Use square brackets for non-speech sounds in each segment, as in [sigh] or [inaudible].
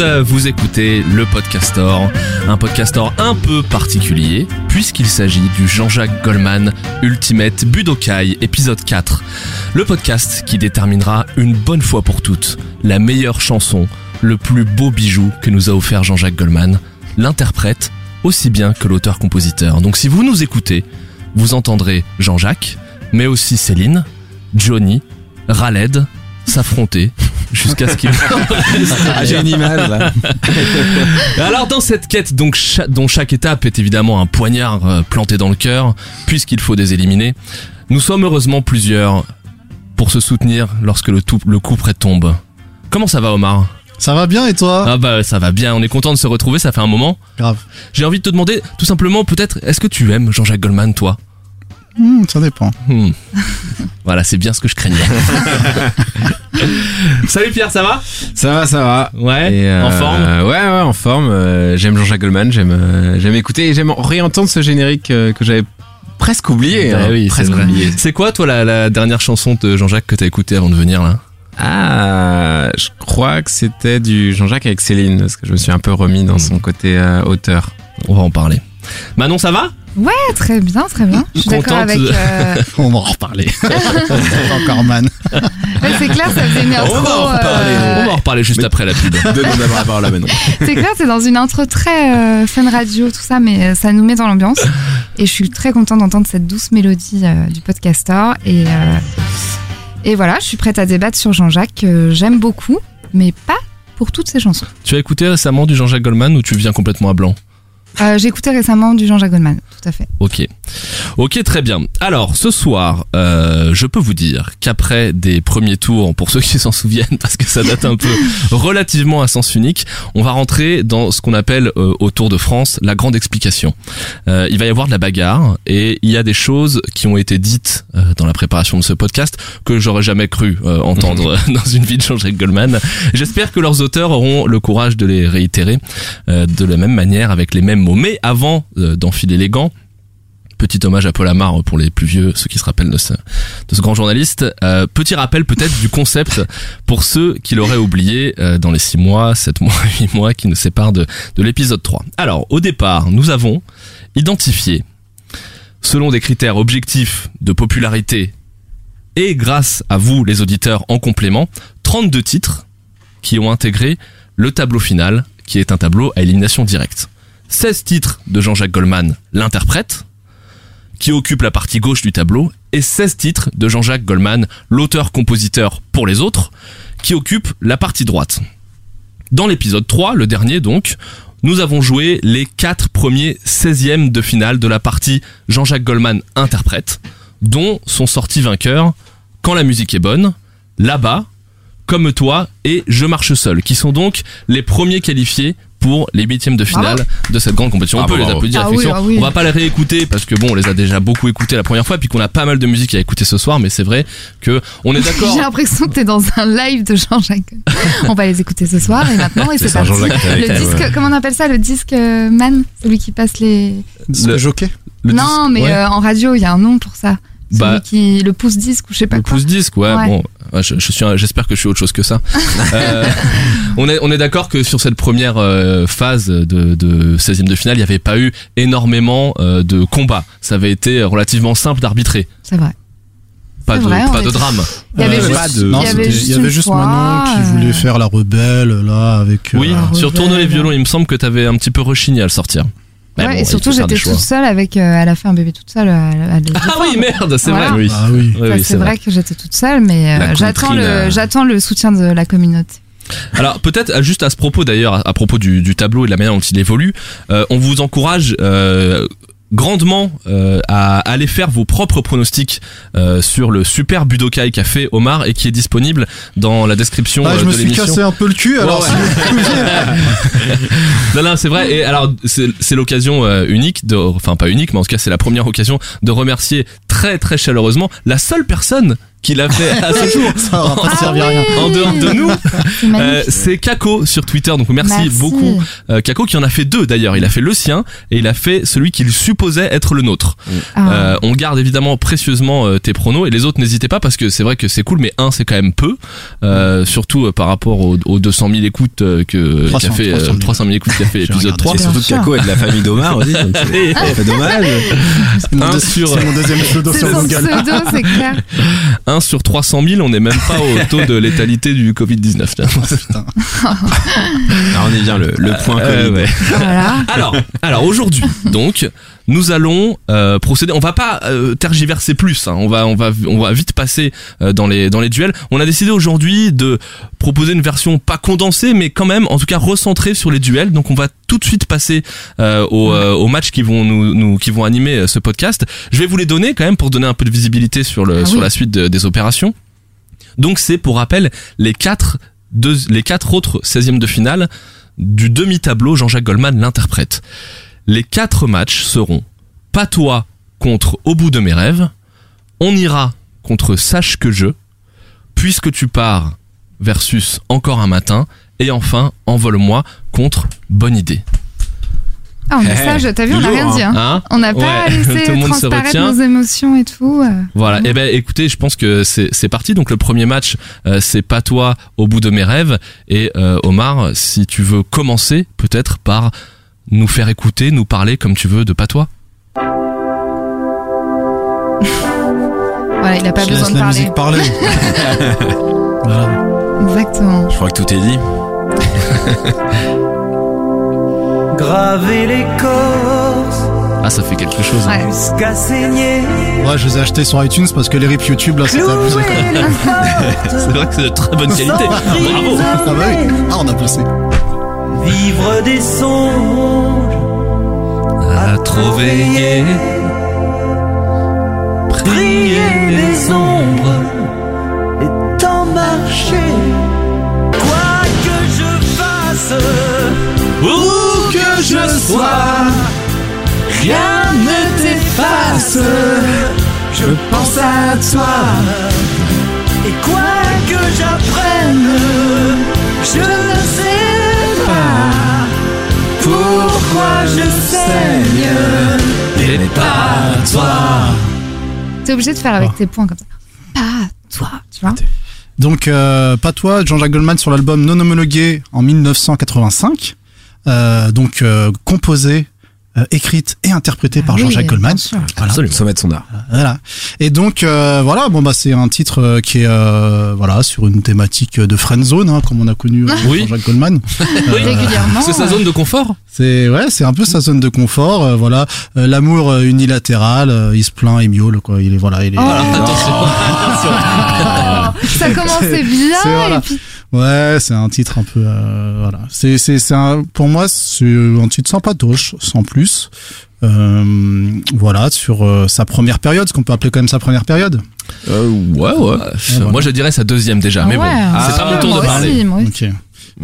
vous écoutez le Podcastor, un podcastor un peu particulier puisqu'il s'agit du Jean-Jacques Goldman Ultimate Budokai épisode 4. Le podcast qui déterminera une bonne fois pour toutes la meilleure chanson, le plus beau bijou que nous a offert Jean-Jacques Goldman, l'interprète aussi bien que l'auteur-compositeur. Donc si vous nous écoutez, vous entendrez Jean-Jacques, mais aussi Céline, Johnny, Raled s'affronter jusqu'à ce qu'il [laughs] Ah, j'ai une image là. [laughs] Alors dans cette quête donc cha- dont chaque étape est évidemment un poignard euh, planté dans le cœur puisqu'il faut les éliminer, nous sommes heureusement plusieurs pour se soutenir lorsque le, tout, le coup près tombe. Comment ça va Omar? Ça va bien et toi? Ah bah ça va bien, on est content de se retrouver, ça fait un moment. Grave. J'ai envie de te demander tout simplement peut-être est-ce que tu aimes Jean-Jacques Goldman toi? Hmm, ça dépend. Hmm. [laughs] Voilà, c'est bien ce que je craignais. [laughs] Salut Pierre, ça va? Ça va, ça va. Ouais, euh, en forme? Ouais, ouais, en forme. Euh, j'aime Jean-Jacques Goldman, j'aime euh, j'aime écouter et j'aime réentendre ce générique euh, que j'avais presque oublié. Bah hein, oui, c'est presque vrai. oublié. C'est quoi toi la, la dernière chanson de Jean-Jacques que t'as écoutée avant de venir là? Ah, je crois que c'était du Jean-Jacques avec Céline, parce que je me suis un peu remis dans son côté euh, auteur. On va en parler. Manon, ça va? Ouais, très bien, très bien. Je suis d'accord avec. de- euh, [laughs] On va en reparler. [laughs] Encore man. [laughs] ouais, c'est clair, ça faisait une intro. On va en reparler. euh, On va en reparler juste après la pub. Donne-nous d'abord la parole à Manon. C'est clair, c'est dans une intro très euh, fun radio, tout ça, mais euh, ça nous met dans l'ambiance. Et je suis très contente d'entendre cette douce mélodie euh, du podcaster. Et, euh, et voilà, je suis prête à débattre sur Jean-Jacques, que j'aime beaucoup, mais pas pour toutes ses chansons. Tu as écouté récemment du Jean-Jacques Goldman ou tu viens complètement à blanc? Euh, J'ai écouté récemment du Jean-Jacques Goldman, tout à fait. Ok. Ok, très bien. Alors, ce soir, euh, je peux vous dire qu'après des premiers tours, pour ceux qui s'en souviennent, [laughs] parce que ça date un peu [laughs] relativement à sens unique, on va rentrer dans ce qu'on appelle euh, au Tour de France la grande explication. Euh, il va y avoir de la bagarre et il y a des choses qui ont été dites euh, dans la préparation de ce podcast que j'aurais jamais cru euh, entendre [laughs] dans une vie de Jean-Jacques Goldman. J'espère que leurs auteurs auront le courage de les réitérer euh, de la même manière avec les mêmes Mais avant euh, d'enfiler les gants, petit hommage à Paul Amar pour les plus vieux, ceux qui se rappellent de ce, de ce grand journaliste. Euh, petit rappel peut-être du concept pour ceux qui l'auraient oublié euh, dans les 6 mois, 7 mois, [laughs] 8 mois qui nous séparent de, de l'épisode 3. Alors, au départ, nous avons identifié, selon des critères objectifs de popularité et grâce à vous, les auditeurs, en complément, 32 titres qui ont intégré le tableau final, qui est un tableau à élimination directe. 16 titres de Jean-Jacques Goldman, l'interprète, qui occupe la partie gauche du tableau, et 16 titres de Jean-Jacques Goldman, l'auteur-compositeur pour les autres, qui occupe la partie droite. Dans l'épisode 3, le dernier donc, nous avons joué les 4 premiers 16e de finale de la partie Jean-Jacques Goldman interprète, dont sont sortis vainqueurs Quand la musique est bonne, Là-bas, Comme toi et Je marche seul, qui sont donc les premiers qualifiés pour les huitièmes de finale de cette grande compétition. On Bravo, peut les bravo. applaudir, Ah oui, effectivement. ah oui. On va pas les réécouter parce que bon, on les a déjà beaucoup écoutés la première fois, puis qu'on a pas mal de musique à écouter ce soir, mais c'est vrai que on est d'accord. J'ai l'impression que t'es dans un live de Jean-Jacques. On va les écouter ce soir et maintenant, et c'est parti. Le disque, comment on appelle ça Le disque euh, man Celui qui passe les. Le Le- jockey? Le non, disque- mais ouais. euh, en radio, il y a un nom pour ça. Celui Bah, qui. Le pouce disque ou je sais pas Le quoi. pouce disque, ouais, Ouais. bon, ouais, je, je suis, j'espère que je suis autre chose que ça. [laughs] Euh, on est, on est d'accord que sur cette première euh, phase de, de 16e de finale, il n'y avait pas eu énormément euh, de combats. Ça avait été relativement simple d'arbitrer. C'est vrai. Pas de, vrai, pas de drame. Il y avait Euh, juste, pas de- Non, il y avait juste, il y avait juste fois, Manon qui euh, voulait faire la rebelle là avec. Oui, Ah, sur rebelle. Tourner les violons, il me semble que t'avais un petit peu rechigné à le sortir. Ouais, bon, et surtout, j'étais toute seule avec. euh, elle a fait un bébé toute seule. à- à- à- Ah oui, merde, c'est Voilà. vrai. Oui. Ah oui. Oui, Ça, oui, c'est vrai. que j'étais toute seule, mais euh, j'attends le, euh. j'attends le soutien de la communauté. Alors peut-être euh, juste à ce propos d'ailleurs, à- à propos du, du tableau et de la manière dont il évolue, euh, on vous encourage euh, grandement euh, à aller faire vos propres pronostics euh, sur le super Budokai qu'a fait Omar et qui est disponible dans la description Ah, euh, je me de suis cassé un peu le cul alors. Ouais, si- [laughs] Non, non, c'est vrai. Et alors, c'est c'est l'occasion euh, unique de, enfin pas unique, mais en tout cas, c'est la première occasion de remercier très très chaleureusement la seule personne qui l'a fait à ce jour. [laughs] Pas Ah oui. rien. En dehors de nous, C'est euh, Kako sur Twitter. Donc merci, Merci. beaucoup. Euh, Kako qui en a fait deux d'ailleurs. Il a fait le sien et il a fait celui qu'il supposait être le nôtre. Ah. Euh, on garde évidemment précieusement euh, tes pronos et les autres n'hésitez pas parce que c'est vrai que c'est cool mais un c'est quand même peu euh, surtout euh, par rapport aux, aux 200 000 écoutes euh, que 300, qui a fait euh, 300 000. 300 000 écoutes qui a fait l'épisode regardé. 3 Et surtout. Kako est de la famille d'Omar aussi. [laughs] c'est- dommage. C'est mon, Un deux- sur- c'est mon deuxième pseudo C'est sur son Google. pseudo, c'est clair. [laughs] 1 sur 300 000 on n'est même pas au [laughs] taux de létalité du Covid-19 tiens. Alors on est bien le, le point Euh, Covid. ouais. Voilà. Alors, alors aujourd'hui, donc, nous allons euh, procéder. On va pas euh, tergiverser plus. hein. On va, on va, on va vite passer euh, dans les dans les duels. On a décidé aujourd'hui de proposer une version pas condensée, mais quand même, en tout cas, recentrée sur les duels. Donc, on va tout de suite passer euh, aux, euh, aux matchs qui vont nous, nous qui vont animer euh, ce podcast. Je vais vous les donner quand même pour donner un peu de visibilité sur le Ah sur oui. la suite de- des opérations. Donc, c'est pour rappel les quatre deux, les quatre autres 16e de finale du demi-tableau Jean-Jacques Goldman l'interprète. Les quatre matchs seront Patois contre Au bout de mes rêves, On ira contre Sache que je, Puisque tu pars versus Encore un matin, et enfin Envole-moi contre Bonne idée. Ah, on est Eh, sage, t'as vu, on n'a rien dit. Hein. Hein On n'a pas Ouais, [laughs] laissé tout le monde se transparaître nos émotions et tout. euh. Voilà. Eh ben, écoutez, je pense que c'est c'est parti. Donc le premier match, euh, c'est Patois au bout de mes rêves. Et euh, Omar, si tu veux commencer, peut-être par nous faire écouter, nous parler comme tu veux de Patois. [laughs] Voilà, il a pas Je besoin laisse de la parler. musique parler. [laughs] voilà. Exactement. Je crois que tout est dit. [laughs] Graver l'écorce Ah, ça fait quelque chose. hein. Ouais. jusqu'à saigner. Ouais, je les ai achetés sur iTunes parce que les rips YouTube là, c'était abusé. C'est vrai que c'est de très bonne qualité. Bravo. Ah bah oui. Ah, on a bossé. Vivre des songes. À trop veiller, Prier les ombres. Et tant marcher. Quoi que je fasse. Où que je sois, Rien ne t'efface. Je pense à toi. Et quoi que j'apprenne, je sais pourquoi je saigne. et pas toi. T'es obligé de faire avec tes points comme ça. Pas toi, tu vois. Donc, euh, pas toi, Jean-Jacques Goldman sur l'album Non homologué en 1985. Euh, donc, euh, composé, euh, écrite et interprétée par Ah oui, Jean-Jacques Goldman. Voilà. Absolument. Sommet de son art. Voilà. Et donc euh, voilà, bon bah c'est un titre euh, qui est euh, voilà sur une thématique de friend zone, hein, comme on a connu euh, Oui. Jean-Jacques Goldman. [laughs] Oui, régulièrement. C'est sa zone de confort C'est ouais, c'est un peu sa zone de confort. euh, voilà, Euh, l'amour unilatéral, euh, il se plaint, il miaule quoi. Il est voilà, il est. Oh. Oh, [laughs] ça commençait bien Ouais, c'est un titre un peu euh, voilà. C'est c'est c'est un pour moi c'est un titre sympatoche, sans plus. Euh, voilà sur euh, sa première période, ce qu'on peut appeler quand même sa première période. euh, Ouais, ouais. Moi, je dirais sa deuxième déjà. mais bon, Ouais, c'est pas mon tour moi de parler. aussi, moi aussi. Ok.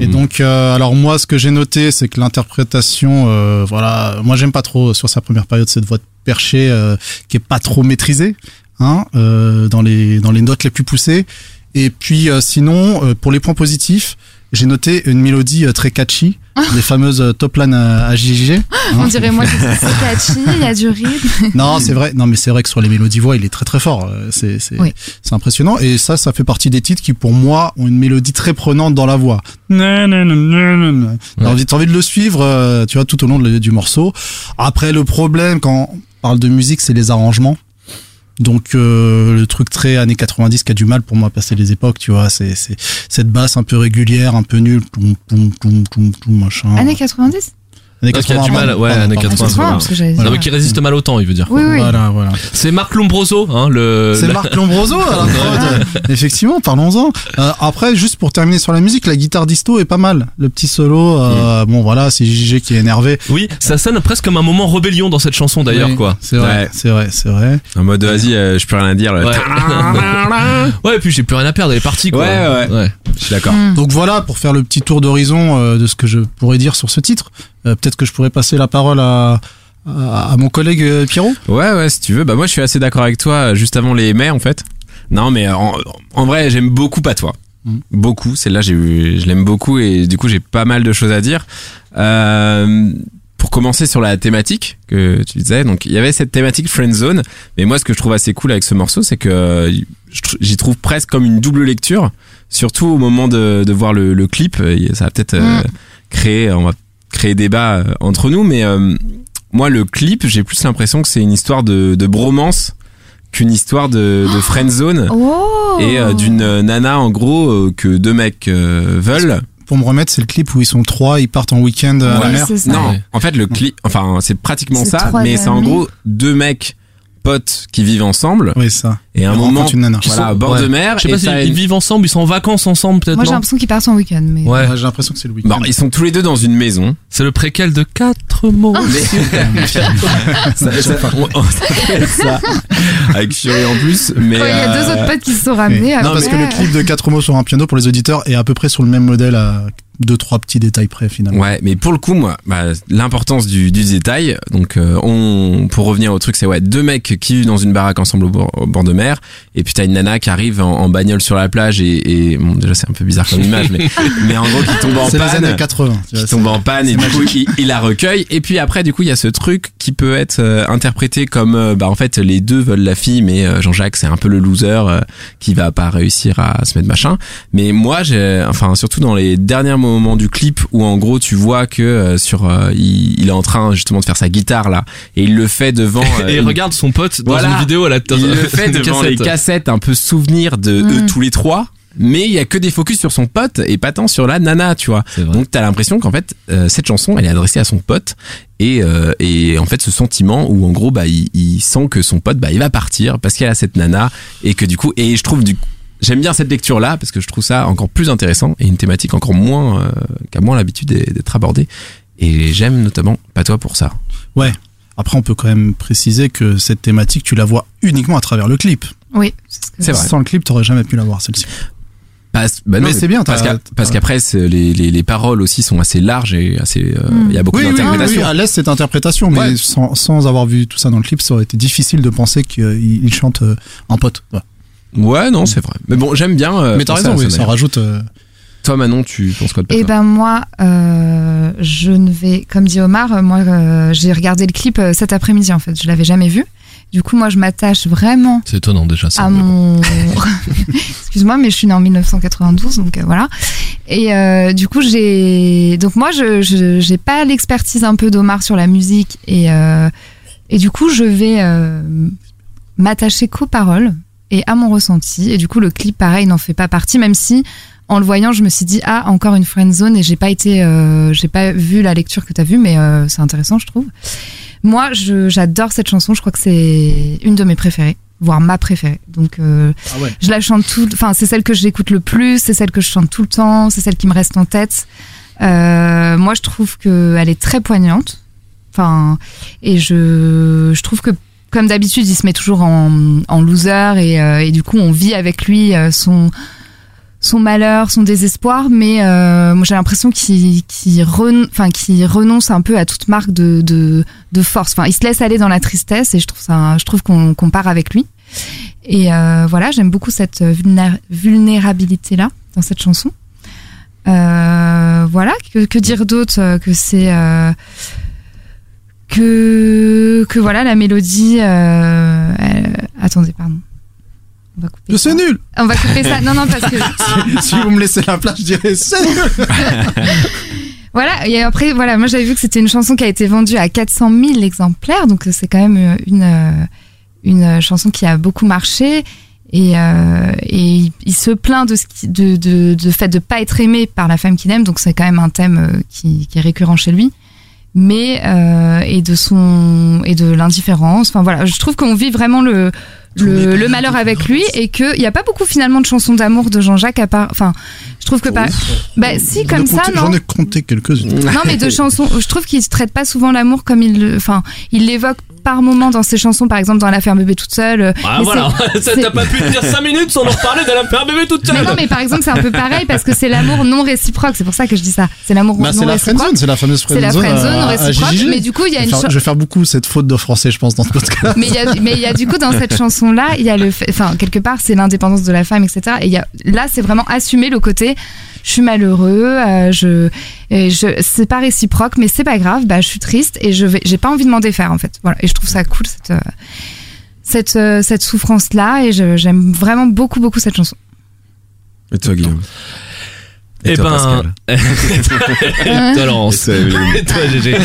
Et Mm. donc, euh, alors moi, ce que j'ai noté, c'est que l'interprétation, euh, voilà, moi j'aime pas trop sur sa première période cette voix de perché euh, qui est pas trop maîtrisée, hein, euh, dans les dans les notes les plus poussées. Et puis euh, sinon, euh, pour les points positifs, j'ai noté une mélodie euh, très catchy, [laughs] les fameuses euh, top line à, à JJ. On hein. dirait moi [laughs] que c'est catchy, il y a du rythme. [laughs] Non, c'est vrai. Non, mais c'est vrai que sur les mélodies voix, il est très très fort. C'est c'est Oui. c'est impressionnant. Et ça, ça fait partie des titres qui, pour moi, ont une mélodie très prenante dans la voix. T'as envie, envie de le suivre, euh, tu vois, tout au long de- du morceau. Après, le problème quand on parle de musique, c'est les arrangements. Donc euh, le truc très années 90 qui a du mal pour moi à passer les époques, tu vois, c'est cette basse un peu régulière, un peu nulle, toum, toum, toum, toum, machin. Années 90 Années qui a du 80, mal, ouais, années pardon, 80, excuse-moi. parce que j'avais Non, dit- mais qui résiste mal au temps, il veut dire. Oui, oui. Voilà, voilà. C'est Marc Lombroso, hein, le. C'est Marc Lombroso à la prod. Effectivement, parlons-en. Euh, après, juste pour terminer sur la musique, la guitare disto est pas mal. Le petit solo, euh, bon voilà, c'est JJ qui est énervé. Oui, ça sonne presque comme un moment rébellion dans cette chanson d'ailleurs, Oui, quoi. C'est vrai, Ouais. c'est vrai, c'est vrai. En mode vas-y, euh, je peux rien dire. Ouais. [laughs] ouais, et puis j'ai plus rien à perdre, elle est partie, quoi. Ouais, ouais. Je suis d'accord. Hmm. Donc voilà, pour faire le petit tour d'horizon euh, de ce que je pourrais dire sur ce titre. Euh, Peut-être que je pourrais passer la parole à, à, à mon collègue euh, Pierrot Ouais, ouais, si tu veux. Bah moi, je suis assez d'accord avec toi. euh, Juste avant les mai, en fait. Non, mais en, en vrai, j'aime beaucoup pas toi. Mhm. Beaucoup. Celle-là, j'ai eu- je l'aime beaucoup et du coup, j'ai pas mal de choses à dire. Euh, pour commencer sur la thématique que tu disais, donc il y avait cette thématique friend zone. Mais moi, ce que je trouve assez cool avec ce morceau, c'est que j'y trouve presque comme une double lecture. Surtout au moment de, de voir le, le clip, Et ça va peut-être euh, Mm. créer, on va créer débat euh, entre nous, mais euh, moi, le clip, j'ai plus l'impression que c'est une histoire de, de bromance qu'une histoire de, de friend zone [gasps] Oh et euh, d'une euh, nana en gros euh, que deux mecs euh, veulent. Pour me remettre, c'est le clip où ils sont trois, ils partent en week-end à la mer. Non, en fait le clip, enfin c'est pratiquement ça, mais c'est en gros deux mecs potes qui vivent ensemble Oui, ça. et à un moment une nana. voilà sont- à bord ouais. de mer Je sais pas s'ils ils une- vivent ensemble, ils sont en vacances ensemble peut-être Moi j'ai l'impression qu'ils partent en week-end. Mais... Ouais. Ouais, J'ai l'impression que c'est le week-end. Bon, ils sont tous les deux dans une maison. C'est le préquel de quatre mots. [laughs] [laughs] ça, ça- on, on s'appelle ça avec Fury en plus, mais Quand il y a deux euh, autres potes qui se sont ramenés. Non, parce que le clip de 4 mots sur un piano pour les auditeurs est à peu près sur le même modèle à deux trois petits détails près finalement. Ouais, mais pour le coup, moi, bah, l'importance du, du détail. Donc, euh, on, pour revenir au truc, c'est ouais, deux mecs qui vivent dans une baraque ensemble au bord, au bord de mer, et puis t'as une nana qui arrive en, en bagnole sur la plage et, et bon, déjà c'est un peu bizarre comme [laughs] image, mais, mais en gros qui tombe en C'est les panne. années 80. tu qui tombe c'est- en panne et du coup il, il la recueille et puis après du coup il y a ce truc qui peut être euh, interprété comme euh, bah en fait les deux veulent la fille mais euh, Jean-Jacques c'est un peu le loser euh, qui va pas réussir à se mettre machin mais moi j'ai enfin surtout dans les derniers moments du clip où en gros tu vois que euh, sur euh, il, il est en train justement de faire sa guitare là et il le fait devant [laughs] euh, Et une- regarde son pote dans Voilà. une vidéo à la il le [laughs] une fait devant cassette. les cassettes un peu souvenir de eux Mm. tous les trois mais il y a que des focus sur son pote et pas tant sur la nana tu vois donc t'as l'impression qu'en fait euh, cette chanson elle est adressée à son pote et euh, et en fait ce sentiment où en gros bah il, il sent que son pote bah il va partir parce qu'elle a cette nana et que du coup et je trouve du coup J'aime bien cette lecture là parce que je trouve ça encore plus intéressant et une thématique encore moins euh, qui a moins l'habitude d'être abordée et j'aime notamment pas toi pour ça. Après, on peut quand même préciser que cette thématique, tu la vois uniquement à travers le clip. Oui, c'est vrai. Sans le clip, t'aurais jamais pu la voir celle-ci. Parce, bah non, Mais c'est bien, parce qu'après les, les, les paroles aussi sont assez larges et assez euh, il Mm. y a beaucoup Oui, oui, oui, d'interprétations. oui, à l'aise cette interprétation, mais Ouais. sans, sans avoir vu tout ça dans le clip, ça aurait été difficile de penser qu'il il chante euh, en pote. Ouais. Ouais, non, c'est vrai. Mais bon, j'aime bien. euh, mais t'as raison, oui, ça rajoute. euh, Toi, Manon, tu penses quoi de Patois ben moi, euh, je ne vais, comme dit Omar, moi euh, j'ai regardé le clip cet après-midi en fait, je l'avais jamais vu. Du coup, moi je m'attache vraiment C'est étonnant déjà ça. à mon. [laughs] Excuse-moi, mais je suis née en 1992, donc euh, voilà. Et euh, du coup, j'ai. Donc moi, je j'ai pas l'expertise un peu d'Omar sur la musique et euh, et du coup, je vais euh, m'attacher qu'aux paroles et à mon ressenti. Et du coup, le clip, pareil, n'en fait pas partie, même si en le voyant, je me suis dit ah encore une friend zone et j'ai pas été, euh, j'ai pas vu la lecture que t'as vue, mais euh, c'est intéressant, je trouve. Moi, j'adore cette chanson. Je crois que c'est une de mes préférées, voire ma préférée. Donc, euh, Ah ouais. je la chante tout. Enfin, c'est celle que j'écoute le plus. C'est celle que je chante tout le temps. C'est celle qui me reste en tête. Moi, je trouve que elle est très poignante. Enfin, et je, je trouve que comme d'habitude, il se met toujours en, loser et, euh, et du coup, on vit avec lui euh, son malheur, son désespoir, mais euh, moi j'ai l'impression qu'il renonce un peu à toute marque de, force. Enfin, il se laisse aller dans la tristesse et je trouve ça, je trouve qu'on part avec lui. Et voilà, j'aime beaucoup cette vulné- vulnérabilité là dans cette chanson. Voilà, que, que dire d'autre que c'est que que voilà la mélodie. Euh, elle- attendez, pardon. On va couper. C'est nul On va couper ça. Non, non, parce que [laughs] Si vous me laissez la place, je dirais c'est nul [laughs] Voilà, et après, voilà, moi j'avais vu que c'était une chanson qui a été vendue à 400 000 exemplaires, donc c'est quand même euh, une, euh, une chanson qui a beaucoup marché. Et, euh, et il- se plaint de ce qui, de, de, de fait de pas être aimé par la femme qu'il aime, donc c'est quand même un thème qui, qui est récurrent chez lui. Mais euh, et de son et de l'indifférence. Enfin voilà, je trouve qu'on vit vraiment le le, le malheur avec lui et qu'il n'y a pas beaucoup finalement de chansons d'amour de Jean-Jacques à part. Enfin, je trouve que pas. Bah si, comme ça, non. J'en ai compté quelques-unes. Non, mais de [laughs] chansons, je trouve qu'il ne traite pas souvent l'amour comme il le. Enfin, il l'évoque par moment dans ses chansons, par exemple dans La ferme bébé toute seule. euh, Ah mais voilà, [laughs] t'as pas pu te dire 5 minutes sans nous reparler de la faire bébé toute seule. Mais non, mais par exemple, c'est un peu pareil parce que c'est l'amour non réciproque. C'est pour ça que je dis ça. C'est l'amour Bah, c'est non la réciproque. friendzone, c'est la fameuse C'est la friendzone. friendzone à réciproque, mais du coup, il y a Je vais une faire- cho- Je vais faire beaucoup cette faute de français, je pense, dans ce podcast. Mais il y a, mais il y a du coup dans cette chanson là, il y a le, fait- enfin quelque part c'est l'indépendance de la femme, etc. Et il y a, là c'est vraiment assumer le côté, je suis malheureux, euh, je, je, c'est pas réciproque, mais c'est pas grave, bah je suis triste et je vais, j'ai pas envie de m'en défaire en fait. Voilà. Et je trouve ça cool cette, euh, cette, euh, cette souffrance là et j'aime vraiment beaucoup beaucoup cette chanson. Et toi, Guillaume? Et Eh toi, ben, [laughs] et toi Laurence. Et toi, Evelyne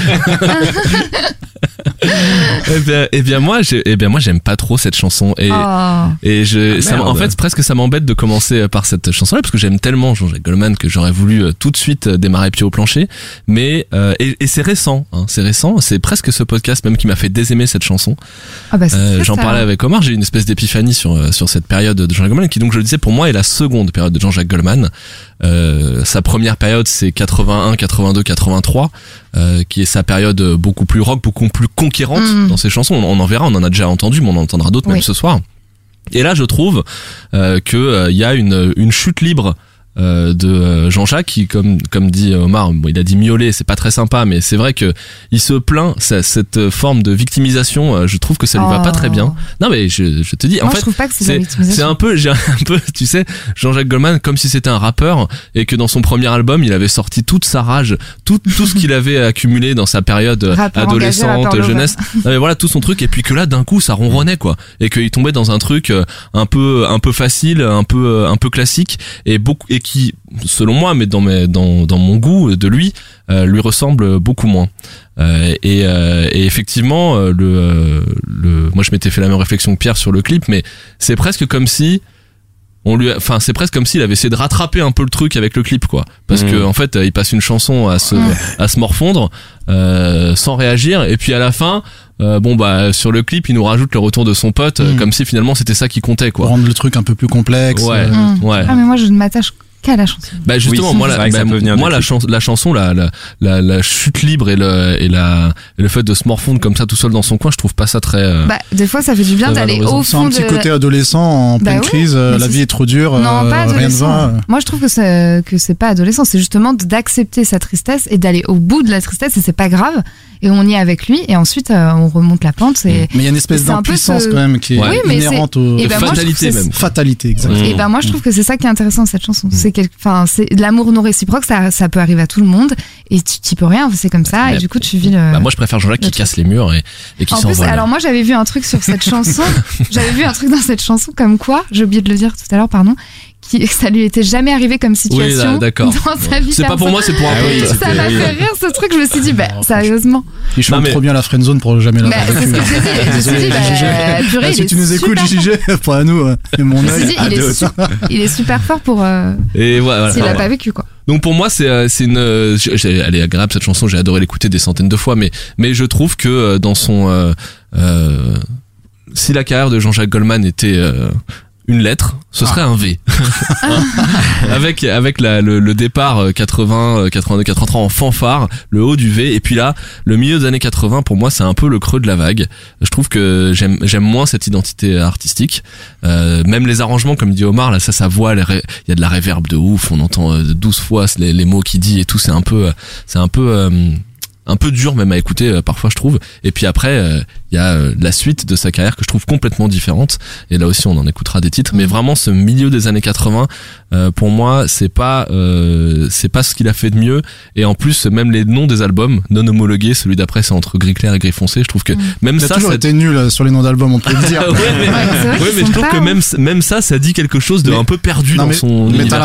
Et [laughs] eh bien, eh bien moi, j'ai- eh bien moi j'aime pas trop cette chanson et Oh. et je ça, m- en fait presque ça m'embête de commencer par cette chanson là parce que j'aime tellement Jean-Jacques Goldman que j'aurais voulu euh, tout de suite euh, démarrer pied au plancher. Mais euh, et, et c'est récent hein, c'est récent. C'est presque ce podcast même qui m'a fait désaimer cette chanson. Ah bah, c'est Euh, J'en ça. parlais avec Omar, j'ai eu une espèce d'épiphanie sur euh, sur cette période de Jean-Jacques Goldman qui donc je le disais pour moi est la seconde période de Jean-Jacques Goldman. Euh, sa première période c'est 81, 82, 83 euh, qui est sa période euh, beaucoup plus rock, beaucoup plus conquérante Mm. dans ses chansons. On, on en verra, on en a déjà entendu, mais on en entendra d'autres Oui. même ce soir. Et là je trouve euh, que euh, il y a une une chute libre euh, de euh, Jean-Jacques qui comme comme dit Omar bon, il a dit miauler c'est pas très sympa mais c'est vrai que il se plaint ça- cette forme de victimisation euh, je trouve que ça lui va pas très bien. Non mais je, je te dis en Moi, je fait trouve pas que c'est c'est un peu j'ai un peu tu sais Jean-Jacques Goldman comme si c'était un rappeur et que dans son premier album il avait sorti toute sa rage tout tout ce qu'il avait accumulé dans sa période [laughs] Rappeur adolescente jeunesse. non, mais voilà tout son truc et puis que là d'un coup ça ronronnait quoi. Et qu'il tombait dans un truc un peu un peu facile un peu un peu classique et beaucoup et qui selon moi mais dans mes dans dans mon goût de lui euh, lui ressemble beaucoup moins euh, et, euh, et effectivement euh, le euh, le moi je m'étais fait la même réflexion que Pierre sur le clip mais c'est presque comme si on lui a- enfin c'est presque comme s'il avait essayé de rattraper un peu le truc avec le clip quoi parce Mhm. que en fait euh, il passe une chanson à se à se morfondre euh, sans réagir et puis à la fin euh, bon bah sur le clip il nous rajoute le retour de son pote euh, Mhm. comme si finalement c'était ça qui comptait Pour quoi rendre le truc un peu plus complexe. Ouais. euh, Mm. ouais Ah mais moi je ne m'attache qu'à la chanson. bah justement Oui, moi la, bah, moi la, la chanson la, la la la chute libre et le et la et le fait de se morfondre comme ça tout seul dans son coin je trouve pas ça très euh, Bah des fois ça fait du bien d'aller au C'est fond un petit de côté adolescent en Bah pleine oui, crise, euh, la vie est trop dure, Non, euh, pas rien ne va. Moi, je trouve que c'est que c'est pas adolescent. C'est justement d'accepter sa tristesse et d'aller au bout de la tristesse et c'est pas grave. Et on y est avec lui et ensuite euh, on remonte la pente. Et, Mais il y a une espèce d'impuissance ce- quand même qui est Ouais. Oui, inhérente au et ben fatalité même fatalité, exact. Mm. et ben moi je trouve que c'est ça qui est intéressant dans cette chanson. C'est quel- enfin c'est l'amour non réciproque. Ça ça peut arriver à tout le monde et tu t'y peux rien. C'est comme ça. Et du coup tu vis le. bah moi je préfère Jean-Jacques qui casse les murs et, et qui en plus, s'envole alors moi j'avais vu un truc sur cette [laughs] chanson. j'avais vu un truc dans cette chanson comme quoi, j'ai oublié de le dire tout à l'heure, pardon, qui ça lui était jamais arrivé comme oui situation là, d'accord dans sa vie. c'est pas pour moi c'est pour un Ah oui, Ça m'a oui. fait rire ce truc. Je me suis dit, bah sérieusement. Il chante mais- trop bien la friendzone pour jamais Bah, l'avoir c'est ce que je bah, purée, Ah, il si est tu nous écoutes, super JJ, pas à nous, euh, et mon œil. il est, super fort pour euh, et voilà, s'il voilà. a pas vécu quoi. Donc pour moi c'est euh, c'est une elle est agréable cette chanson j'ai adoré l'écouter des centaines de fois mais mais je trouve que dans son euh, euh, si la carrière de Jean-Jacques Goldman était euh, une lettre ce serait un V. Hein [laughs] avec avec la, le, le départ euh, 80 euh, 82 83 en fanfare le haut du V. Et puis là le milieu des années 80 pour moi c'est un peu le creux de la vague. Je trouve que j'aime j'aime moins cette identité artistique. Euh, même les arrangements comme dit Omar là ça sa voix il y a de la réverb de ouf. On entend euh, 12 fois les, les mots qu'il dit et tout. C'est un peu euh, c'est un peu euh, un peu dur même à écouter euh, parfois je trouve. Et puis après euh, il y a euh, la suite de sa carrière que je trouve complètement différente. Et là aussi on en écoutera des titres. Mais vraiment ce milieu des années 80 euh, pour moi c'est pas euh, c'est pas ce qu'il a fait de mieux. Et en plus même les noms des albums non homologués celui d'après c'est entre gris clair et gris foncé je trouve que même Il a ça toujours ça été nul euh, sur les noms d'albums, on peut le dire. [laughs] ouais, mais, Ouais, mais je trouve pas que même même ça ça dit quelque chose de Mais- un peu perdu Non, dans mais, son mais t'as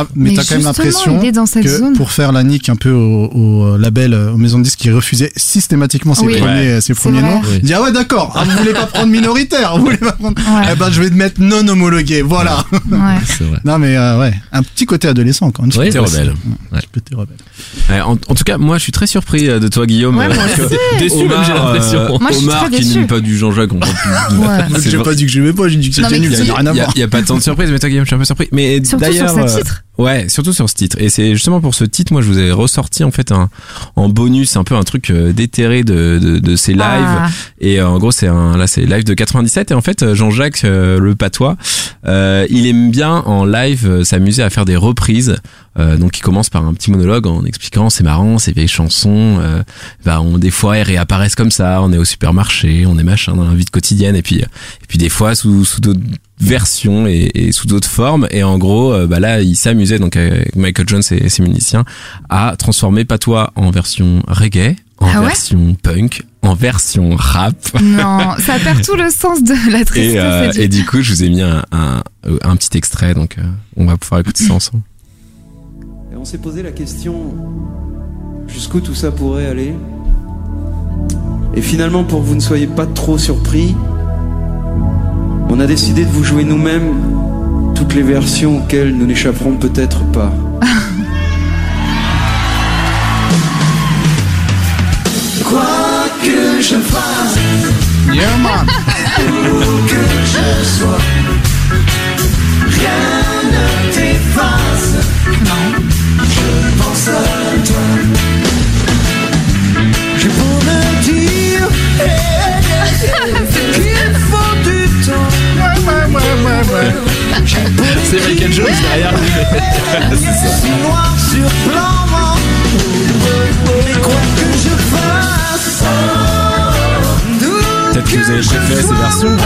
quand même l'impression que zone. pour faire la nique un peu au, au euh, label, euh, aux maisons de disques qui refusaient systématiquement ses Oui. premiers, ses premiers noms, il dit ah ouais d'accord, ah, vous voulez pas prendre minoritaire, vous voulez pas prendre, Ouais. eh ben je vais te mettre non homologué, voilà. Ouais. c'est vrai non mais euh, ouais, un petit côté adolescent encore une fois. Oui, T'es ouais, rebelle. Ouais. Le côté rebelle. Ouais, en, en tout cas, moi, je suis très surpris euh, de toi, Guillaume. Ouais, moi que. Déçu même, Omar, j'ai l'impression. euh, suis Omar très qui n'aime pas du Jean-Jacques. on comprend. Ouais. [laughs] J'ai vrai. pas dit que je l'aimais pas, j'ai dit que c'était nul, ça qui- n'a rien à Il y, a, voir. il y a pas tant de surprises, mais toi, Guillaume, je suis un peu surpris. Mais sur d'ailleurs, ce euh, titre. Ouais, surtout sur ce titre. Et c'est justement pour ce titre, moi, je vous ai ressorti en fait un en bonus un peu un truc euh, déterré de, de, de ces lives. Ah. Et euh, en gros, c'est un là, c'est live de 97. Et en fait, Jean-Jacques euh, Le Patois, euh, il aime bien en live euh, s'amuser à faire des reprises. Euh, donc, il commence par un petit monologue en expliquant c'est marrant, ces vieilles chansons. Euh, bah, on des fois elles réapparaissent comme ça. On est au supermarché, on est machin dans la vie quotidienne. Et puis et puis des fois sous sous d'autres versions et, et sous d'autres formes. Et en gros, euh, bah là, il s'amusait donc avec Michael Jones et ses musiciens à transformer Patois en version reggae, en Ah ouais version punk, en version rap. Non, ça perd tout le sens de la tristesse. Et, euh, du- et du coup, je vous ai mis un, un, un petit extrait, donc euh, on va pouvoir écouter ça [clears throat] ensemble. Et on s'est posé la question jusqu'où tout ça pourrait aller. Et finalement, pour que vous ne soyez pas trop surpris, on a décidé de vous jouer nous-mêmes toutes les versions auxquelles nous n'échapperons peut-être pas. [laughs] Quoi que je fasse, Yeah, man. où que je sois, C'est Michael Jones derrière. C'est noir sur blanc. Mais quoi que je fasse, Peut-être que vous avez préféré ces versions.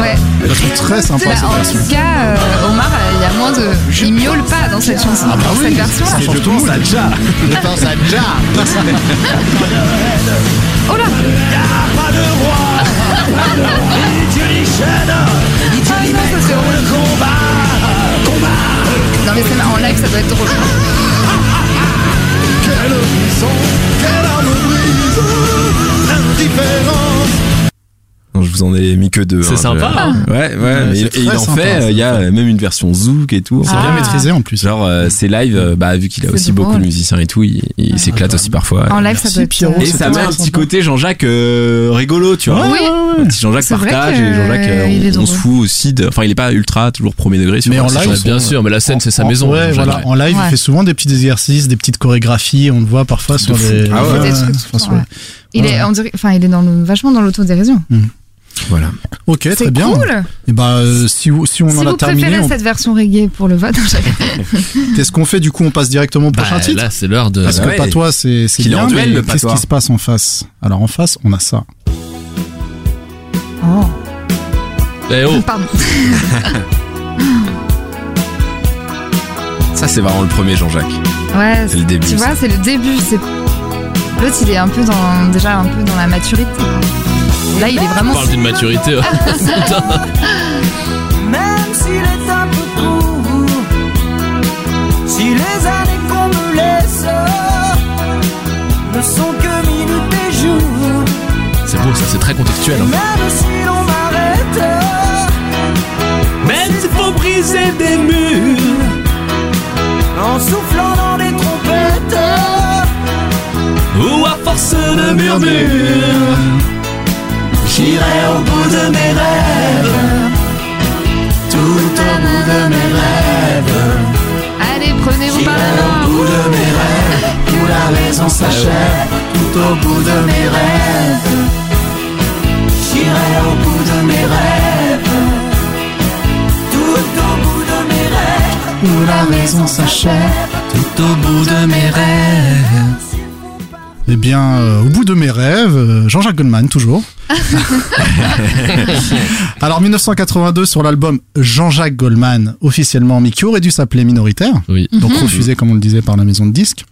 Ouais. Je la trouve très Bah, en tout cas, euh, Omar, il y a moins de. Il miaule pas dans cette chanson, Ah bah dans oui, cette version. ça change tout le monde. Ja. Je pense à Ja. [laughs] Oh là pas de roi. Ni Dieu ni chaîne. Ni Dieu ni non, ça c'est horrible. le combat. Combat. Non mais c'est en live, ça doit être drôle. Quelle quelle arme brise. L'indifférence. Non, je vous en ai mis que deux. C'est hein, sympa, je- hein. Ouais, ouais, mais et il en sympa, fait, il y a même une version zouk et tout. C'est Ah. bien maîtrisé en plus. Genre, euh, c'est live, euh, bah, vu qu'il a aussi drôle. beaucoup de musiciens et tout, il, il s'éclate aussi parfois. En live, Merci, ça doit être. Pierrot, Et ça met un petit côté Jean-Jacques euh, rigolo, tu vois. Oui. Un petit Jean-Jacques partage et Jean-Jacques, euh, on, se fout aussi de. Enfin, il est pas ultra, toujours premier degré sur Mais en live, bien sûr, mais la scène c'est sa maison. Ouais, Jean-Jacques. voilà. En live, il fait souvent des petits exercices, des petites chorégraphies. On le voit parfois sur les. Ah ouais. il est, on dirait, enfin, il est dans le, vachement dans l'autodérision. Voilà. Ok, très bien. cool. Et bah, euh, si, si on si en a vous terminé, préférez on- cette version reggae pour le vote, qu'est-ce qu'on fait du coup On passe directement au Bah, prochain titre là c'est l'heure de. Parce bah que ouais. Patois, c'est c'est Qu'il est bien, qu'est-ce qui se passe en face? Alors en face, on a ça. Oh, Eh oh, pardon. Ça, c'est vraiment le premier Jean-Jacques. Ouais, C'est le début, Tu ça. vois, c'est le début. C'est l'autre, il est un peu dans déjà un peu dans la maturité. Là, il est on vraiment. parle d'une maturité. [laughs] Même s'il est un peu court, si les années qu'on me laisse ne sont que minutes et jours, C'est beau, ça c'est très contextuel. hein. même si l'on m'arrête, même s'il faut briser des murs en soufflant dans des trompettes ou à force de murmures, j'irai au bout de mes rêves. Tout au bout de mes rêves, Allez, prenez-vous par la j'irai au bout de mes rêves, où la raison s'achève. Tout au bout de mes rêves, j'irai au bout de mes rêves. Tout au bout de mes rêves, où la raison s'achève. Tout au bout de mes rêves. Eh bien, euh, au bout de mes rêves, euh, Jean-Jacques Goldman, toujours. [laughs] Alors, 1982, sur l'album Jean-Jacques Goldman, officiellement, mais qui aurait dû s'appeler Minoritaire, Oui. donc refusé, comme on le disait, par la maison de disques.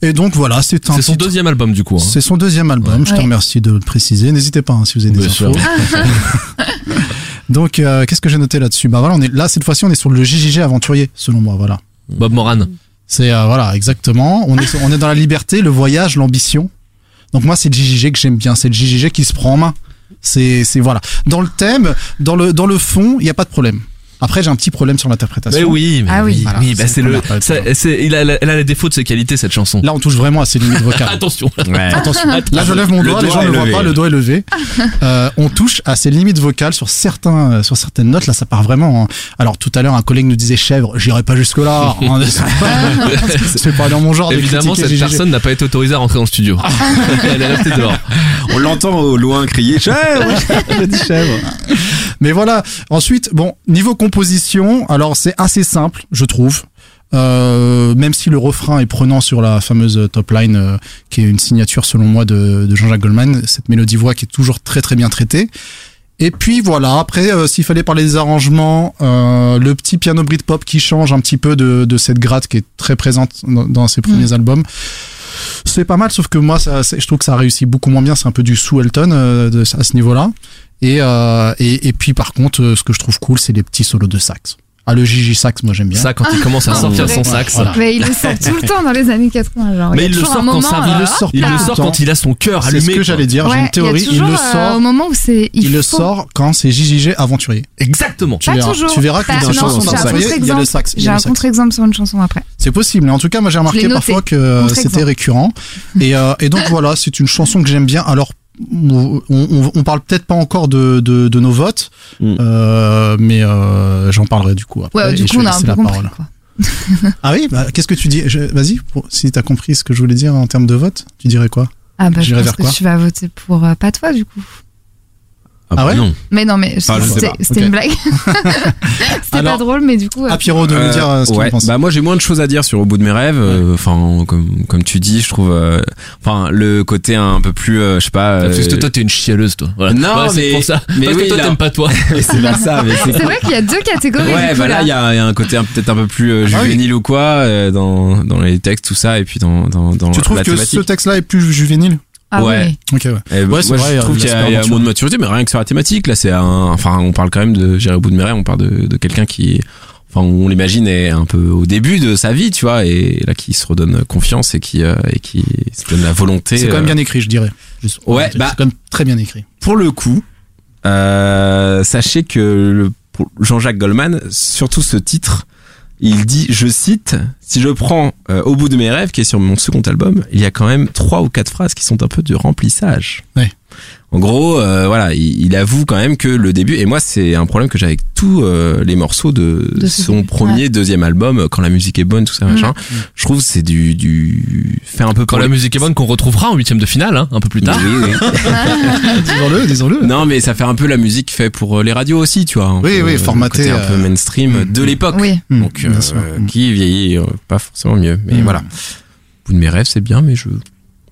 Et donc, voilà, c'est un C'est son titre- deuxième album du coup. hein. C'est son deuxième album, je te remercie de le préciser. N'hésitez pas hein, si vous avez des Bien sûr. infos. [laughs] Donc, euh, qu'est-ce que j'ai noté là-dessus? Bah voilà, on est là cette fois-ci, on est sur le JJG aventurier, selon moi. Voilà. Bob Moran. C'est euh, voilà, exactement. On est on est dans la liberté, le voyage, l'ambition. Donc moi, c'est le JJG que j'aime bien. C'est le JJG qui se prend en main. C'est c'est voilà. Dans le thème, dans le dans le fond, il y a pas de problème. Après, j'ai un petit problème sur l'interprétation. Mais oui, mais Ah oui. oui, Voilà, oui, bah, c'est le ça- il a, elle a les défauts de ses qualités cette chanson. Là, on touche vraiment à ses limites vocales. [laughs] Attention. Ouais. Attention, [laughs] là je lève mon Le doigt, les gens ne le voient pas, le doigt est levé. [laughs] Euh, on touche à ses limites vocales sur certains, euh, sur certaines notes. Là, ça part vraiment. hein. Alors tout à l'heure, un collègue nous disait chèvre. J'irai pas jusque là. C'est pas dans mon genre. de Évidemment, cette personne n'a pas été autorisée à rentrer dans le studio. elle est restée dehors. On l'entend au loin crier chèvre. Chèvre. Mais voilà. Ensuite, bon, niveau composition, alors c'est assez simple, je trouve. Euh, même si le refrain est prenant sur la fameuse top line, euh, qui est une signature selon moi de, de Jean-Jacques Goldman, cette mélodie voix qui est toujours très très bien traitée. Et puis voilà, après, euh, s'il fallait parler des arrangements, le petit piano Britpop qui change un petit peu de, de cette gratte qui est très présente dans, dans ses premiers albums. C'est pas mal, sauf que moi, ça, je trouve que ça réussit beaucoup moins bien. C'est un peu du sous Elton à ce niveau-là. Et, euh, et, et puis par contre, euh, ce que je trouve cool, c'est les petits solos de sax. Ah, le Gigi sax, moi j'aime bien. Ça, quand il commence à Ah, sortir son sax. Voilà. Mais il le sort tout le temps dans les années 80. Genre. Mais a il le sort quand moment, ça euh, arrive. Il le sort Il le sort quand il a son cœur C'est ce allumé. que j'allais dire. J'ai ouais, une il y a théorie. Il toujours, le euh, sort. au moment où c'est. Il, le faut- sort quand c'est JJG aventurier. Exactement. Tu Pas verras. toujours. Tu verras que dans une chanson j'ai un d'aventurier, il y a le sax. il J'ai un le contre-exemple sur une chanson après. C'est possible. En tout cas, moi j'ai remarqué parfois que euh, c'était récurrent. Et, euh, et donc voilà, c'est une chanson que j'aime bien. Alors, on, on, on parle peut-être pas encore de, de, de nos votes, Mm. euh, mais euh, j'en parlerai du coup après. Ouais, du coup, vais on a un laisser peu la compris. parole. Quoi. [laughs] Ah oui, bah, qu'est-ce que tu dis? Je- Vas-y, pour- si t'as compris ce que je voulais dire en termes de vote, tu dirais quoi? Ah, bah, je pense vers que quoi? tu vas voter pour euh, pas toi, du coup. Ah ouais non. Mais non, mais Enfin, sais c'était une blague. [laughs] c'était pas drôle, mais du coup. euh, Ah Pierrot de nous Euh, dire euh, ce qu'il ouais, en pense. bah moi j'ai moins de choses à dire sur au bout de mes rêves. euh, Enfin comme comme tu dis, je trouve. euh, Enfin le côté un peu plus, euh, je sais pas. Parce que toi, t'es une chialeuse, toi. Voilà. Non, Ouais, c'est mais- pour ça. mais Parce oui, que toi, t'aimes pas toi. [laughs] c'est pas ça. Mais c'est C'est vrai qu'il y a deux catégories. Ouais, bah là, il y a, il y a un côté peut-être un peu plus euh, Ah oui. juvénile ou quoi euh, dans dans les textes, tout ça, et puis dans dans dans tu trouves que ce texte-là est plus juvénile? Ah Ouais. oui. Ok, ouais. Ouais, c'est moi, vrai, je trouve qu'il y a, y un mot de maturité, mais rien que sur la thématique, là, c'est un, enfin, on parle quand même de J'irai au bout de mes rêves, on parle de, de quelqu'un qui, enfin, on l'imagine est un peu au début de sa vie, tu vois, et là, qui se redonne confiance et qui, euh, et qui se donne la volonté. C'est quand même euh, bien écrit, je dirais. Juste- Ouais, c'est bah- quand même très bien écrit. Pour le coup, euh, sachez que le, pour Jean-Jacques Goldman, surtout ce titre, il dit, je cite, si je prends euh, Au bout de mes rêves, qui est sur mon second album, il y a quand même trois ou quatre phrases qui sont un peu de remplissage. En gros, euh, voilà, il, il avoue quand même que le début, et moi c'est un problème que j'ai avec tous euh, les morceaux de, De son début, premier, deuxième album, quand la musique est bonne, tout ça, Mm. machin. Je trouve c'est du, du, fait un peu Quand la musique est bonne, qu'on retrouvera en huitième de finale, hein, un peu plus tard. Oui, oui. [laughs] [laughs] disons-le, disons-le. Non, mais ça fait un peu la musique fait pour euh, les radios aussi, tu vois. Oui, peu, oui, euh, formaté, côté un peu euh, mainstream mm, de l'époque. Oui. Mm, Donc, euh, euh, Mm. qui vieillit euh, pas forcément mieux. Mais Mm. voilà. Au bout de mes rêves, c'est bien, mais je.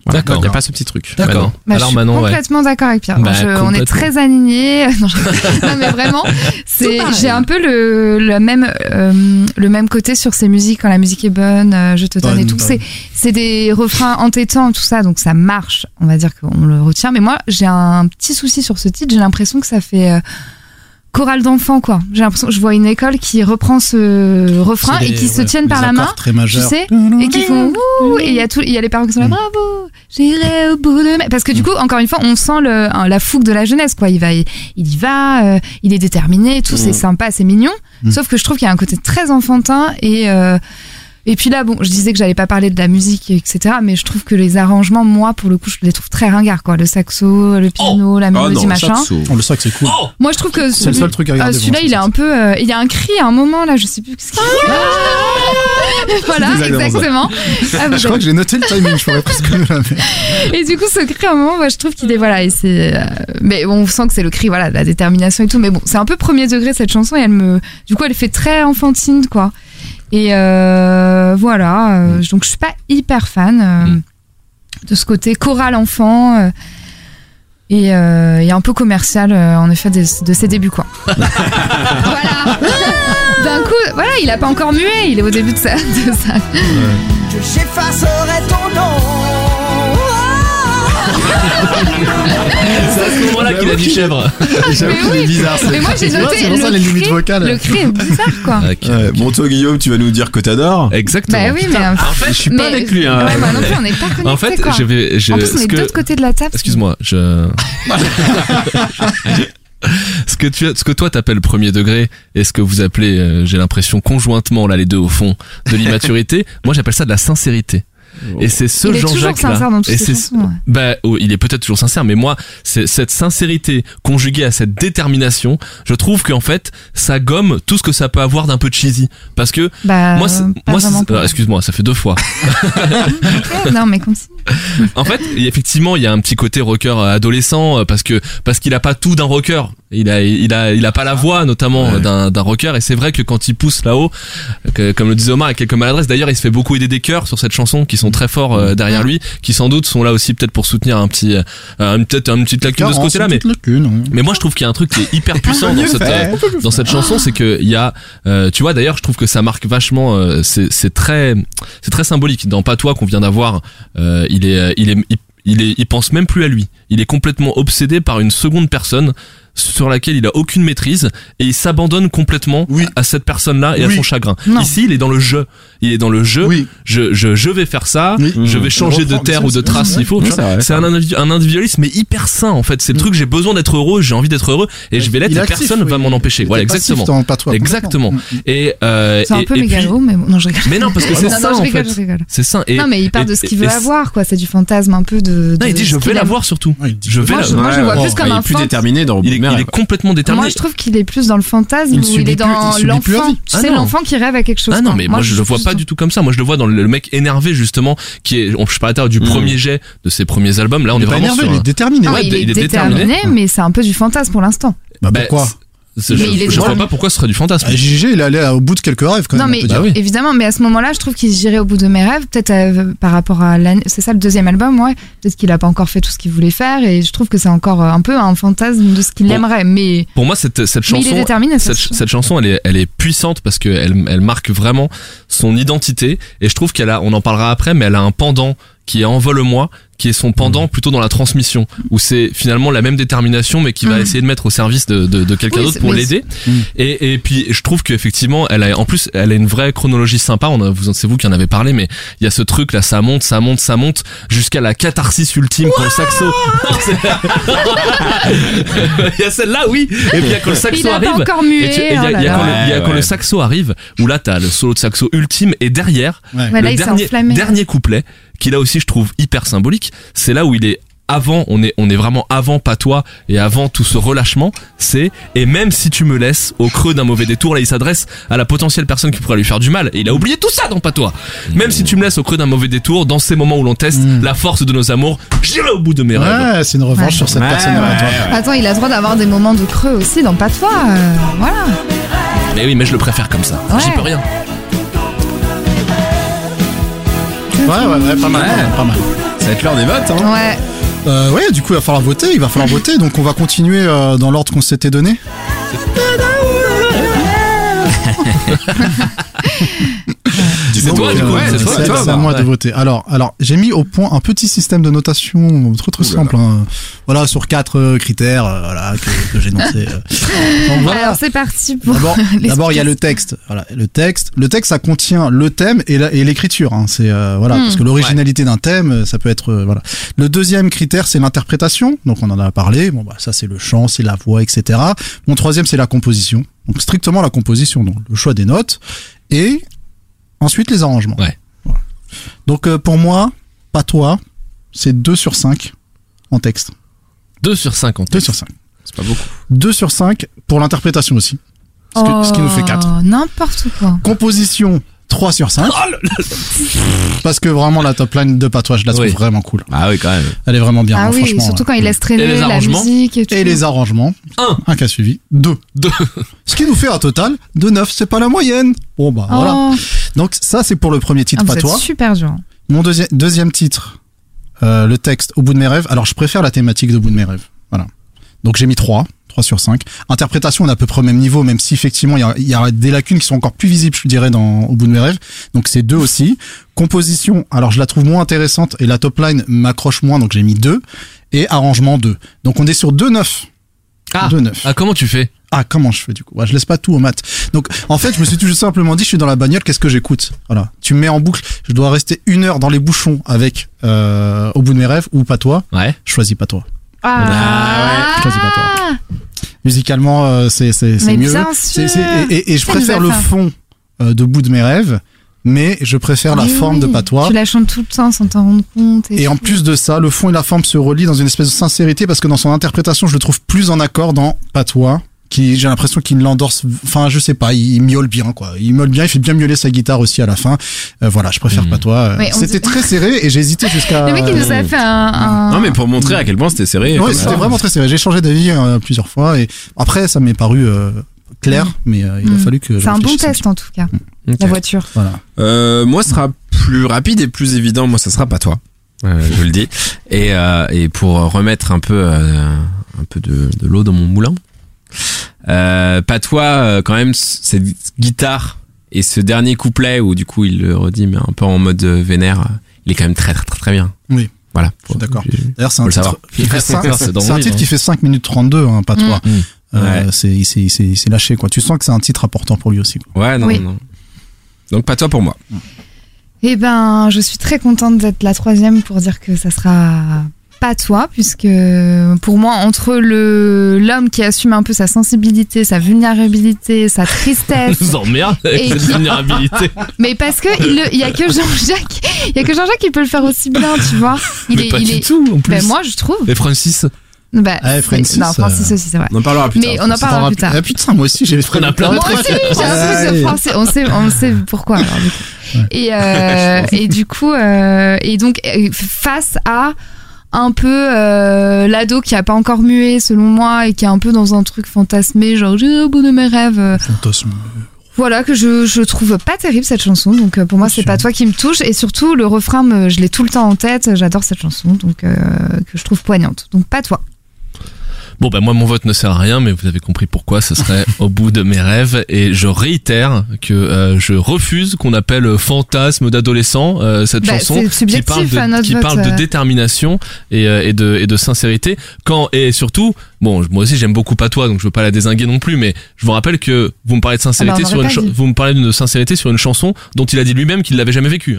Voilà, D'accord. Il n'y a pas ce petit truc. D'accord. Bah, Alors je suis Manon, ouais. complètement d'accord avec Pierre. Bah, Je- on est très alignés. [laughs] non, mais vraiment, c'est j'ai un peu le, le même euh, le même côté sur ces musiques quand la musique est bonne, euh, je te donne Bonne, et tout. C'est c'est des refrains entêtants tout ça, donc ça marche. On va dire qu'on le retient. Mais moi, j'ai un petit souci sur ce titre. J'ai l'impression que ça fait euh, chorale d'enfants quoi. J'ai l'impression je vois une école qui reprend ce refrain et qui se tiennent par la main très majeurs. sais, et qui font ouh et il y a tout il y a les parents qui sont là Mm. bravo j'irai au bout de parce que du coup encore une fois on sent le un- la fougue de la jeunesse quoi il va il, il y va euh, il est déterminé tout c'est sympa c'est mignon Mm. sauf que je trouve qu'il y a un côté très enfantin et euh, et puis là, bon, je disais que j'allais pas parler de la musique, etc. Mais je trouve que les arrangements, moi, pour le coup, je les trouve très ringards, quoi. Le saxo, le piano, la Ah mélodie, non, machin. saxo. On le sait que c'est cool. Moi, je trouve que C'est le seul truc à ah, regarder. celui-là, il est un peu. euh, il y a un cri à un moment là, je sais plus ce qu'il y a. [laughs] voilà, exactement. Ah, Je crois que j'ai noté le timing, je pourrais presque le [laughs] et du coup, ce cri, à un moment, moi, je trouve qu'il est voilà, et c'est. euh, mais bon, on sent que c'est le cri, voilà, de la détermination et tout. Mais bon, c'est un peu premier degré cette chanson et elle me, du coup, elle fait très enfantine, quoi. Et euh, voilà, euh, donc je suis pas hyper fan euh, Mm. de ce côté choral enfant. euh, et, euh, et un peu commercial euh, en effet de ses débuts quoi. [laughs] voilà. D'un coup, voilà, il a pas encore muet, il est au début de sa, de j'effacerai ton nom. C'est à ce moment-là qu'il a dit chèvre. J'avoue Mais qu'il oui. est bizarre. Mais moi j'ai noté C'est pour ça le les limites cri, vocales. le cri est bizarre quoi. Ok. bon, toi, Guillaume, tu vas nous dire que t'adores. Exactement. Bah oui, mais euh, En fait, je suis pas avec lui. Hein. Ouais, moi non plus, on n'est pas connectés En fait, quoi. je vais. En plus, on est de l'autre côté de la table. Excuse-moi, je. ce que tu, ce que toi t'appelles premier degré et ce que vous appelez, euh, j'ai l'impression conjointement là les deux au fond de l'immaturité, [laughs] moi j'appelle ça de la sincérité. Et c'est ce Il est toujours Jean-Jacques là. sincère dans toutes Et chansons. ouais. bah, oh, il est peut-être toujours sincère, mais moi, c'est cette sincérité conjuguée à cette détermination, je trouve qu'en fait, ça gomme tout ce que ça peut avoir d'un peu cheesy. Parce que Bah, moi, euh, moi. excuse-moi, ça fait deux fois. [laughs] non, mais continue. En fait, effectivement, il y a un petit côté rocker euh, adolescent euh, parce que parce qu'il a pas tout d'un rocker. Il a il a il a pas la voix notamment euh, d'un d'un rocker et c'est vrai que quand il pousse là-haut, que- comme le disait Omar, il a quelques maladresses. D'ailleurs, il se fait beaucoup aider des chœurs sur cette chanson qui sont très forts euh, derrière lui, qui sans doute sont là aussi peut-être pour soutenir un petit euh, un peut-être une petite lacune de ce côté-là, mais mais moi je trouve qu'il y a un truc qui est hyper [laughs] puissant dans cette euh, dans cette chanson, c'est que il y a, euh, tu vois, d'ailleurs, je trouve que ça marque vachement. euh, c'est c'est très, c'est très symbolique. Dans Patois qu'on vient d'avoir, euh, il est, euh, il est, il, il est, il pense même plus à lui. Il est complètement obsédé par une seconde personne sur laquelle il a aucune maîtrise et il s'abandonne complètement Oui. à cette personne-là et à son chagrin. Non. Ici, il est dans le jeu. Il est dans le jeu. Oui. Je, je, je vais faire ça. Oui. Je vais changer de terre ou de trace s'il faut. Oui, tu vois. c'est un, individu- un individualisme mais hyper sain en fait. C'est le truc. J'ai besoin d'être heureux. J'ai envie d'être heureux et je vais l'être. Il Personne oui. va m'en empêcher. Il Voilà, exactement. Exactement. complètement. Et euh, C'est un peu mégalo, mais non, je rigole. Mais non, parce que c'est ça en fait. C'est ça. Non, mais il parle de ce qu'il veut avoir, quoi. C'est du fantasme un peu de. Non, il dit je vais l'avoir surtout. Il Je vais Moi, je, vois plus comme il un est plus déterminé dans Il est, il est complètement déterminé. Moi, je trouve qu'il est plus dans le fantasme Il où il subit est dans l'enfant. vie. Tu Ah sais, l'enfant qui rêve à quelque chose. Ah non, quoi. mais moi, je le vois suis pas du tout comme ça. Moi je le vois dans le, le mec énervé justement, qui est, on, je parlais du Mm. premier jet de ses premiers albums. Là, on Il est est pas vraiment énervé, sur il est déterminé. Ah Ouais, ouais, il, il est déterminé. déterminé, mais c'est un peu du fantasme pour l'instant. Bah Bah, pourquoi je, je vois pas pourquoi ce serait du fantasme. Ah, JG, il est allé au bout de quelques rêves quand Non, même. mais on peut Bah dire. oui. évidemment, mais à ce moment-là, je trouve qu'il irait au bout de mes rêves. Peut-être euh, par rapport à l'année. C'est ça le deuxième album, ouais. Peut-être qu'il a pas encore fait tout ce qu'il voulait faire et je trouve que c'est encore euh, un peu un fantasme de ce qu'il Bon. aimerait. Mais, Pour moi, cette, cette mais il est chanson, cette, c'est sûr. cette chanson, elle est, elle est puissante parce qu'elle elle marque vraiment son identité. Et je trouve qu'elle a, on en parlera après, mais elle a un pendant qui est Envole-moi, qui est son pendant Mmh. plutôt dans la transmission, où c'est finalement la même détermination, mais qui va Mhm. essayer de mettre au service de, de, de quelqu'un Oui, d'autre pour l'aider. Mhm. Et, et puis, je trouve qu'effectivement, elle a, en plus, elle a une vraie chronologie sympa. On a, vous, c'est vous qui en avez parlé, mais il y a ce truc là, ça monte, ça monte, ça monte, jusqu'à la catharsis ultime quand le saxo. [laughs] [laughs] Il y a celle-là, oui. Et puis il y a quand le saxo Il arrive. encore Et tu- et il y a, il y a là quand, le, il y a quand Ouais, le ouais. saxo arrive, où là t'as le solo de saxo ultime, et derrière, Ouais. Là, le dernier, dernier couplet, qui là aussi je trouve hyper symbolique, c'est là où il est avant, on est, on est vraiment avant patois et avant tout ce relâchement, c'est, et même si tu me laisses au creux d'un mauvais détour, là il s'adresse à la potentielle personne qui pourrait lui faire du mal, et il a oublié tout ça dans patois. Même si tu me laisses au creux d'un mauvais détour, dans ces moments où l'on teste Mm. la force de nos amours, j'irai au bout de mes rêves. Ouais, c'est une revanche Ouais. sur cette Ouais, personne ouais, là ouais. Attends, il a le droit d'avoir des moments de creux aussi dans Patois. euh, voilà. Mais oui, mais je le préfère comme ça. Ouais. J'y peux rien. Ouais, ouais, ouais, pas mal, Ouais. pas mal, pas mal. Ça va être l'heure des votes, hein. Ouais. Euh, ouais, du coup, il va falloir voter, il va falloir voter, donc on va continuer euh, dans l'ordre qu'on s'était donné. [laughs] C'est toi, du coup, c'est toi, c'est toi, à bah, moi ouais. de voter. Alors, alors, j'ai mis au point un petit système de notation très très simple. hein. Voilà, sur quatre euh, critères, euh, voilà, que, que j'ai énoncés. euh. [laughs] Donc voilà. Alors c'est parti pour. D'abord, [laughs] il y a le texte. Voilà, le texte. Le texte, ça contient le thème et la- et l'écriture. Hein. C'est euh, voilà, Hmm. parce que l'originalité d'un thème, ça peut être euh, voilà. Le deuxième critère, c'est l'interprétation. Donc, on en a parlé. Bon, bah, ça, c'est le chant, c'est la voix, etc. Mon troisième, c'est la composition. Donc, strictement la composition, donc le choix des notes et ensuite les arrangements. Ouais. Voilà. Donc, euh, pour moi, pas toi, c'est 2 sur 5 en texte. 2 sur 50. 2 sur 5. C'est pas beaucoup. 2 sur 5 pour l'interprétation aussi. Ce, que- ce qui nous fait 4. Oh, N'importe quoi. Composition 3 sur 5. [laughs] Parce que vraiment la top line de Patois, je la trouve Oui. vraiment cool. Ah oui, quand même. Elle est vraiment bien, ah hein, oui, franchement. surtout quand il laisse traîner les la musique et tout. Et les arrangements, Un. un cas suivi, 2. Deux. Ce qui nous fait un total de 9, c'est pas la moyenne. Bon bah Oh, voilà. Donc ça c'est pour le premier titre ah, vous êtes Patois. super dur. Mon deuxième deuxième titre, euh, le texte Au bout de mes rêves. Alors je préfère la thématique d'Au bout de mes rêves. Voilà. Donc j'ai mis 3, 3 sur 5. Interprétation, on est à peu près au même niveau, même si effectivement il y a, y a des lacunes qui sont encore plus visibles, je dirais, dans Au bout de mes rêves. Donc c'est 2 aussi. Composition, alors je la trouve moins intéressante et la top line m'accroche moins, donc j'ai mis 2. Et arrangement 2. Donc on est sur 2 9. Ah. 2 9. Ah, comment tu fais? Ah, comment je fais du coup? Ouais, Je laisse pas tout au mat. Donc, en fait, je me suis tout simplement dit, je suis dans la bagnole, qu'est-ce que j'écoute? Voilà. Tu me mets en boucle. Je dois rester une heure dans les bouchons avec euh, Au bout de mes rêves ou pas toi. Ouais. Choisis pas toi. Ah, pas toi. Musicalement, euh, c'est mieux. et, je préfère le fond euh, de bout de mes rêves, mais je préfère la Oui, forme de patois. Tu la chantes tout le temps sans t'en rendre compte. Et, Et en plus de ça, le fond et la forme se relient dans une espèce de sincérité parce que dans son interprétation, je le trouve plus en accord dans Patois, qui j'ai l'impression qu'il l'endorse. Enfin, je sais pas, il, il miaule bien quoi. Il miaule bien, il fait bien miauler sa guitare aussi à la fin. Euh, voilà, je préfère. Euh, Ouais, on C'était dit- très serré et j'ai hésité jusqu'à. Le mec, il nous a fait un. un- Non mais pour montrer à quel point c'était serré. Ouais, c'était vraiment très serré. J'ai changé d'avis euh, plusieurs fois et après, ça m'est paru euh, clair, mais euh, il a Mhm. fallu que. je C'est un bon test en tout cas, la voiture. Voilà. Euh, moi, ce sera plus rapide et plus évident. Moi, ça sera pas toi. Euh, je vous le dis. Et, euh, et pour remettre un peu, euh, un peu de, de l'eau dans mon moulin, euh, pas toi, euh, quand même, cette guitare et ce dernier couplet où du coup il le redit, mais un peu en mode euh, vénère, euh, il est quand même très très très, très bien. Oui. Voilà. Je suis d'accord. D'ailleurs, c'est un [laughs] titre. qui fait un titre qui fait 5 minutes 32, hein, Patois. Mm. Euh, Ouais. c'est, lâché, quoi. Tu sens que c'est un titre important pour lui aussi. quoi. Ouais, non, Oui. non. Donc pas toi pour moi. Eh ben, je suis très contente d'être la troisième pour dire que ça sera pas toi, puisque pour moi, entre le l'homme qui assume un peu sa sensibilité, sa vulnérabilité, sa tristesse, [laughs] nous emmerde avec Et cette qui- vulnérabilité. [laughs] mais parce que il, le- il y a que Jean-Jacques, il y a que Jean-Jacques qui peut le faire aussi bien, tu vois. Il mais est, pas il du est. tout en plus. Ben moi, je trouve. Et Francis, Bah, Ouais, c'est- Francis, non, Francis euh, aussi, c'est vrai. On en parlera plus Mais tard. on en parlera plus tard. Ah, putain, moi aussi, j'ai On a plein de Moi aussi, j'ai un truc de français. On sait, on sait pourquoi. Alors, du coup. Et, euh, [laughs] et du coup, euh, et donc euh, face à un peu euh, l'ado qui a pas encore mué selon moi et qui est un peu dans un truc fantasmé, genre j'ai au bout de mes rêves. euh, Fantasme. Voilà que je je trouve pas terrible cette chanson. Donc euh, pour moi c'est pas toi qui me touche et surtout le refrain me, je l'ai tout le temps en tête. J'adore cette chanson donc euh, que je trouve poignante. Donc pas toi. Bon ben moi mon vote ne sert à rien mais vous avez compris pourquoi ce serait [laughs] au bout de mes rêves et je réitère que euh, je refuse qu'on appelle fantasme d'adolescent euh, cette Bah, chanson c'est qui parle de, hein, qui vote, parle de euh. détermination et, euh, et de et de sincérité quand et surtout bon moi aussi j'aime beaucoup pas toi donc je veux pas la désinguer non plus mais je vous rappelle que vous me parlez de sincérité Ah bah, sur une dit. vous me parlez de sincérité sur une chanson dont il a dit lui-même qu'il l'avait jamais vécue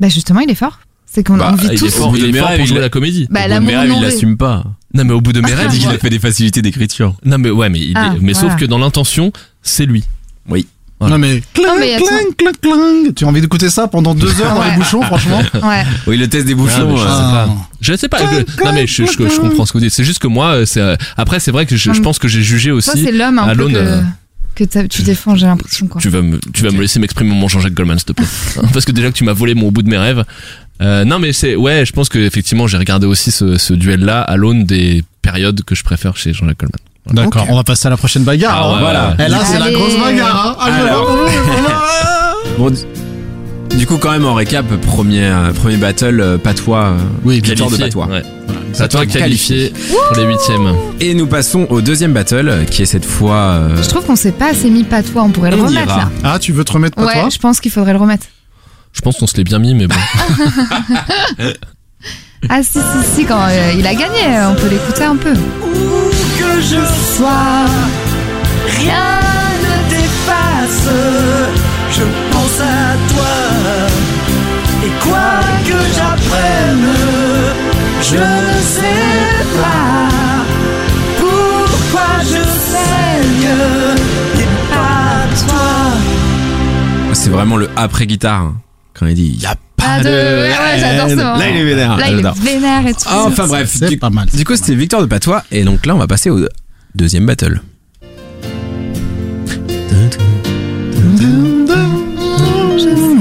Bah justement il est fort. C'est qu'on Bah, a envie il est tous. fort, bout il de est fort pour jouer la comédie Bah l'amour il l'assume pas. Non mais au bout de mes rêves Il dit qu'il il a fait des facilités d'écriture. non mais ouais mais il est- Ah, mais sauf que dans l'intention c'est lui Oui. Voilà. Non, mais clang, Non, mais attends. clang, clang, clang. Tu as envie d'écouter ça pendant deux heures dans les Ouais. bouchons, franchement? [laughs] Ouais. Oui, le test des Ah, bouchons. mais je euh, sais Ah. pas. Je sais pas. je- non mais je, je, je comprends ce que vous dites. C'est juste que moi, euh, c'est euh, après c'est vrai que je, je pense que j'ai jugé Toi aussi. c'est l'homme un à peu l'aune, que, euh, que t'as- tu défends j'ai l'impression quoi. Tu vas me, tu vas me laisser m'exprimer mon Jean-Jacques Goldman, s'il te plaît. Hein, [laughs] Parce que déjà que tu m'as volé mon au bout de mes rêves. Euh, non mais c'est ouais, je pense que effectivement j'ai regardé aussi ce, ce duel-là à l'aune des périodes que je préfère chez Jean-Jacques Goldman. D'accord, on va passer à la prochaine bagarre. Ah hein. ouais, voilà. Et là, c'est la grosse bagarre, hein. Ah, Alors. [laughs] Bon, du- coup, quand même, en récap, premier, euh, premier battle, euh, patois. Oui, victoire de Qualifié, patois. Ouais. Voilà, Patois qualifié pour les huitièmes. Et nous passons au deuxième battle, qui est cette fois. euh, Je trouve qu'on s'est pas assez mis patois, on pourrait le remettre ira. là. Ah, tu veux te remettre pas Ouais, je pense qu'il faudrait le remettre. Je pense qu'on se l'est bien mis, mais bon. [laughs] Ah si si si quand euh, il a gagné, euh, on peut l'écouter un peu. Où que je sois, rien ne t'efface. Je pense à toi. Et quoi que j'apprenne, je ne sais pas pourquoi je saigne. Et pas toi. C'est vraiment le après-guitare. Hein, Quand il dit, y a pas Ah, de- de. ouais, ouais, j'adore ce moment. Là, il est vénère. Là il est vénère et tout. Ah, enfin bref, C'est du, pas mal. du coup c'était victoire de patois et donc là on va passer au deuxième battle. On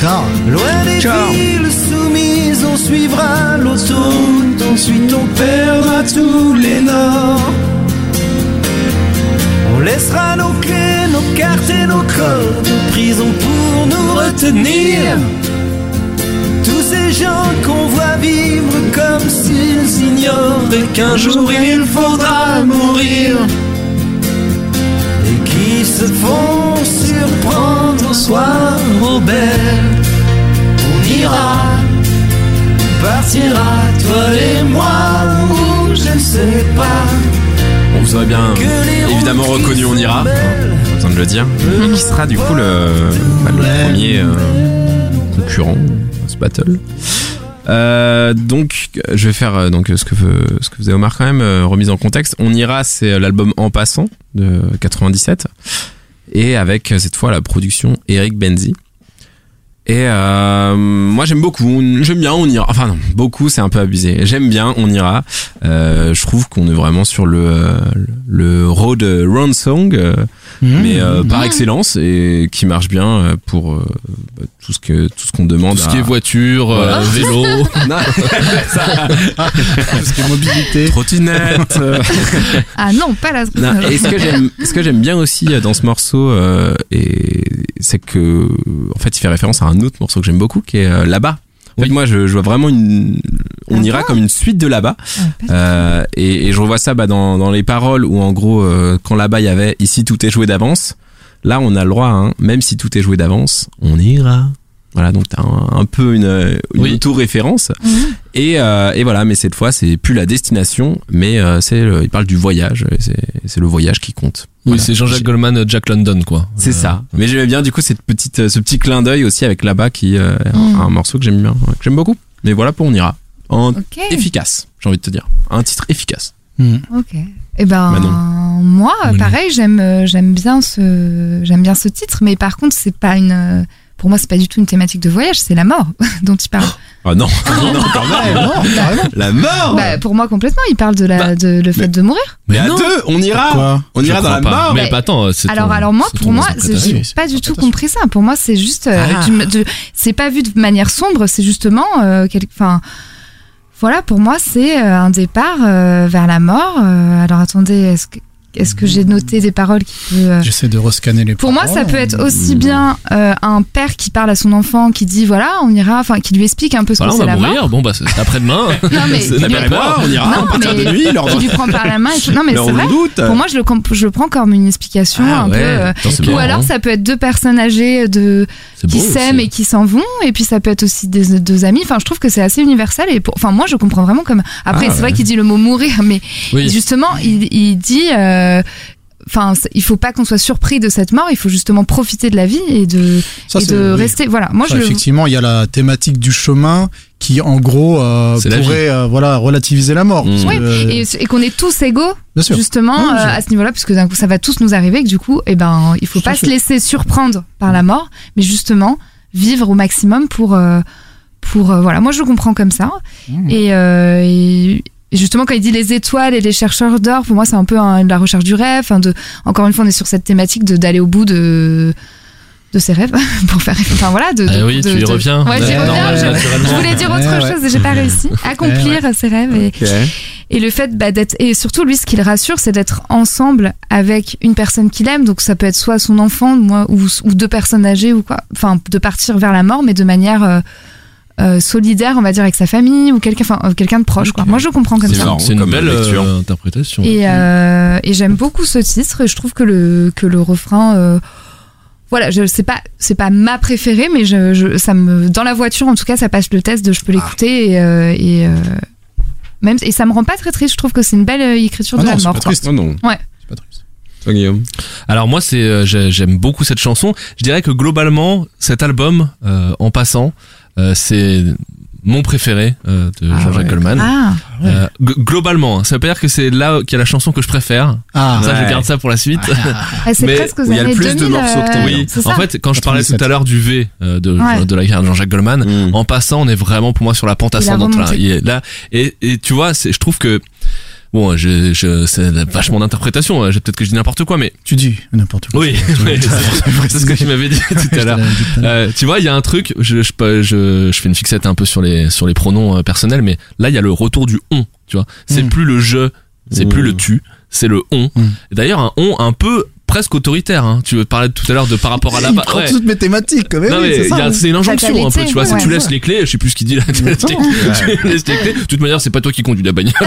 Loin des Ciao. villes soumises, on suivra l'autoroute, ensuite on perdra tous les nords. On laissera nos clés, nos cartes et nos codes, nos prisons pour nous retenir. Tous ces gens qu'on voit vivre comme s'ils ignoraient qu'un jour il faudra mourir. Se font surprendre au soir au bel. On ira, on partira, toi et moi, ou je ne sais pas. Bon, vous aurez bien évidemment reconnu On ira, pas besoin de le dire, qui sera du coup le, bah, le premier euh, concurrent à ce battle? Euh, donc, je vais faire euh, donc ce que ce que faisait Omar quand même euh, remise en contexte. On ira, c'est l'album En passant de 97 et avec cette fois la production Eric Benzi. Et moi j'aime beaucoup, j'aime bien On ira. Enfin non, beaucoup c'est un peu abusé. J'aime bien On ira. Je trouve qu'on est vraiment sur le le road round song, Mmh. mais euh, par excellence et qui marche bien euh, pour euh, bah, tout ce que tout ce qu'on demande. Tout ce à- qui est voiture, euh, Voilà. vélo. [laughs] Non, [laughs] [laughs] ça, Tout ce qui est mobilité. trottinette. Ah non, pas la Non, et ce que j'aime, ce que j'aime bien aussi euh, dans ce morceau, euh, et c'est que, en fait, il fait référence à un autre morceau que j'aime beaucoup, qui est euh, là-bas. En fait, Oui. moi, je, je vois vraiment une, on ira comme une suite de là-bas. Euh, et, et je revois ça bah, dans, dans les paroles où, en gros, euh, quand là-bas il y avait ici tout est joué d'avance. Là, on a le droit, hein, même si tout est joué d'avance, on ira. Voilà, donc t'as un, un peu une, une Oui. auto-référence. Mhm. Et, euh, et voilà, mais cette fois, c'est plus la destination, mais euh, c'est le- il parle du voyage. C'est c'est le voyage qui compte. Oui, Voilà. c'est Jean-Jacques Goldman, euh, Jack London, quoi. C'est Euh, ça. Mais j'aimais bien du coup cette petite, ce petit clin d'œil aussi avec là-bas qui est un- Mm. un morceau que j'aime bien, que j'aime beaucoup. Mais voilà pour on ira. En Ok. efficace, j'ai envie de te dire. Un titre efficace. Mmh. Ok. Eh ben, non. moi, pareil, j'aime, j'aime bien ce, j'aime bien ce titre, mais par contre, c'est pas une, euh, pour moi, c'est pas du tout une thématique de voyage, c'est la mort [laughs] dont il parle. [gasps] Ah non, non quand même. non, carrément. La mort. Bah, pour moi, complètement, il parle de la, Bah, de, le fait de mourir. mais à non. deux, on ira. Quoi On je ira dans crois la pas. mort. Mais Mais- bah, attends, c'est Alors, ton- alors moi, c'est pour ton moi, interprétation. j'ai c'est pas du tout interprétation. compris ça. Pour moi, c'est juste, euh, Ah. du- de- c'est pas vu de manière sombre, c'est justement, euh, quel- enfin, voilà, pour moi, c'est euh, un départ euh, vers la mort. Euh, alors, attendez, est-ce que, est-ce que j'ai noté des paroles qui peut, euh, J'essaie de rescanner les Pour moi, ça paroles. peut être aussi bien euh, un père qui parle à son enfant, qui dit voilà, on ira, enfin, qui lui explique un peu ce Voilà, que on c'est va la mort. mourir. Bon, bah, c'est après-demain. [laughs] Non, mais [laughs] C'est la mort. on ira Non, à partir mais de nuit, qui lui prend par la main. et tout. Non, mais c'est vrai. on doute. Pour moi, je le, comp- je le prends comme une explication Ah un ouais. peu. euh, ou alors, ça peut être deux personnes âgées de qui s'aiment et qui s'en vont, et puis ça peut être aussi des deux amis. Enfin, je trouve que c'est assez universel. Et pour, enfin, moi, je comprends vraiment comme. Après, Ah, c'est vrai ouais. qu'il dit le mot mourir, mais Oui. justement, il, il dit. euh, Enfin, c'est- il faut pas qu'on soit surpris de cette mort. Il faut justement profiter de la vie et de Ça, et c'est- de oui. rester. Voilà. Moi, Ça, je le. effectivement, il y a la thématique du chemin qui, en gros, euh, pourrait euh, voilà relativiser la mort. Mmh. Oui, euh, et, et qu'on est tous égaux justement Oui, euh, à ce niveau-là puisque d'un coup ça va tous nous arriver que du coup eh ben il faut pas se laisser surprendre par la mort mais justement vivre au maximum pour euh, pour euh, voilà moi je le comprends comme ça Mmh. et, euh, et et justement quand il dit les étoiles et les chercheurs d'or pour moi c'est un peu de la recherche du rêve enfin de encore une fois on est sur cette thématique de d'aller au bout de de ses rêves [laughs] pour faire enfin voilà de, de- Ah oui, de- tu y de- reviens. ouais j'y Ouais, reviens. normal, je, voulais dire autre Ouais, chose et j'ai pas réussi accomplir ses rêves et, et le fait bah, d'être et surtout lui ce qui le rassure c'est d'être ensemble avec une personne qu'il aime. Donc ça peut être soit son enfant moi ou, ou deux personnes âgées ou quoi enfin de partir vers la mort mais de manière euh, euh, solidaire on va dire avec sa famille ou quelqu'un enfin euh, quelqu'un de proche quoi moi je comprends comme C'est ça. C'est une comme belle lecture. euh, interprétation. et, euh, et j'aime beaucoup ce titre et je trouve que le que le refrain euh, voilà, je sais pas, c'est pas ma préférée, mais je, je, ça me, dans la voiture en tout cas, ça passe le test de je peux l'écouter et, euh, et euh, même et ça me rend pas très triste. Je trouve que c'est une belle euh, écriture Ah de non, la c'est mort. pas quoi. triste. Non, non. Ouais. C'est pas triste. Toi, Guillaume. Alors moi, c'est euh, j'ai- j'aime beaucoup cette chanson. Je dirais que globalement, cet album, euh, en passant, euh, c'est mon préféré euh, de Ah Jean-Jacques ouais. Goldman. Ah, Euh, g- globalement, hein. ça veut pas dire que c'est là qu'il y a la chanson que je préfère. Ah, ça, ouais. je garde ça pour la suite. ah, c'est Mais presque aux il y a le plus de 2000. morceaux que euh, oui, c'est en fait, quand je parlais tout 97. à l'heure du V euh, de, Ouais. de la carrière de Jean-Jacques Goldman, Mm. en passant, on est vraiment pour moi sur la pente ascendante là. remonté. Il est là et, et tu vois, c'est, je trouve que bon, je, je, c'est vachement d'interprétation. j'ai- Peut-être que je dis n'importe quoi, mais tu dis n'importe quoi. oui, oui, c'est ce que tu m'avais dit tout à l'heure. Euh, tu vois, il y a un truc, je, je, je, je fais une fixette un peu sur les, sur les pronoms euh, personnels, mais là, il y a le retour du on, tu vois. C'est Mm. plus le je, c'est plus le tu, c'est le on. Mm. Et D'ailleurs, un on un peu presque autoritaire, hein. Tu parlais tout à l'heure de par rapport à la Il prend ouais. toutes mes thématiques, quand même. C'est hein. c'est une injonction un peu, tu vois. Si tu laisses les clés, je sais plus ce qu'il dit là. [laughs] Tu laisses les, tu laisses les clés. De toute manière, c'est pas toi qui conduis la bagnole. [laughs]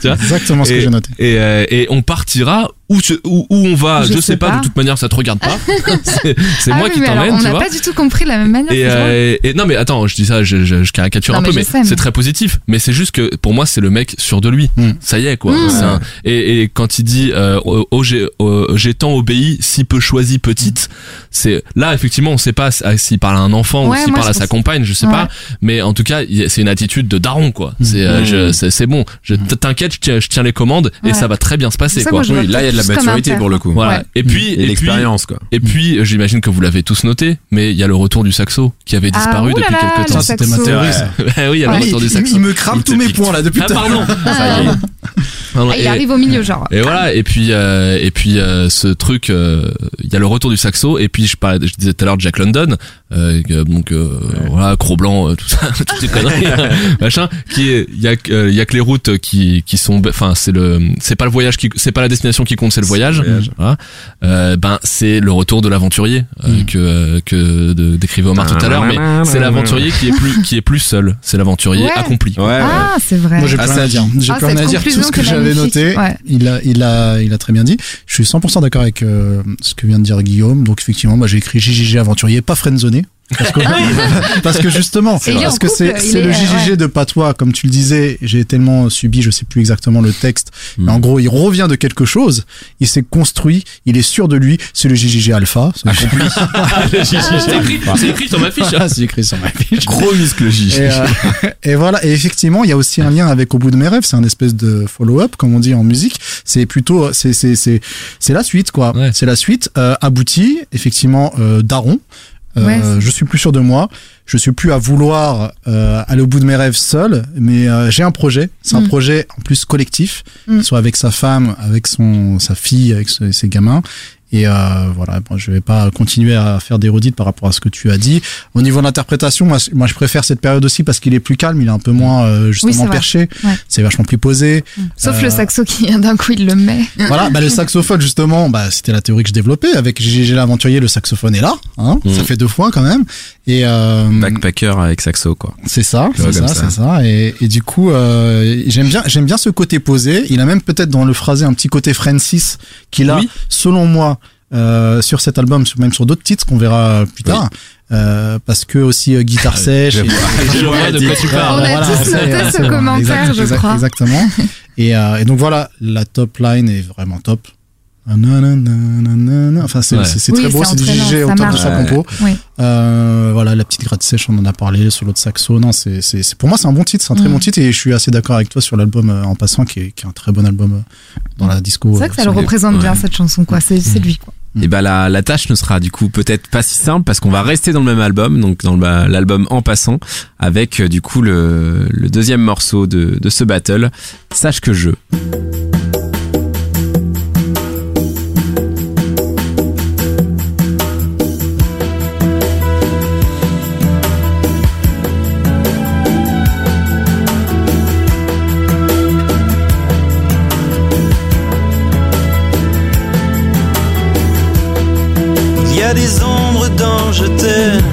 Tu vois Exactement ce que j'ai noté. et, euh, et on partira où, tu- où, où on va, je, Je sais sais pas, pas. de toute manière ça te regarde pas. [laughs] c'est c'est Ah moi oui, qui t'emmène, On n'a pas du tout compris de la même manière. Et, euh, et- non mais attends, je dis ça, je, je, je caricature Non, un peu, mais c'est très positif. Mais c'est juste que pour moi c'est le mec sûr de lui. Mm. Ça y est quoi. Mm. C'est un- et, et quand il dit euh, oh, oh, j'ai oh, j'ai tant obéi, si peu choisi petite, c'est là effectivement on sait pas si- s'il parle à un enfant Ouais, ou s'il parle à sa pense- compagne, je sais Ouais. pas. Mais en tout cas c'est une attitude de daron quoi. C'est euh, Mm. je- c'est bon. Je t'inquiète, je tiens, je tiens les commandes et ça va très bien se passer quoi. là de la maturité pour le coup. Voilà. Ouais. Et puis Et et puis l'expérience quoi. et puis, j'imagine que vous l'avez tous noté, mais il y a le retour du saxo qui avait Ah, disparu depuis quelques temps. C'était ma théorie, [laughs] oui, il y a le retour du saxo. il me crame tous mes points là depuis Ah tout Ah, ah, il Et- arrive au milieu, genre. Et voilà, et puis euh, et puis euh, ce truc, euh, il y a le retour du saxo, et puis je parlais, je disais tout à l'heure Jack London, euh, donc euh, voilà, Cro Blanc, euh, tout ça, [laughs] toutes ces conneries, [laughs] machin, qui est, il y a que euh, il y a que les routes qui qui sont, enfin c'est le, c'est pas le voyage qui, c'est pas la destination qui compte, c'est le voyage. voyage. Voilà. Euh, ben c'est le retour de l'aventurier euh, Mm. que euh, que de- décrivait Omar tout à l'heure, mais c'est l'aventurier qui est plus qui est plus seul, c'est l'aventurier Ouais. accompli. Ouais, ouais. Ah, c'est vrai. Moi, j'ai Ah, rien à dire. J'ai Ah, plus rien cette à dire. Tout conclusion ce que qui est j'avais noté, Ouais. il a, il a, il a très bien dit. Je suis 100% d'accord avec euh, ce que vient de dire Guillaume. Donc effectivement, moi j'ai écrit JJG aventurier, pas friendzoné. Parce que, [laughs] parce que justement, parce que c'est le JJG ouais. de patois, comme tu le disais. J'ai tellement subi, je sais plus exactement le texte. Mais en gros, il revient de quelque chose. Il s'est construit. Il est sûr de lui. C'est le JJG alpha. C'est écrit, c'est écrit sur ma fiche. Ah, [laughs] c'est écrit sur ma fiche. Gros muscle J. Et, euh, et voilà. Et effectivement, il y a aussi un lien avec Au bout de mes rêves. C'est un espèce de follow-up, comme on dit en musique. C'est plutôt, c'est, c'est, c'est, c'est la suite, quoi. Ouais. C'est la suite. Euh, abouti, effectivement, euh, Daron. Euh, Ouais, je suis plus sûr de moi. Je suis plus à vouloir euh, aller au bout de mes rêves seul, mais euh, j'ai un projet. C'est un Mm. projet en plus collectif, Mm. soit avec sa femme, avec son sa fille, avec ses gamins. Et euh, voilà, bon, je vais pas continuer à faire des redites par rapport à ce que tu as dit. Au niveau de l'interprétation, moi, moi je préfère cette période aussi parce qu'il est plus calme, il est un peu moins euh, justement perché, Ouais. c'est vachement plus posé. Sauf Euh, le saxo qui vient d'un coup, il le met. voilà, bah, le [laughs] saxophone justement, bah, c'était la théorie que je développais avec GG l'aventurier, le saxophone est là, hein, Mm. ça fait deux fois quand même. Et euh, Backpacker avec saxo quoi. c'est ça, c'est ça, c'est ça. Et, et du coup, euh, j'aime bien, j'aime bien ce côté posé. Il a même peut-être dans le phrasé un petit côté Francis qu'il a, Oui. selon moi, euh, sur cet album, même sur d'autres titres qu'on verra plus tard. Euh, parce que aussi euh, guitare sèche. je et- vois. [laughs] Je vois de quoi tu parles. On a tous sait, noté ce commentaire, je crois. Exactement. et, euh, et donc voilà, la top line est vraiment top. Enfin, c'est Ouais. c'est Oui, très beau, c'est c'est du entraînant, GG au ça top de sa Ouais. compo. Oui. Euh, voilà, la petite gratte sèche, on en a parlé, sur l'autre saxo. Non, c'est, pour moi, c'est un bon titre, c'est un très Mm. bon titre et je suis assez d'accord avec toi sur l'album euh, en passant, qui est, qui est un très bon album euh, dans la disco. C'est vrai que ça euh, le représente bien Ouais. cette chanson, quoi. C'est lui, quoi. Et bah la, la tâche ne sera du coup peut-être pas si simple parce qu'on va rester dans le même album, donc dans l'album En passant, avec euh, du coup le, le deuxième morceau de, de ce battle, Sache que je. Je t'aime.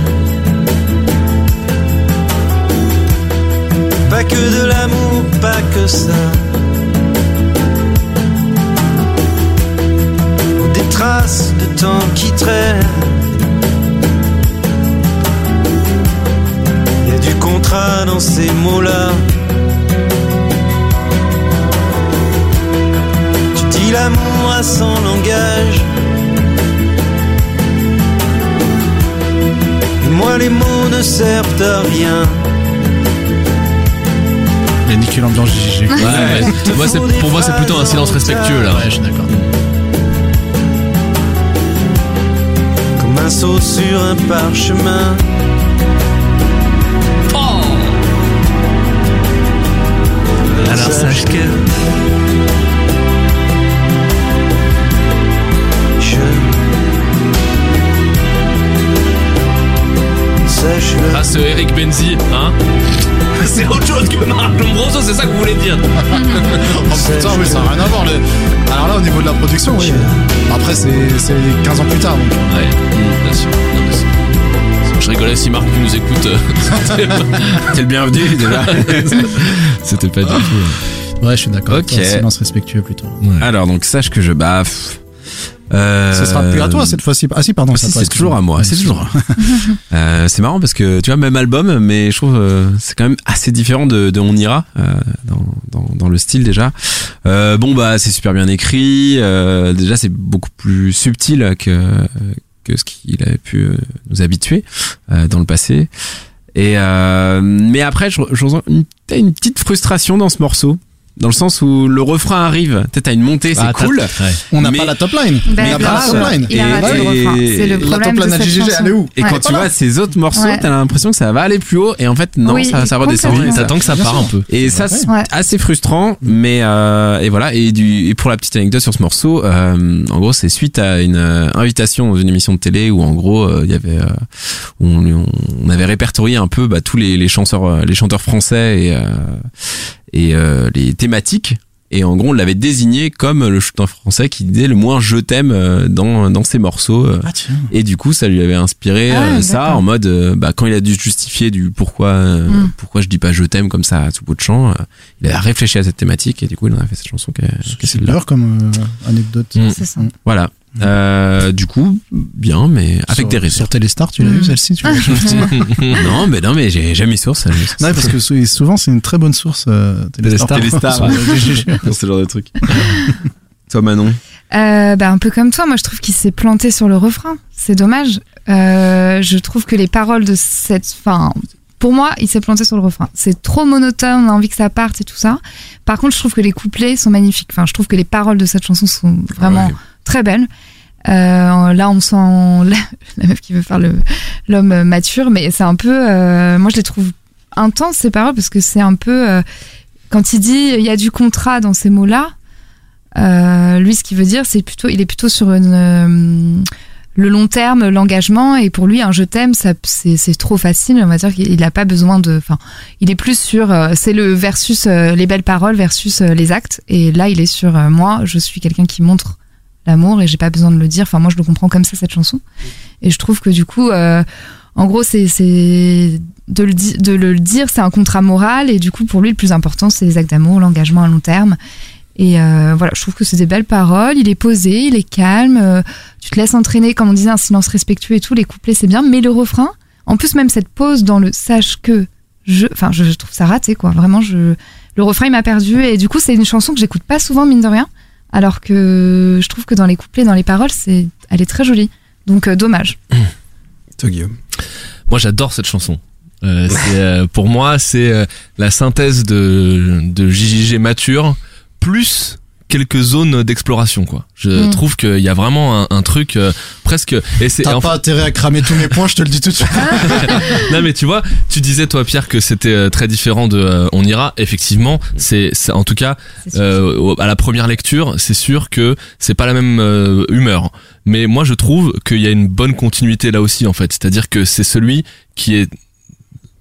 Moi, pour moi, c'est plutôt un silence respectueux là. Ouais, je suis d'accord. Comme un saut sur un parchemin. Alors sache que ah ce Eric Benzi, hein [laughs] C'est autre chose que Marc Lombroso, c'est ça que vous voulez dire [laughs] Oh putain, oui, ça n'a rien à voir. le- Alors là, au niveau de la production, oui. Après, c'est c'est 15 ans plus tard. Donc. Ouais, bien sûr. Non, mais c'est- je rigolais si Marc nous écoute. euh, [laughs] c'était pas- T'es le bienvenu déjà. C'était pas du tout. euh. Ouais, je suis d'accord. Ok. Silence respectueux plutôt. Alors donc sache que je baffe. Euh, Ce sera plus à toi cette fois-ci. Ah si, pardon. si, à toi, c'est toujours à moi, c'est toujours. [laughs] Euh, c'est marrant parce que tu vois même album, mais je trouve euh, c'est quand même assez différent de, de On ira euh, dans, dans, dans le style déjà. Euh, bon bah c'est super bien écrit. euh, déjà c'est beaucoup plus subtil que que ce qu'il avait pu nous habituer euh, dans le passé. Et euh, mais après je, je une, une petite frustration dans ce morceau. Dans le sens où le refrain arrive, peut-être à une montée, c'est Ah, t'as- cool. ouais. On n'a pas la top line. On n'a bien pas la top line. Il a Et- raté le et- refrain. C'est le La problème top de line à cette GGG, chanson. elle est où Et Ouais. quand tu vois ces autres morceaux, Ouais. t'as l'impression que ça va aller plus haut, et en fait non, Oui, ça, ça redescend. complètement. Et ça- T'attends que ça part un peu. Et ça, c'est Ouais. assez frustrant, mais euh, et voilà. Et, du, et pour la petite anecdote sur ce morceau, euh, en gros, c'est suite à une euh, invitation dans une émission de télé où en gros, euh, il y avait, euh, on, on avait répertorié un peu bah, tous les, les chanteurs, euh, les chanteurs français et euh, et euh, les thématiques. Et en gros, on l'avait désigné comme le chanteur français qui disait le moins je t'aime euh, dans dans ses morceaux. euh, Ah tiens. et du coup, ça lui avait inspiré Ah, euh, ça en mode, bah, quand il a dû justifier du pourquoi, euh, Mm. pourquoi je dis pas je t'aime comme ça à tout bout de champ, il a réfléchi à cette thématique et du coup, il en a fait cette chanson qui est, qui est celle-là. Super comme euh, anecdote. Mm. C'est ça. Voilà. Euh, du coup, bien, mais avec Sur- des raisons. Sur Téléstar, tu l'as Mm. vu celle-ci tu l'as vu [laughs] non, mais non, mais j'ai jamais source. Non, parce que sou- souvent c'est une très bonne source. Euh, Téléstar. Téléstar, ouais. le [laughs] GGG. ce genre de truc. [laughs] Toi, Manon. Euh, bah, un peu comme toi, moi je trouve qu'il s'est planté sur le refrain. C'est dommage. Euh, je trouve que les paroles de cette fin, pour moi, il s'est planté sur le refrain. C'est trop monotone, on a envie que ça parte et tout ça. Par contre, je trouve que les couplets sont magnifiques. Enfin, je trouve que les paroles de cette chanson sont vraiment Ouais. Très belles. Euh, là, on sent [laughs] la, la meuf qui veut faire l'homme mature, mais c'est un peu. euh, moi, je les trouve intenses ces paroles parce que c'est un peu euh, quand il dit il y a du contrat dans ces mots-là. Lui, ce qu'il veut dire, c'est plutôt, il est plutôt sur le long terme, l'engagement, et pour lui, un je t'aime, c'est, trop facile. On va dire qu'il n'a pas besoin de, enfin, il est plus sur, c'est le versus les belles paroles versus les actes, et là, il est sur moi, je suis quelqu'un qui montre l'amour et j'ai pas besoin de le dire. Enfin, moi, je le comprends comme ça cette chanson, et je trouve que du coup, euh, en gros, c'est, de le, de le dire, c'est un contrat moral, et du coup, pour lui, le plus important, c'est les actes d'amour, l'engagement à long terme. Et euh, voilà, je trouve que c'est des belles paroles. Il est posé, il est calme. euh, tu te laisses entraîner, comme on disait, un silence respectueux et tout. Les couplets, c'est bien. Mais le refrain, en plus, même cette pause dans le sache que je. Enfin, je, je trouve ça raté, quoi. Vraiment, je. Le refrain, il m'a perdu. Et du coup, c'est une chanson que j'écoute pas souvent, mine de rien. Alors que je trouve que dans les couplets, dans les paroles, c'est, elle est très jolie. Donc, euh, dommage. Toi, Guillaume. Moi, j'adore cette chanson. Euh, c'est, euh, pour moi, c'est euh, la synthèse de, de JJG mature plus quelques zones d'exploration quoi. Je Mm. trouve qu'il y a vraiment un, un truc euh, presque et c'est T'as pas intérêt à cramer tous mes points, je te le dis tout de suite. [laughs] non mais tu vois, tu disais toi Pierre que c'était euh, très différent de euh, On ira. Effectivement, c'est c'est- en tout cas euh, à la première lecture, c'est sûr que c'est pas la même euh, humeur. Mais moi je trouve qu'il y a une bonne continuité là aussi en fait. C'est-à-dire que c'est celui qui est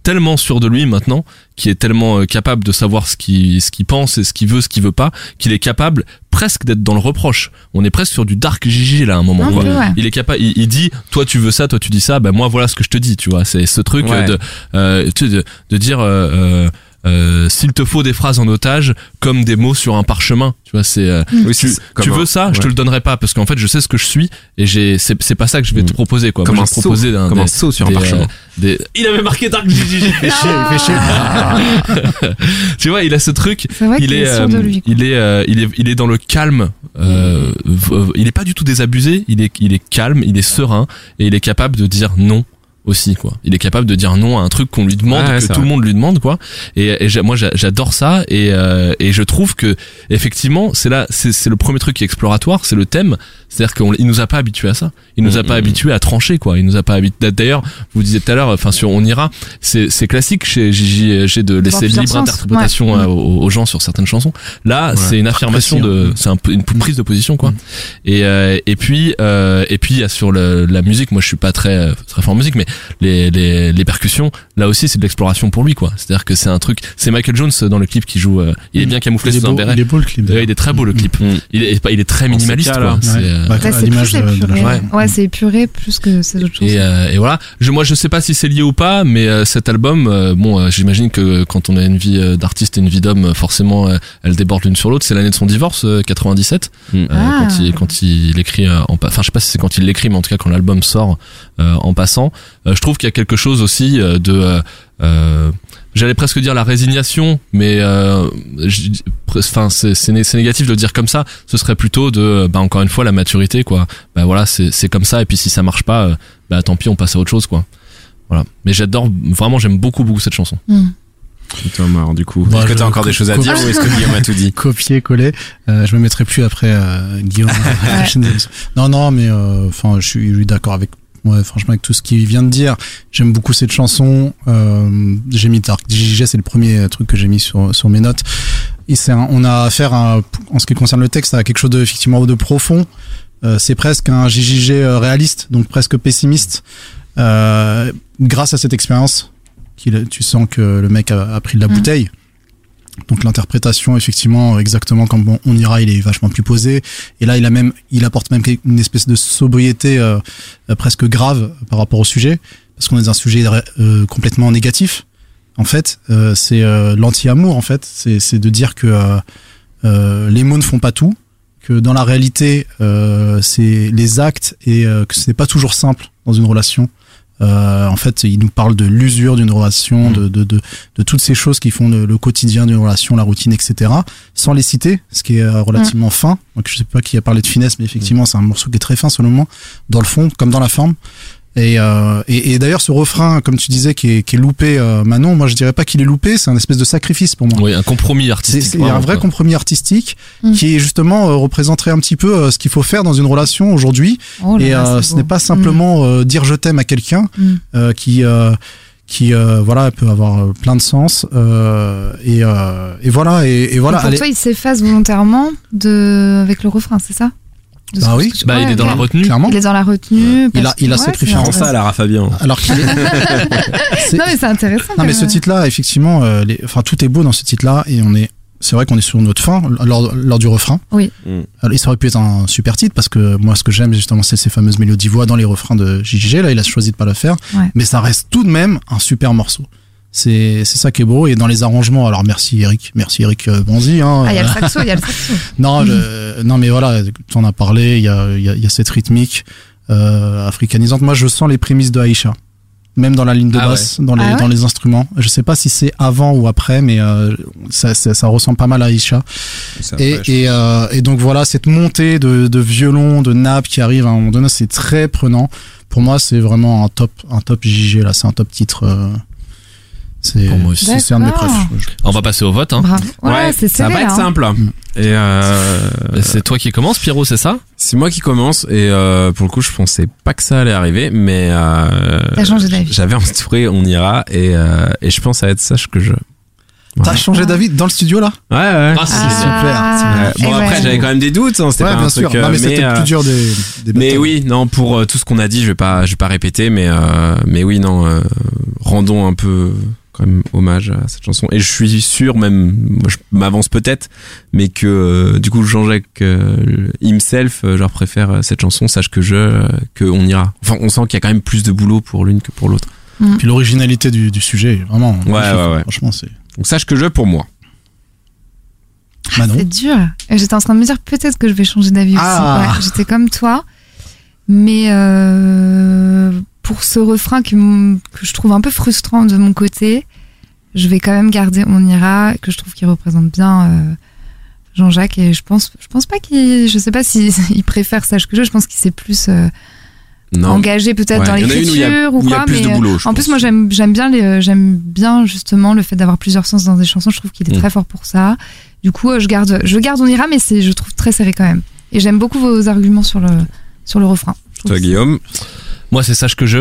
tellement sûr de lui maintenant, qui est tellement euh, capable de savoir ce qu'il ce qu'il pense et ce qu'il veut, ce qu'il veut pas, qu'il est capable presque d'être dans le reproche. On est presque sur du dark JJ là à un moment. Quoi. ouais. Il est capable, il, il dit, toi tu veux ça, toi tu dis ça, ben moi voilà ce que je te dis, tu vois. C'est ce truc Ouais. euh, de, euh, tu sais, de, de dire, euh, euh, euh, s'il te faut des phrases en otage comme des mots sur un parchemin, tu vois. C'est, euh, Oui, tu, tu un- veux ça, je te le donnerai pas parce qu'en fait je sais ce que je suis et j'ai, c'est, c'est pas ça que je vais te Mm. proposer quoi. Comme Moi, un proposer saut, d'un- comme des- un saut sur un parchemin. euh, des- Il avait marqué dark JJ. Il fait chier, il fait chier. [laughs] tu vois, il a ce truc C'est vrai il est, de euh, lui. quoi. il est, euh, il est, il est dans le calme. Euh, il est pas du tout désabusé. Il est, il est calme, il est serein et il est capable de dire non aussi quoi. Il est capable de dire non à un truc qu'on lui demande, ouais, que tout vrai. le monde lui demande quoi. Et, et moi j'a- j'adore ça et, euh, et je trouve que effectivement c'est là, c'est c'est le premier truc qui est exploratoire, c'est le thème. C'est-à-dire qu'il nous a pas habitués à ça. Il nous a Mhm. pas habitués à trancher quoi. Il nous a pas habitués. D'ailleurs, vous disiez tout à l'heure, enfin sur on ira, c'est c'est classique chez JJG de laisser libre sens, interprétation ouais. aux, aux gens sur certaines chansons. Là, Ouais. c'est une affirmation précis, de, c'est un peu une prise de position quoi. Et euh, et puis euh, et puis il y a sur le, la musique, moi je suis pas très très fort en musique, mais les, les, les percussions. Là aussi, c'est de l'exploration pour lui, quoi. C'est-à-dire que c'est un truc. C'est Michael Jones dans le clip qui joue. euh, il est bien camouflé il est sous un béret. il est beau le clip. Ouais, il est très beau le clip. Mm. Il est, il est très minimaliste, quoi. C'est, euh, Bah, c'est l'image plus de. Ouais, c'est épuré plus que ces autres choses. Et, euh, et voilà. Je, moi, je sais pas si c'est lié ou pas, mais euh, cet album, euh, bon, euh, j'imagine que quand on a une vie euh, d'artiste et une vie d'homme, forcément, euh, elle déborde l'une sur l'autre. C'est l'année de son divorce, euh, 97, Mm. euh, Ah. quand il quand il écrit, en, enfin, je sais pas si c'est quand il l'écrit, mais en tout cas quand l'album sort en passant, euh, je trouve qu'il y a quelque chose aussi euh, de euh, euh, J'allais presque dire la résignation, mais euh, enfin c'est c'est né- c'est négatif de le dire comme ça. Ce serait plutôt de, bah encore une fois la maturité quoi. Bah voilà c'est c'est comme ça et puis si ça marche pas, euh, bah tant pis on passe à autre chose quoi. Voilà. Mais j'adore vraiment j'aime beaucoup beaucoup cette chanson. Et toi, Mar, du coup, Bah, est-ce que je- t'as encore des choses à dire ou est-ce que Guillaume a tout dit [laughs] copier coller euh, je me mettrai plus après euh, Guillaume [laughs] [laughs] non non mais euh, enfin je suis je suis d'accord avec ouais franchement avec tout ce qu'il vient de dire j'aime beaucoup cette chanson. Euh, j'ai mis Dark JJ c'est le premier truc que j'ai mis sur sur mes notes. Et c'est un- on a affaire à, en ce qui concerne le texte à quelque chose de effectivement de profond. Euh, c'est presque un JJG euh, réaliste donc presque pessimiste. Euh, grâce à cette expérience tu sens que le mec a, a pris de la Mhm. bouteille donc l'interprétation, effectivement, exactement comme on, ira, il est vachement plus posé. Et là, il a même, il apporte même une espèce de sobriété euh, presque grave par rapport au sujet, parce qu'on est dans un sujet euh, complètement négatif. En fait, euh, c'est euh, l'anti-amour. En fait, c'est de dire que euh, euh, les mots ne font pas tout, que dans la réalité, c'est les actes et que c'est pas toujours simple dans une relation. Euh, en fait, il nous parle de l'usure d'une relation, de, de, de, de toutes ces choses qui font le, le quotidien d'une relation, la routine, etc. Sans les citer, ce qui est euh, relativement fin. Donc, je sais pas qui a parlé de finesse, mais effectivement, c'est un morceau qui est très fin selon moi, dans le fond comme dans la forme. Et, euh, et, et d'ailleurs, ce refrain, comme tu disais, qui est, qui est loupé, euh, Manon, moi je dirais pas qu'il est loupé, c'est un espèce de sacrifice pour moi. Oui, un compromis artistique. c'est- il y a un vrai quoi. compromis artistique Mm. qui justement euh, représenterait un petit peu euh, ce qu'il faut faire dans une relation aujourd'hui. Oh et là, euh, ce n'est pas simplement euh, dire je t'aime à quelqu'un Mm. euh, qui euh, qui euh, voilà peut avoir plein de sens euh, et, euh, et voilà et, et voilà Donc pour allez- toi, il s'efface volontairement de... avec le refrain, c'est ça? Bah oui. Bah il est dans la retenue. clairement Il est dans la retenue. Il a- il a ouais, cette référence. Ça. Lara Fabien. alors qu'il est [laughs] Non, mais c'est intéressant. non mais ce même. titre là effectivement euh, les, enfin tout est beau dans ce titre là et on est c'est vrai qu'on est sur notre fin lors, lors du refrain. Oui. Mm. Alors, et ça aurait pu être un super titre parce que moi, ce que j'aime justement, c'est ces fameuses mélodies voix dans les refrains de JJG. Là, il a choisi de pas le faire, Ouais. mais ça reste tout de même un super morceau. C'est c'est ça qui est beau et dans les arrangements. Alors merci Eric, merci Eric euh, Bonzi. Hein, Ah, il y a le Euh, saxo, il y a le saxo. [laughs] non, je- non mais voilà, tu en as parlé. Il y a, il y, a, il y a cette rythmique euh, africanisante. Moi, je sens les prémices de Aïcha. Même dans la ligne de Ah basse, dans les Ah ouais dans les instruments. Je sais pas si c'est avant ou après, mais euh, ça, ça, ça ressemble pas mal à Aïcha. Et, et, euh, et donc voilà, cette montée de, de violon, de nappe qui arrive à un moment donné, c'est très prenant. Pour moi, c'est vraiment un top, un top JG là, c'est un top titre. Euh, c'est Pour moi aussi. c'est- un de mes On va passer au vote. Hein. Bravo. Ouais, c'est ça va serré, être hein. simple. Et euh, C'est toi qui commence, Pierrot, c'est ça? C'est moi qui commence et euh, pour le coup je pensais pas que ça allait arriver mais euh, T'as changé d'avis. J'avais entouré on ira et euh, et je pense à être sage que je. T'as changé d'avis dans le studio là? Ouais ouais. Ah, c'est Ah, Ouais. Bon après ouais. j'avais quand même des doutes, hein, c'était Ouais, pas bien un sûr. truc. non, mais euh, c'était euh, plus dur des, des Mais oui, non, pour euh, tout ce qu'on a dit, je vais pas, je vais pas répéter, mais euh, mais oui, non, euh, rendons un peu quand même hommage à cette chanson. Et je suis sûr, même, moi, je m'avance peut-être, mais que euh, du coup Jean-Jacques euh, himself, euh, je leur préfère euh, cette chanson, sache que je, euh, que on ira. Enfin, on sent qu'il y a quand même plus de boulot pour l'une que pour l'autre. Puis l'originalité du, du sujet, vraiment. Ouais, ouais, ouais. Franchement, c'est. Donc sache que je pour moi. C'est dur. J'étais en train de me dire peut-être que je vais changer d'avis Ah. aussi. Ouais, J'étais comme toi. Mais euh, pour ce refrain que je trouve un peu frustrant de mon côté, je vais quand même garder On ira, que je trouve qu'il représente bien euh, Jean-Jacques. Et je pense, je pense pas qu'il. Je sais pas s'il [laughs] il préfère Sage que je. Je pense qu'il s'est plus euh, engagé peut-être Ouais, dans l'écriture ou quoi. mais, boulot. en plus, moi, j'aime j'aime bien les, euh, j'aime bien justement le fait d'avoir plusieurs sens dans des chansons. Je trouve qu'il est Mm. très fort pour ça. Du coup, je garde, je garde on ira, mais c'est, je trouve très serré quand même. Et j'aime beaucoup vos arguments sur le, sur le refrain. Toi Guillaume? Moi, c'est Sache que je.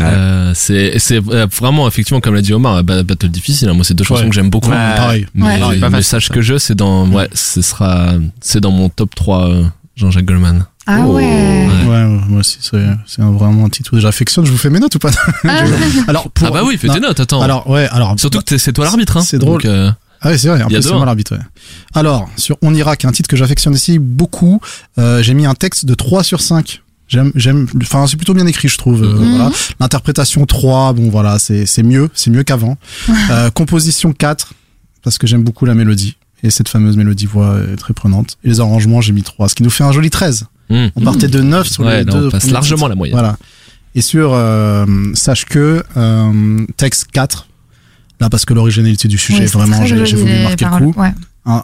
Euh, c'est c'est euh, vraiment effectivement comme l'a dit Omar, ba- battle difficile. hein. Moi, c'est deux chansons Ouais. que j'aime beaucoup. Ouais. Pareil. Mais, Ouais. Pareil, mais sache que je, c'est dans ouais, ce sera c'est dans mon top 3 euh, Jean-Jacques Goldman. Ah Oh. ouais. Ouais, ouais, moi aussi, c'est vraiment un titre que j'affectionne. Je vous fais mes notes ou pas? Ah, [laughs] Alors, pour, Ah bah oui, fais non, tes notes, attends. Alors, ouais, alors. Surtout que c'est toi l'arbitre, hein. C'est drôle. Donc, euh, Ah oui, c'est vrai, en plus, c'est moi hein. l'arbitre, ouais. Alors, sur On ira, qui est un titre que j'affectionne aussi beaucoup, euh, j'ai mis un texte de 3 sur 5. J'aime, j'aime, enfin, c'est plutôt bien écrit, je trouve. euh, Mhm. voilà. L'interprétation 3, bon, voilà, c'est, c'est mieux, c'est mieux qu'avant. Euh, composition 4, parce que j'aime beaucoup la mélodie. Et cette fameuse mélodie voix est très prenante. Et les arrangements, j'ai mis 3, ce qui nous fait un joli 13. hmm. On partait de 9 sur Ouais, les là, deux. on passe largement titres. la moyenne. Voilà. Et sur euh, Sache que, euh, texte 4, là, parce que l'originalité du sujet, oui, vraiment, j'ai, j'ai voulu marquer le coup. Ouais.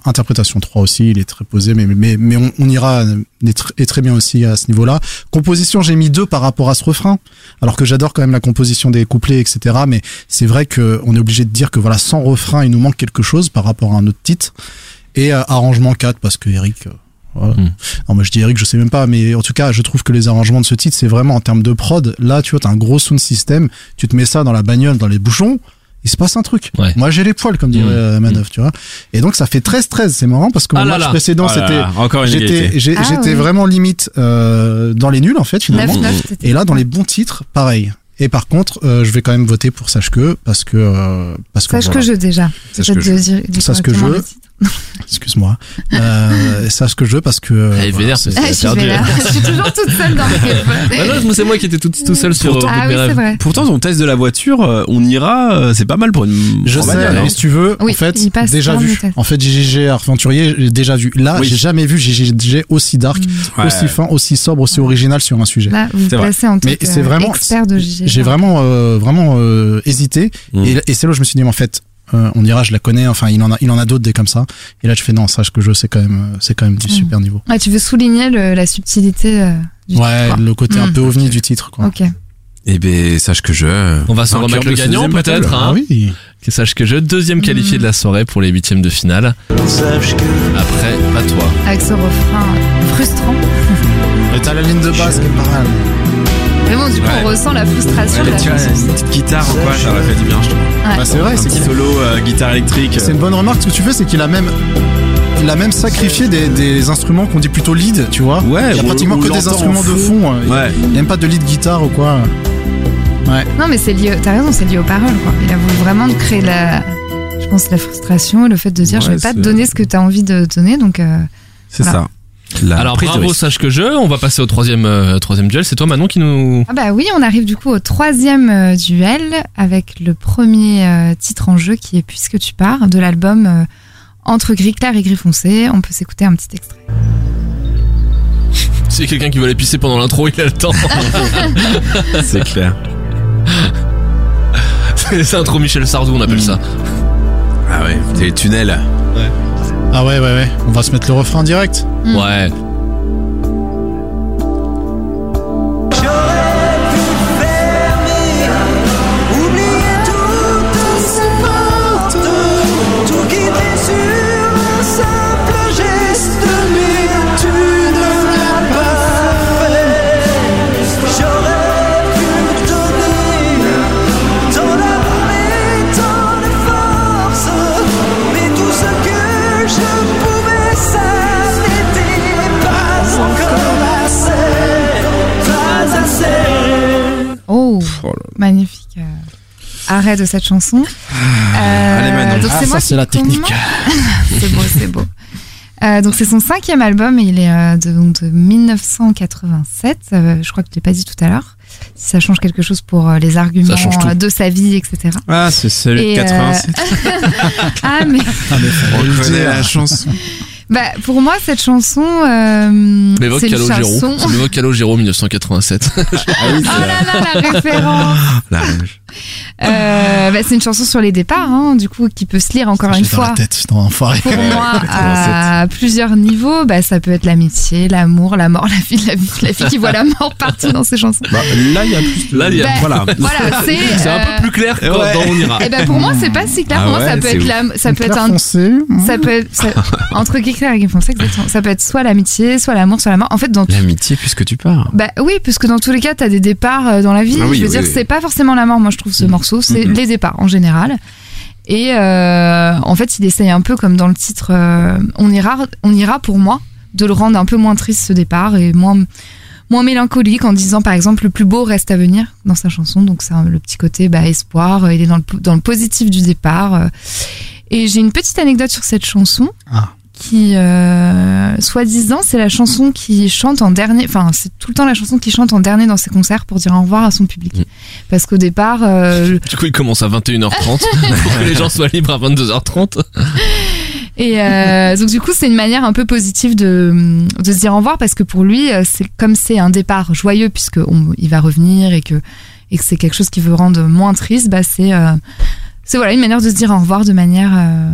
Interprétation 3 aussi, il est très posé, mais, mais, mais on, on ira euh, est, tr- est très bien aussi à ce niveau-là. Composition, j'ai mis 2 par rapport à ce refrain, alors que j'adore quand même la composition des couplets, etc. Mais c'est vrai que on est obligé de dire que voilà, sans refrain, il nous manque quelque chose par rapport à un autre titre. Et euh, arrangement 4, parce que Eric... euh, voilà. Mm. Non, moi je dis Eric, je sais même pas, mais en tout cas, je trouve que les arrangements de ce titre, c'est vraiment en termes de prod. Là, tu vois, t'as un gros sound system, tu te mets ça dans la bagnole, dans les bouchons, il se passe un truc. Ouais. Moi, j'ai les poils, comme dirait Mm. euh, Maneuf, tu vois. Et donc, ça fait 13-13. C'est marrant parce que Ah mon là match là. précédent, Oh c'était, j'étais, Ah j'étais oui. vraiment limite euh, dans les nuls en fait finalement. 9-9, t'étais- Et là, dans les bons titres, pareil. Et par contre, euh, je vais quand même voter pour Sache que parce que euh, parce que Sache voilà. que je déjà. Sache que Sache que je. [laughs] excuse-moi. Euh, sache que je parce que euh, Elle est vénère, c'est- c'est- Ah, je suis vénère. Je suis toujours toute seule dans le [laughs] Ah non, moi, c'est moi qui étais tout, tout seul sur Pourtant- Ah mes oui, rêves. c'est vrai. Pourtant, ton test de la voiture, euh, on ira, euh, c'est pas mal pour une. Je sais, hein. mais si tu veux, Oui, en fait, déjà vu. En fait, JJG Aventurier, j'ai déjà vu. Là, Oui. j'ai jamais vu JJG aussi dark, Ouais. aussi fin, aussi sobre, aussi original sur un sujet. Là, vous placez en tant Mais c'est vraiment- expert de JG. J'ai vraiment, euh, vraiment euh, hésité. Mm. Et, et c'est là où je me suis dit, mais en fait, euh, on ira, je la connais. Enfin, il en a, il en a d'autres des comme ça. Et là, je fais non, sache que je sais quand même, euh, c'est quand même du Mm. super niveau. Ouais, tu veux souligner le- la subtilité euh, du Ouais, titre, le côté un Mm. peu ovni du titre, quoi. Ok. Eh ben, sache que je. On va se Vainqueur remettre le gagnant peut-être, Ah hein. oui. Que sache que je deuxième qualifié Mm. de la soirée pour les huitièmes de finale. Sache que Après, pas toi. Avec ce refrain frustrant. [laughs] Et t'as la ligne de base qui est pas mal. Bon, du coup, Ouais. on ressent la frustration Ouais, de la tu vois, une petite guitare ou quoi, ça aurait fait du bien, je trouve. Ouais. Bah, c'est vrai, c'est petit solo euh, guitare électrique. C'est une bonne remarque. Ce que tu fais, c'est qu'il a même, il a même sacrifié des, des instruments qu'on dit plutôt lead, tu vois. Ouais, Il y a pratiquement que des instruments en de fond. euh, Ouais. Il n'y a même pas de lead guitare ou quoi. Non, mais c'est lié. T'as raison, c'est lié aux paroles, quoi. Il a voulu vraiment créer la. Je pense la frustration, le fait de dire Ouais, je vais pas te donner ce que t'as envie de donner, donc. euh, C'est Voilà. ça. La Alors bravo, sache que je. On va passer au troisième, euh, troisième duel. C'est toi Manon qui nous. Ah bah oui, on arrive du coup au troisième euh, duel avec le premier euh, titre en jeu qui est Puisque tu pars de l'album euh, Entre gris clair et gris foncé. On peut s'écouter un petit extrait. [laughs] C'est quelqu'un qui veut aller pisser pendant l'intro, il a le temps. [laughs] C'est clair. [laughs] c'est intro Michel Sardou, on appelle ça. Ah ouais, les tunnels. Ah ouais, ouais, ouais. On va se mettre le refrain direct. Ouais. Oh, là magnifique. euh, arrêt de cette chanson. Euh, Allez, Manon. donc Ah, c'est ça, c'est la technique. [laughs] c'est beau, c'est beau. Euh, donc c'est son cinquième album et il est euh, de, donc de 1987. Euh, je crois que je l'ai pas dit tout à l'heure. Si ça change quelque chose pour euh, les arguments euh, de sa vie, etc. Ah, c'est celui de Et, euh, 87. [laughs] Ah mais Ah, mais la chanson. Bah pour moi cette chanson, euh, M'évoque c'est une Calogero. chanson. Ça m'évoque Calogero 1987. [laughs] Ah Oh là là, la référence. [laughs] La- Euh, bah, c'est une chanson sur les départs, hein, du coup, qui peut se lire encore une l'ai dans la fois. tête, putain, enfoiré. Pour moi, [laughs] à plusieurs niveaux, bah, ça peut être l'amitié, l'amour, la mort, la vie, la vie, la fille qui voit la mort partout dans ses chansons. Bah, là, il y a plus de... Là, il y a- Bah, Voilà. Voilà, c'est. C'est un peu plus clair Ouais. dans On ira. Et ben pour moi, c'est pas si clair. Ah pour moi, ouais, ça peut c'est être ouf. la, ça peut être un, foncé. ça peut être ça- entre Guy Exactement. Ça peut être soit l'amitié, soit l'amour, soit la mort. En fait, dans L'amitié puisque tu pars. bah oui, puisque dans tous les cas, t'as des départs euh, dans la vie. Ah oui, je veux oui, dire, oui. c'est pas forcément la mort. Moi, je trouve ce morceau, c'est Mhm. les départs en général. Et euh, en fait, il essaye un peu comme dans le titre, euh, on ira, on ira pour moi, de le rendre un peu moins triste ce départ et moins moins mélancolique en disant par exemple le plus beau reste à venir dans sa chanson donc c'est un- le petit côté bah, espoir euh, il est dans le po- dans le positif du départ euh. et j'ai une petite anecdote sur cette chanson Ah. Qui euh, soi-disant c'est la chanson qui chante en dernier enfin c'est tout le temps la chanson qui chante en dernier dans ses concerts pour dire au revoir à son public Mm. parce qu'au départ euh, Du coup, il commence à 21h30 [laughs] pour que les gens soient libres à 22h30. Et euh, donc du coup, c'est une manière un peu positive de, de se dire au revoir parce que pour lui, c'est comme c'est un départ joyeux puisque on- il va revenir et que et que c'est quelque chose qui veut rendre moins triste, bah c'est euh, c'est voilà une manière de se dire au revoir de manière euh,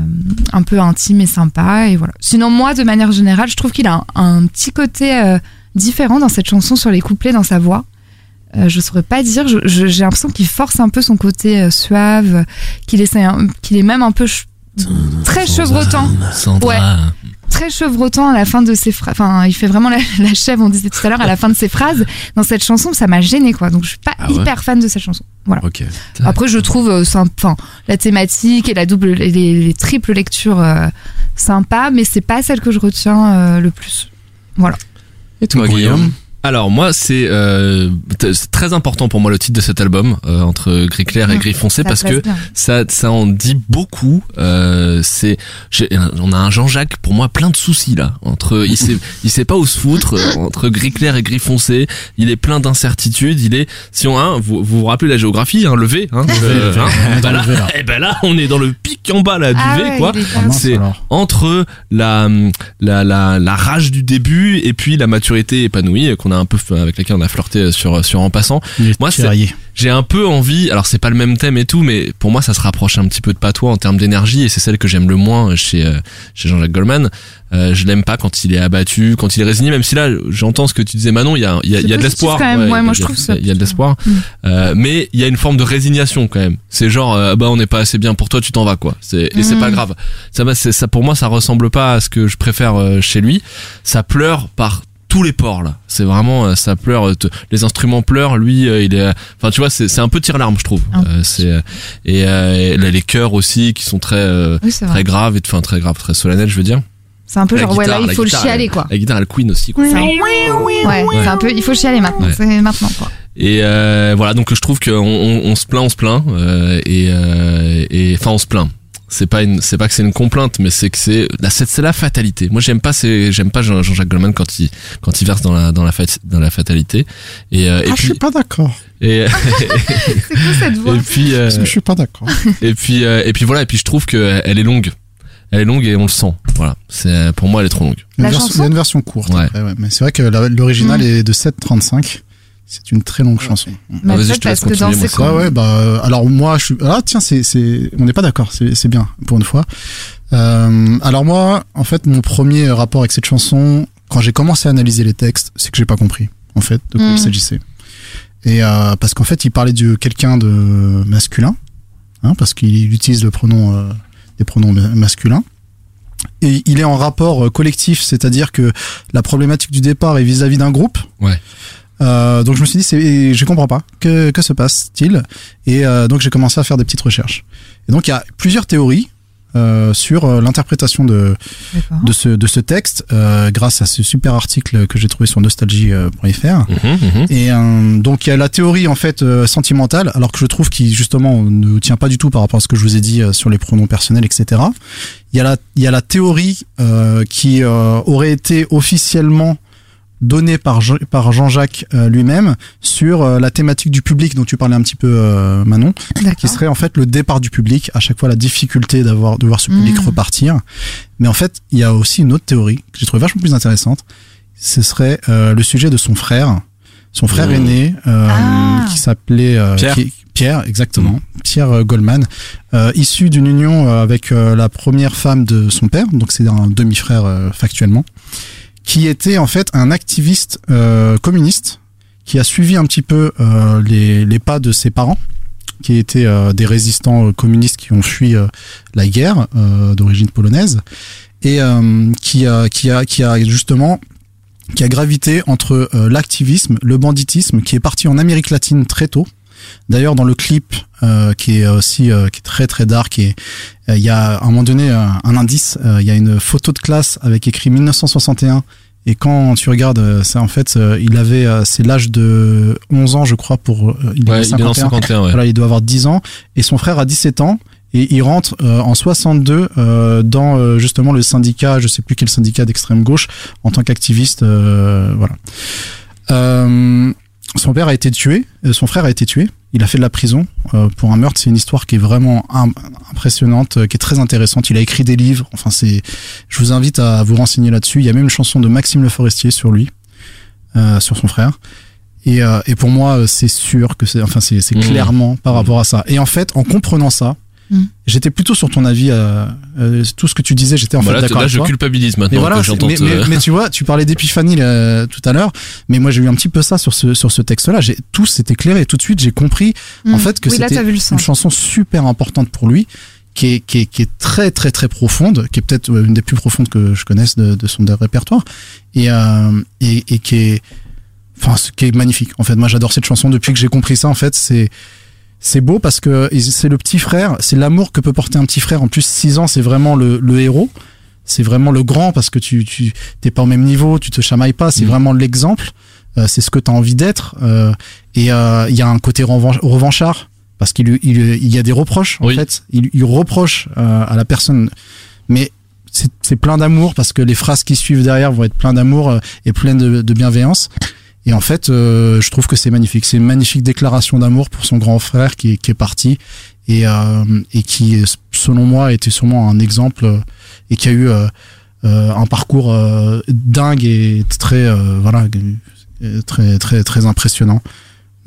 un peu intime et sympa et voilà. Sinon moi, de manière générale, je trouve qu'il a un, un petit côté euh, différent dans cette chanson sur les couplets dans sa voix. Euh, je saurais pas dire. J'ai l'impression qu'il force un peu son côté euh, suave, qu'il essaie, qu'il est même un peu ch- très chevrotant. Ouais. Très chevrotant à la fin de ses phrases. Enfin, il fait vraiment la, [laughs] la chèvre, on disait tout à l'heure, à la fin de ses phrases. Dans cette chanson, ça m'a gêné, quoi. Donc, je suis pas Ah ouais hyper fan de cette chanson. Voilà. Après, je trouve, euh, symp- enfin, la thématique et la double, les, les triples lectures euh, sympa, mais c'est pas celle que je retiens euh, le plus. Et toi, Guillaume? Guillaume? Alors moi c'est euh, très important pour moi le titre de cet album euh, entre gris clair et Mmh, gris foncé Ça parce que bien. ça ça en dit beaucoup euh, c'est j'ai- on a un Jean-Jacques pour moi plein de soucis là entre il sait [laughs] il sait pas où se foutre euh, entre gris clair et gris foncé il est plein d'incertitudes il est si on hein, vous, vous vous rappelez la géographie hein, le V hein, euh, hein, [laughs] bah là, le V, là. eh ben là on est dans le pic en bas là du Ah V ouais, quoi Ah c'est- entre la, la, la, la rage du début et puis la maturité épanouie qu'on a un peu avec laquelle on a flirté sur sur en passant. Moi. J'ai un peu envie, alors c'est pas le même thème et tout, mais pour moi ça se rapproche un petit peu de patois en termes d'énergie et c'est celle que j'aime le moins chez euh, chez Jean-Jacques Goldman. Euh, je l'aime pas quand il est abattu, quand il est résigné, même si là j'entends ce que tu disais Manon, il y a il y a, y de l'espoir. Ouais, il y moi, a- je trouve ça il y a de l'espoir, Mm. Euh, mais il y a une forme de résignation quand même. C'est genre euh, bah on n'est pas assez bien pour toi, tu t'en vas quoi. C'est et c'est Mm. pas grave. Ça va, c'est ça pour moi ça ressemble pas à ce que je préfère euh, chez lui. Ça pleure par tous les ports là. C'est vraiment euh, ça pleure. euh, te- les instruments pleurent. Lui, euh, il est. Enfin, tu vois, c'est c'est un peu tire larme, je trouve. Un Euh, c'est euh, et, euh, et là, les chœurs aussi qui sont très euh, Oui, très graves et enfin très graves, très solennels, je veux dire. C'est un peu La genre, ouais, là, il la faut le chialer, quoi. La guitare, elle queen aussi. Quoi. C'est un- Ouais, c'est un peu, il faut chialer maintenant. Ouais. C'est maintenant, quoi. Et euh, voilà, donc je trouve qu'on on, on se plaint, on se plaint, euh, et euh, et enfin on se plaint. C'est pas une, c'est pas que c'est une complainte, mais c'est que c'est la, c'est c'est la fatalité. Moi j'aime pas, c'est, j'aime pas Jean- Jean-Jacques Goldman quand il quand il verse dans la dans la fat- dans la fatalité. Et euh, et Ah, je puis suis pas d'accord. [laughs] et, C'est quoi cette voix et puis euh, Parce que je suis pas d'accord. [laughs] et puis euh, et puis voilà, et puis je trouve que elle est longue. Elle est longue et on le sent. Voilà, c'est pour moi elle est trop longue. La il y a une version courte. Ouais. après, ouais. Mais c'est vrai que l'original Mm. est de 7,35. C'est une très longue chanson. Bah, Vas-y, peut-être je te laisse parce que dans continuer, moi, Ouais, ouais, bah, euh, alors moi, je suis, ah, tiens, c'est, c'est, on n'est pas d'accord, c'est, c'est bien, pour une fois. Euh, alors moi, en fait, mon premier rapport avec cette chanson, quand j'ai commencé à analyser les textes, c'est que j'ai pas compris, en fait, de quoi il s'agissait. Et, euh, parce qu'en fait, il parlait de quelqu'un de masculin, hein, parce qu'il utilise le pronom, euh, des pronoms ma- masculins. Et il est en rapport euh, collectif, c'est-à-dire que la problématique du départ est vis-à-vis d'un groupe. Ouais. Euh, donc je me suis dit, c'est, je comprends pas. Que, que se passe-t-il? Et euh, donc j'ai commencé à faire des petites recherches. Et donc il y a plusieurs théories euh, sur euh, l'interprétation de, de, ce, de ce texte euh, grâce à ce super article que j'ai trouvé sur nostalgie.fr. Mhm, mhm. Et euh, donc il y a la théorie en fait euh, sentimentale, alors que je trouve qu'il justement ne tient pas du tout par rapport à ce que je vous ai dit euh, sur les pronoms personnels, etc. Il y a la, il y a la théorie euh, qui euh, aurait été officiellement donnée par, par Jean-Jacques euh, lui-même sur euh, la thématique du public dont tu parlais un petit peu euh, Manon, qui serait en fait le départ du public, à chaque fois la difficulté d'avoir de voir ce public Mhm. repartir. Mais en fait, il y a aussi une autre théorie que j'ai trouvée vachement plus intéressante. Ce serait euh, le sujet de son frère, son frère Mhm. aîné, euh, Ah. qui s'appelait euh, Pierre. Pierre, exactement, Pierre euh, Goldman, euh, issu d'une union euh, avec euh, la première femme de son père, donc c'est un demi-frère euh, factuellement, qui était en fait un activiste euh, communiste qui a suivi un petit peu euh, les, les pas de ses parents, qui étaient euh, des résistants euh, communistes qui ont fui la guerre d'origine polonaise et qui a qui a qui a justement qui a gravité entre l'activisme, le banditisme, qui est parti en Amérique latine très tôt. D'ailleurs, dans le clip euh, qui est aussi euh, qui est très très dark, et euh, il y a à un moment donné un indice, euh, il y a une photo de classe avec écrit 1961 Et quand tu regardes ça, en fait, euh, il avait, euh, c'est l'âge de 11 ans, je crois, pour, euh, il est Ouais, il est dans 51. 51, ouais. Voilà, il doit avoir 10 ans. Et son frère a 17 ans. Et il rentre euh, en 62 euh, dans euh, justement le syndicat, je sais plus quel syndicat d'extrême gauche, en tant qu'activiste. euh, voilà. Son père a été tué, euh, son frère a été tué. Il a fait de la prison euh, pour un meurtre. C'est une histoire qui est vraiment im- impressionnante, euh, qui est très intéressante. Il a écrit des livres. Enfin, c'est. Je vous invite à vous renseigner là-dessus. Il y a même une chanson de Maxime Le Forestier sur lui, euh, sur son frère. Et, euh, et pour moi, c'est sûr que c'est. Enfin, c'est c'est Mmh. clairement par rapport à ça. Et en fait, en comprenant ça, Mmh. j'étais plutôt sur ton avis. Euh, euh, tout ce que tu disais, j'étais en Voilà, fait d'accord là, avec je toi. culpabilise Mais maintenant voilà, que mais, te- mais, mais tu vois, tu parlais d'épiphanie euh, tout à l'heure, mais moi j'ai eu un petit peu ça sur ce sur ce texte-là. J'ai tout s'est éclairé tout de suite. J'ai compris en Mm. fait que oui, là, c'était une chanson super importante pour lui, qui est qui est qui est très très très profonde, qui est peut-être euh, une des plus profondes que je connaisse de, de son répertoire, et euh, et, et qui est enfin ce qui est magnifique. En fait, moi j'adore cette chanson depuis que j'ai compris ça. En fait, c'est c'est beau parce que c'est le petit frère, c'est l'amour que peut porter un petit frère. En plus, 6 ans, c'est vraiment le, le héros. C'est vraiment le grand parce que tu tu t'es pas au même niveau, tu te chamailles pas. C'est Mhm. vraiment l'exemple. Euh, c'est ce que tu as envie d'être. Euh, et euh, il y a un côté revan- revanchard parce qu'il il, il y a des reproches en fait. Il, il reproche euh, à la personne, mais c'est c'est plein d'amour parce que les phrases qui suivent derrière vont être plein d'amour euh, et pleines de, de bienveillance. Et en fait, euh, je trouve que c'est magnifique. C'est une magnifique déclaration d'amour pour son grand frère qui, est- qui est parti et, euh, et qui, selon moi, était sûrement un exemple euh, et qui a eu euh, euh, un parcours euh, dingue et très, euh, voilà, très, très, très impressionnant.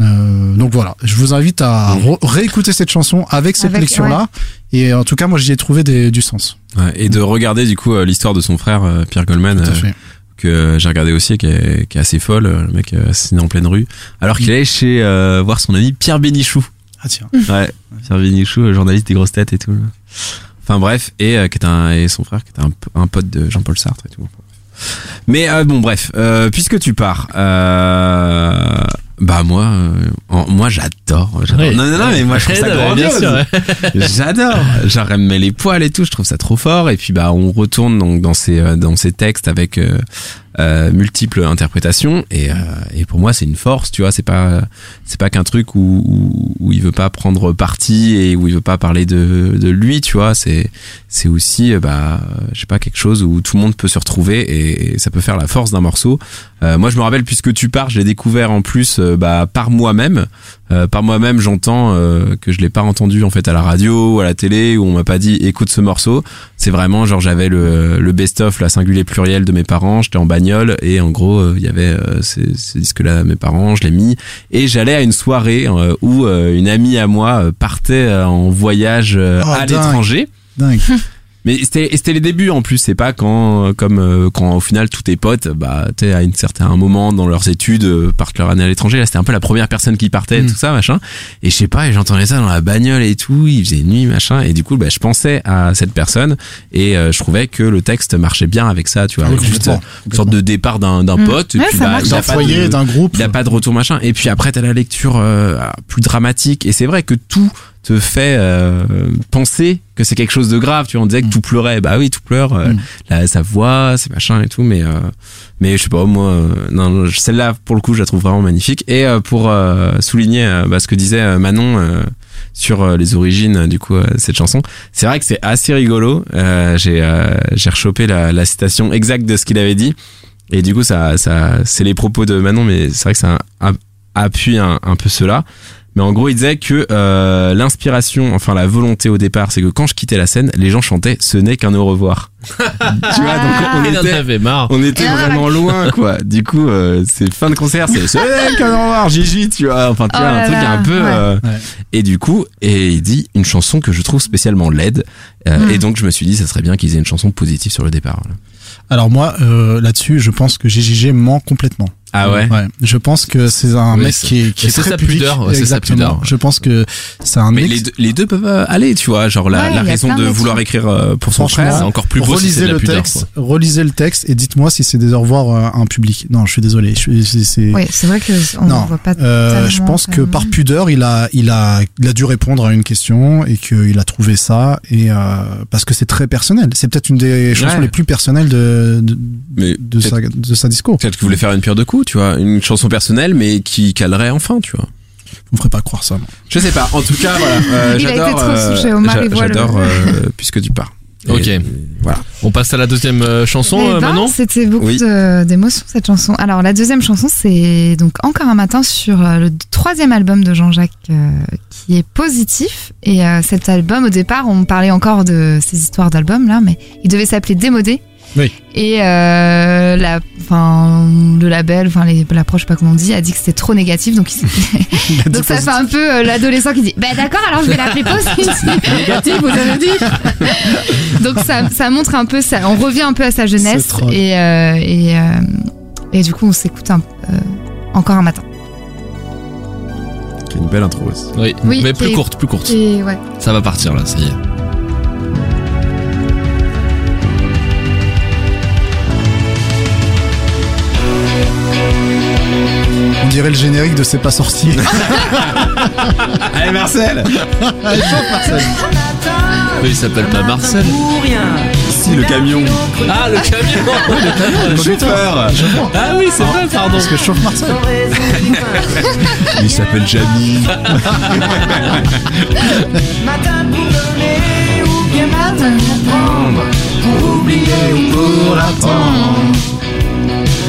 Euh, donc voilà, je vous invite à réécouter cette chanson avec cette lecture-là. Et en tout cas, moi, j'y ai trouvé des, du sens. Ouais, et de regarder du coup l'histoire de son frère Pierre Goldman Tout à euh, fait. Que j'ai regardé aussi qui est, qui est assez folle euh, le mec euh, assassiné en pleine rue alors qu'il allait chez euh, voir son ami Pierre Bénichou. Ah tiens. ouais Pierre Bénichou euh, journaliste des grosses têtes et tout enfin bref et euh, qui est un et son frère qui est un, pote de Jean-Paul Sartre et tout. Mais euh, bon bref euh, puisque tu pars euh, bah moi euh, en- moi j'adore j'adore. Oui. non non non mais moi je trouve ça Ouais, grandiose bien sûr, ouais. [laughs] [laughs] J'adore. Genre elle me met les poils et tout. Je trouve ça trop fort. Et puis bah on retourne donc dans ces euh, dans ces textes avec euh, euh, multiples interprétations. Et euh, et pour moi c'est une force. Tu vois, c'est pas c'est pas qu'un truc où, où où il veut pas prendre parti et où il veut pas parler de de lui. Tu vois, c'est c'est aussi euh, bah je sais pas quelque chose où tout le monde peut se retrouver et, et ça peut faire la force d'un morceau. Euh, moi je me rappelle puisque tu pars, je l'ai découvert en plus bah par moi-même. Euh, par moi-même, j'entends euh, que je l'ai pas entendu en fait à la radio ou à la télé où on m'a pas dit écoute ce morceau. C'est vraiment genre j'avais le, le best-of, la singulier pluriel de mes parents, j'étais en bagnole et en gros euh, il y avait euh, ces, ces disques-là mes parents, je l'ai mis et j'allais à une soirée euh, où euh, une amie à moi euh, partait euh, en voyage euh, Oh, à l'étranger. Dingue. [laughs] Mais c'était les débuts en plus, c'est pas quand euh, comme euh, quand au final tous tes potes bah tu sais à une certain moment dans leurs études euh, partent leur année à l'étranger, là c'était un peu la première personne qui partait Mm. tout ça machin. Et je sais pas, et j'entendais ça dans la bagnole et tout, il faisait nuit machin. Et du coup bah je pensais à cette personne et euh, je trouvais que le texte marchait bien avec ça, tu vois, Oui, juste une sorte de départ d'un d'un Mm. pote et Ouais, puis ça bah il a D'un pas foyer, d'un groupe. il a pas de retour machin. Et puis après t'as la lecture euh, plus dramatique. Et c'est vrai que tout te fait euh, penser que c'est quelque chose de grave tu vois on disait que Mm. tout pleurait. Bah oui tout pleure euh, Mm. la, sa voix ses machins et tout mais euh, mais je sais pas moi euh, non non, celle-là pour le coup je la trouve vraiment magnifique. Et euh, pour euh, souligner bah, ce que disait Manon euh, sur les origines du coup cette chanson c'est vrai que c'est assez rigolo. Euh, j'ai euh, j'ai rechopé la, la citation exacte de ce qu'il avait dit. Et du coup ça ça c'est les propos de Manon mais c'est vrai que ça a- appuie un, un peu cela mais en gros il disait que euh, l'inspiration enfin la volonté au départ c'est que quand je quittais la scène les gens chantaient ce n'est qu'un au revoir [laughs] tu vois donc on était avait marre. on était vraiment loin quoi du coup euh, c'est fin de concert c'est ce n'est qu'un au revoir Gigi tu vois enfin tu Oh vois un là truc là, un peu ouais. euh, Ouais. et du coup et il dit une chanson que je trouve spécialement laide Euh, Mm. et donc je me suis dit ça serait bien qu'ils aient une chanson positive sur le départ voilà. Alors moi, euh, là-dessus, je pense que GGG ment complètement. Ah ouais. Ouais, je pense que c'est un Oui, mec c'est- qui est, qui et est c'est très sa pudeur, ouais, c'est sa Exactement. pudeur. Je pense que c'est un Mais ex- les deux, les deux peuvent euh, aller, tu vois. Genre la, Ouais, la raison de de vouloir trucs. écrire euh, pour son frère. C'est encore plus beau si relisez de la le pudeur. texte, relisez le texte et dites-moi si c'est des au revoir euh, à un public. Non, je suis désolé. C'est- Oui, c'est vrai que on Non, voit pas. Euh, je pense que par pudeur, il a, il a, il a dû répondre à une question et qu'il a trouvé ça et euh, parce que c'est très personnel. C'est peut-être une des chansons Ouais. les plus personnelles de de, de peut-être sa de sa disco. peut-être qu'il voulait faire une pierre de coups, tu vois, une chanson personnelle, mais qui calerait enfin, tu vois. On me ferait pas croire ça. moi. Je sais pas. En tout cas, voilà. euh, [laughs] Il a été j'adore. trop euh, J'adore euh, [laughs] puisque tu pars. Et- Ok. Voilà. On passe à la deuxième euh, chanson, Eh euh, ben, Manon C'était beaucoup Oui. d'émotions cette chanson. Alors la deuxième chanson, c'est donc encore un matin sur le troisième album de Jean-Jacques euh, qui est positif. Et euh, cet album, au départ, on parlait encore de ces histoires d'albums là, mais il devait s'appeler Démodé. Oui. Et euh, la, le label, enfin les- l'approche, je sais pas comment on dit, a dit que c'était trop négatif, donc il- [laughs] donc ça fait un peu euh, l'adolescent qui dit bah d'accord alors je vais l'appeler positif [laughs] négatif vous avez dit [laughs] donc ça, ça montre un peu ça on revient un peu à sa jeunesse C'est et euh, et, euh, et du coup on s'écoute un, euh, encore un matin Qui est une belle intro aussi. Oui, Oui, mais plus courte, plus courte. et ouais Ça va partir là, ça y est. dirait le générique de C'est pas sorti. [laughs] Allez Marcel. Mais il s'appelle pas Marcel. Pour rien. Si le camion. Ah, le camion [laughs] Le chauffeur. Ah oui, c'est vrai, pardon. Parce que je chauffe Marcel. Il s'appelle Jamie. Matin pour donner ou bien matin pour prendre. Pour oublier ou pour attendre.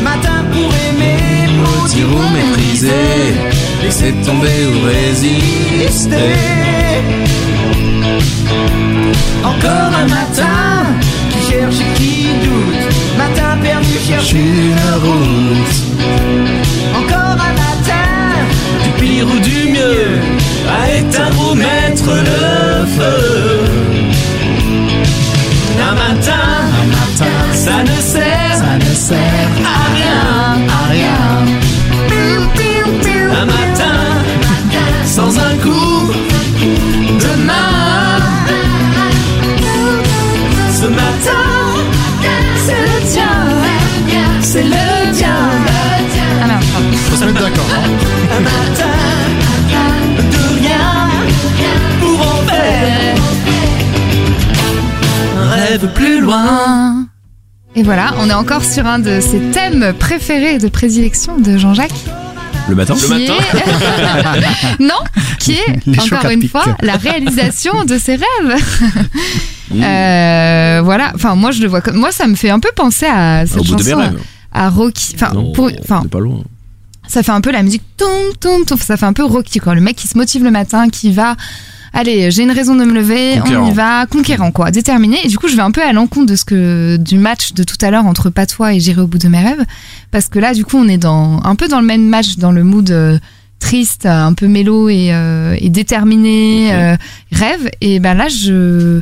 Matin pour aimer, pour dire ou mépriser. Laisser tomber ou résister. Encore un matin qui cherche et qui doute. Matin perdu, cherche une route. Encore un matin, du pire ou du mieux, à éteindre ou mettre le feu. Un matin, un matin, ça ne sert, ne sert à rien, à rien. Un matin, sans un coup de main. Ce matin, c'est le tien, c'est le tien. ah merde pardon. Faut se mettre d'accord. hein. Un matin de rien pour en faire un rêve plus loin. Et voilà on est encore sur un de ses thèmes préférés de prédilection de Jean-Jacques Le matin. qui est [laughs] non qui est Les encore une fois la réalisation de ses rêves Euh, voilà enfin moi je le vois comme moi ça me fait un peu penser à cette Au bout de mes chanson rêves. à Rocky enfin Non. pour enfin On est pas loin. ça fait un peu la musique toum toum toum ça fait un peu Rocky quoi le mec qui se motive le matin qui va allez j'ai une raison de me lever Conquérant. on y va conquérant quoi déterminé et du coup je vais un peu à l'encontre de ce que du match de tout à l'heure entre Patois et J'irai au bout de mes rêves parce que là du coup on est dans un peu dans le même match dans le mood euh, triste un peu mélo et, euh, et déterminé euh, rêve et ben là je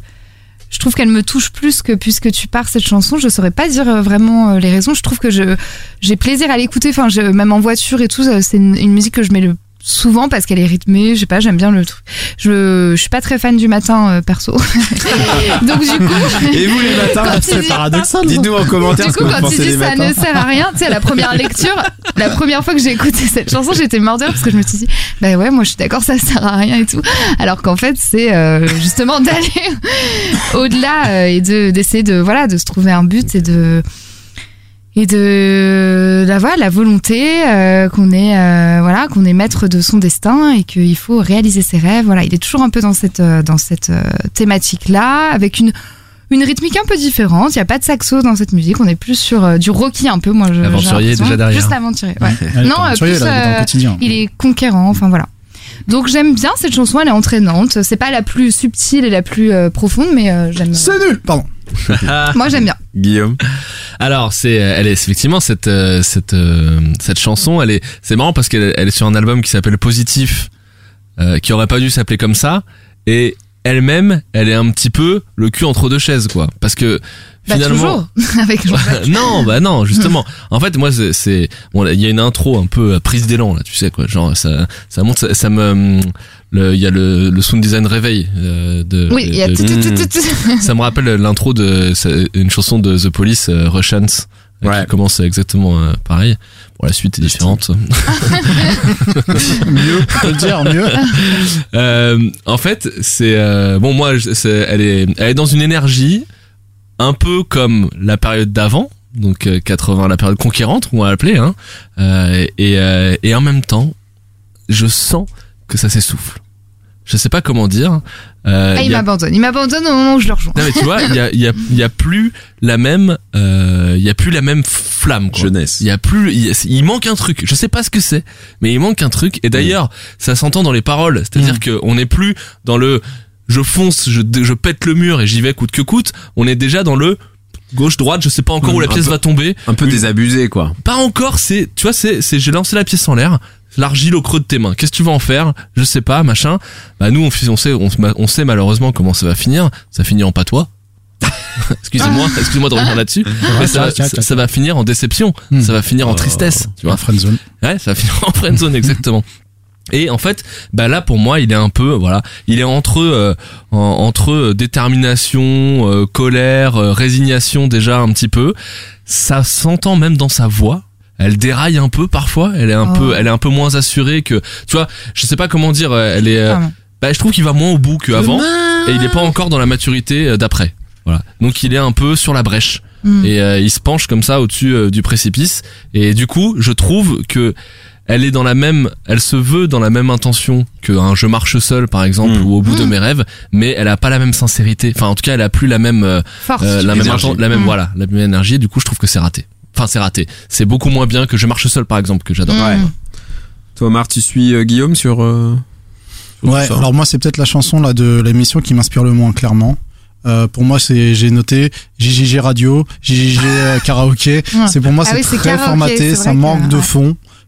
je trouve qu'elle me touche plus que puisque tu pars cette chanson. Je saurais pas dire euh, vraiment euh, les raisons. Je trouve que je j'ai plaisir à l'écouter. Enfin, je, même en voiture et tout, euh, c'est une, une musique que je mets le souvent parce qu'elle est rythmée. Je sais pas, j'aime bien le truc. Je je suis pas très fan du matin euh, perso. [laughs] Donc du coup, Et vous les matins, tu C'est paradoxal. dites-nous en commentaire du coup, quand tu dis ça matins. ne sert à rien, tu sais, à la première lecture, la première fois que j'ai écouté cette chanson, j'étais morte de rire parce que je me suis dit, bah ouais, moi je suis d'accord, ça sert à rien et tout. Alors qu'en fait, c'est euh, justement [laughs] d'aller au-delà euh, et de d'essayer de voilà de se trouver un but et de et de la voilà, la volonté euh, qu'on est euh, voilà qu'on est maître de son destin et qu'il faut réaliser ses rêves voilà il est toujours un peu dans cette euh, dans cette euh, thématique là avec une une rythmique un peu différente il y a pas de saxo dans cette musique on est plus sur euh, du rocky un peu moi je, L'aventurier déjà derrière. juste l'aventurier ouais. Non, euh, plus, là, il est dans le euh, quotidien. il est conquérant enfin voilà donc j'aime bien cette chanson elle est entraînante c'est pas la plus subtile et la plus euh, profonde mais euh, j'aime C'est nul, pardon. [laughs] moi j'aime bien. Guillaume. Alors c'est elle est effectivement cette euh, cette euh, cette chanson elle est c'est marrant parce qu'elle elle est sur un album qui s'appelle Positif euh, qui aurait pas dû s'appeler comme ça. Et elle-même elle est un petit peu le cul entre deux chaises quoi. Parce que Bah, finalement. toujours [laughs] avec Jean-Jacques. [laughs] non, bah non, justement. En fait, moi, c'est- c'est, bon, il y a une intro un peu euh, prise d'élan là, tu sais quoi. Genre, ça, ça monte, ça, ça me, le, il y a le, le sound design réveil euh, de. Oui, il y a de- tout, tout, tout, tout, tout. Ça me rappelle l'intro de une chanson de The Police, euh, Russians, euh, Ouais. qui commence exactement euh, pareil. Bon, la suite est différente. [laughs] mieux, on peut dire, mieux. Euh, en fait, c'est euh, bon, moi, elle est, elle est dans une énergie un peu comme la période d'avant, donc euh, 80, la période conquérante, on va l'appeler, hein. Euh, et euh, et en même temps, je sens que ça s'essouffle. Je sais pas comment dire. Euh, Ah, il a- m'abandonne. Il m'abandonne au moment où je le rejoins. non mais tu vois, il y a, il y a, il y a plus la même, euh, il y a plus la même flamme. Quoi. Jeunesse. Il y a plus, il, y a- il manque un truc. Je sais pas ce que c'est, mais il manque un truc. Et d'ailleurs, ça s'entend dans les paroles. C'est-à-dire Mm. que on n'est plus dans le, je fonce, je, je pète le mur et j'y vais coûte que coûte. On est déjà dans le gauche droite. Je sais pas encore où la Un pièce peu- va tomber. Un peu désabusé, quoi. Pas encore. C'est, tu vois, c'est, c'est, j'ai lancé la pièce en l'air. L'argile au creux de tes mains. Qu'est-ce que tu vas en faire? Je sais pas, machin. Bah nous, on, fait- on sait, on, se- on sait malheureusement comment ça va finir. Ça finit en patois. [laughs] excusez-moi, excusez-moi de revenir là-dessus. Mais ça, ça- va finir en déception. Hmm. Ça va finir en tristesse. Tu vois En friendzone. Ouais, ça va finir en friendzone [laughs] exactement. Et en fait, bah là pour moi, il est un peu voilà, il est entre euh, en- entre euh, détermination, euh, colère, euh, résignation déjà un petit peu. Ça s'entend même dans sa voix. Elle déraille un peu parfois. Elle est un Oh. peu, elle est un peu moins assurée que tu vois. Je sais pas comment dire. euh, Elle est. euh, bah, je trouve qu'il va moins au bout qu'avant et il est pas encore dans la maturité d'après. Voilà. Donc il est un peu sur la brèche Hmm. et euh, il se penche comme ça au-dessus du précipice et du coup je trouve que elle est dans la même elle se veut dans la même intention que un je marche seul par exemple Mm. ou au bout de mes rêves mais elle a pas la même sincérité enfin en tout cas elle a plus la même euh, Force. euh, la même Énergie. inten- la même Mm. voilà la même énergie du coup je trouve que c'est raté enfin c'est raté c'est beaucoup moins bien que je marche seul par exemple que j'adore Ouais. Mm. Toi, Omar, tu suis euh, Guillaume sur. euh, sur Ouais, ça alors moi c'est peut-être la chanson là de l'émission qui m'inspire le moins clairement. Euh, pour moi c'est j'ai noté JJG radio, JJG euh, karaoké. Ouais. C'est pour moi Ah c'est oui, c'est très karaoké, formaté, c'est ça que- manque de ouais.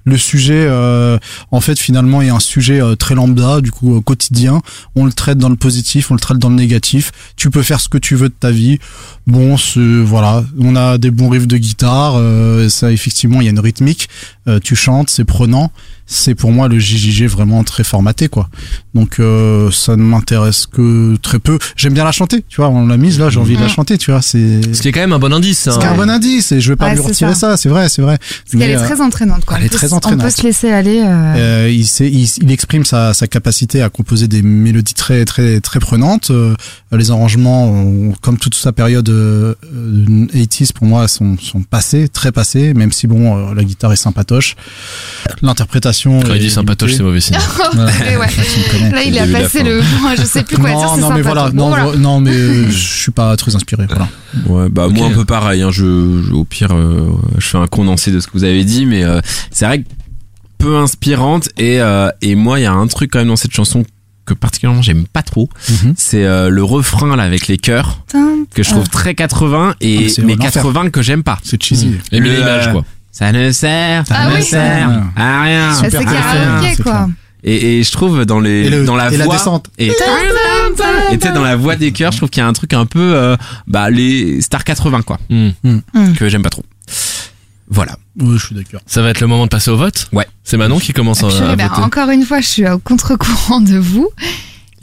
Le sujet euh, en fait finalement est un sujet euh, très lambda du coup euh, quotidien. On le traite dans le positif, on le traite dans le négatif. Tu peux faire ce que tu veux de ta vie. Bon, c'est voilà, on a des bons riffs de guitare, ça effectivement il y a une rythmique. Tu chantes, c'est prenant. C'est pour moi le JJG vraiment très formaté quoi. Donc euh, ça ne m'intéresse que très peu. J'aime bien la chanter, tu vois. On l'a mise là, j'ai envie de la Mhm. chanter, tu vois. C'est ce qui est quand même un bon indice hein. c'est un bon indice et je vais pas Ouais, lui retirer ça. ça, c'est vrai, c'est vrai. Parce qu'elle est euh, très entraînante, quoi. elle On est peut très s- On entraînante. peut se laisser aller. euh, euh, il, sait, il, il exprime sa, sa capacité à composer des mélodies très très très prenantes. Euh, les arrangements, ont- comme toute sa période euh, euh, 80s pour moi, sont, sont passés, très passés. Même si bon, euh, la guitare est sympatoche, l'interprétation. Quand il est dit sympatoche c'est mauvais signe [laughs] ouais. Là, il a passé le. Je sais plus quoi dire. non, c'est non, mais voilà, Bon, non, voilà. vo- non, mais euh, [laughs] je suis pas très inspiré. Voilà. Ouais, bah moi un peu pareil. Hein, je, je- au pire, euh, je fais un condensé de ce que vous avez dit, mais euh, c'est vrai que peu inspirante et euh, et moi il y a un truc quand même dans cette chanson que particulièrement j'aime pas trop. Mhm. C'est euh, le refrain là avec les chœurs que je trouve très 80 Ah, et mais c'est mais l'enfer. 80 que j'aime pas. C'est cheesy. et Le- mille images quoi Ça ne sert, ça Ah ne oui. sert Ouais. à rien. Bah, Super C'est karaoké, quoi. Et, et je trouve dans les Et, le- dans la et la voix descente. et sais, dans la voix des chœurs, je trouve qu'il y a un truc un peu euh, bah les stars 80 quoi Hmm. Hmm. que j'aime pas trop. Voilà. Oui, je suis d'accord. ça va être le moment de passer au vote? Ouais. c'est Manon qui commence à, à ben, voter encore une fois, je suis au contre-courant de vous.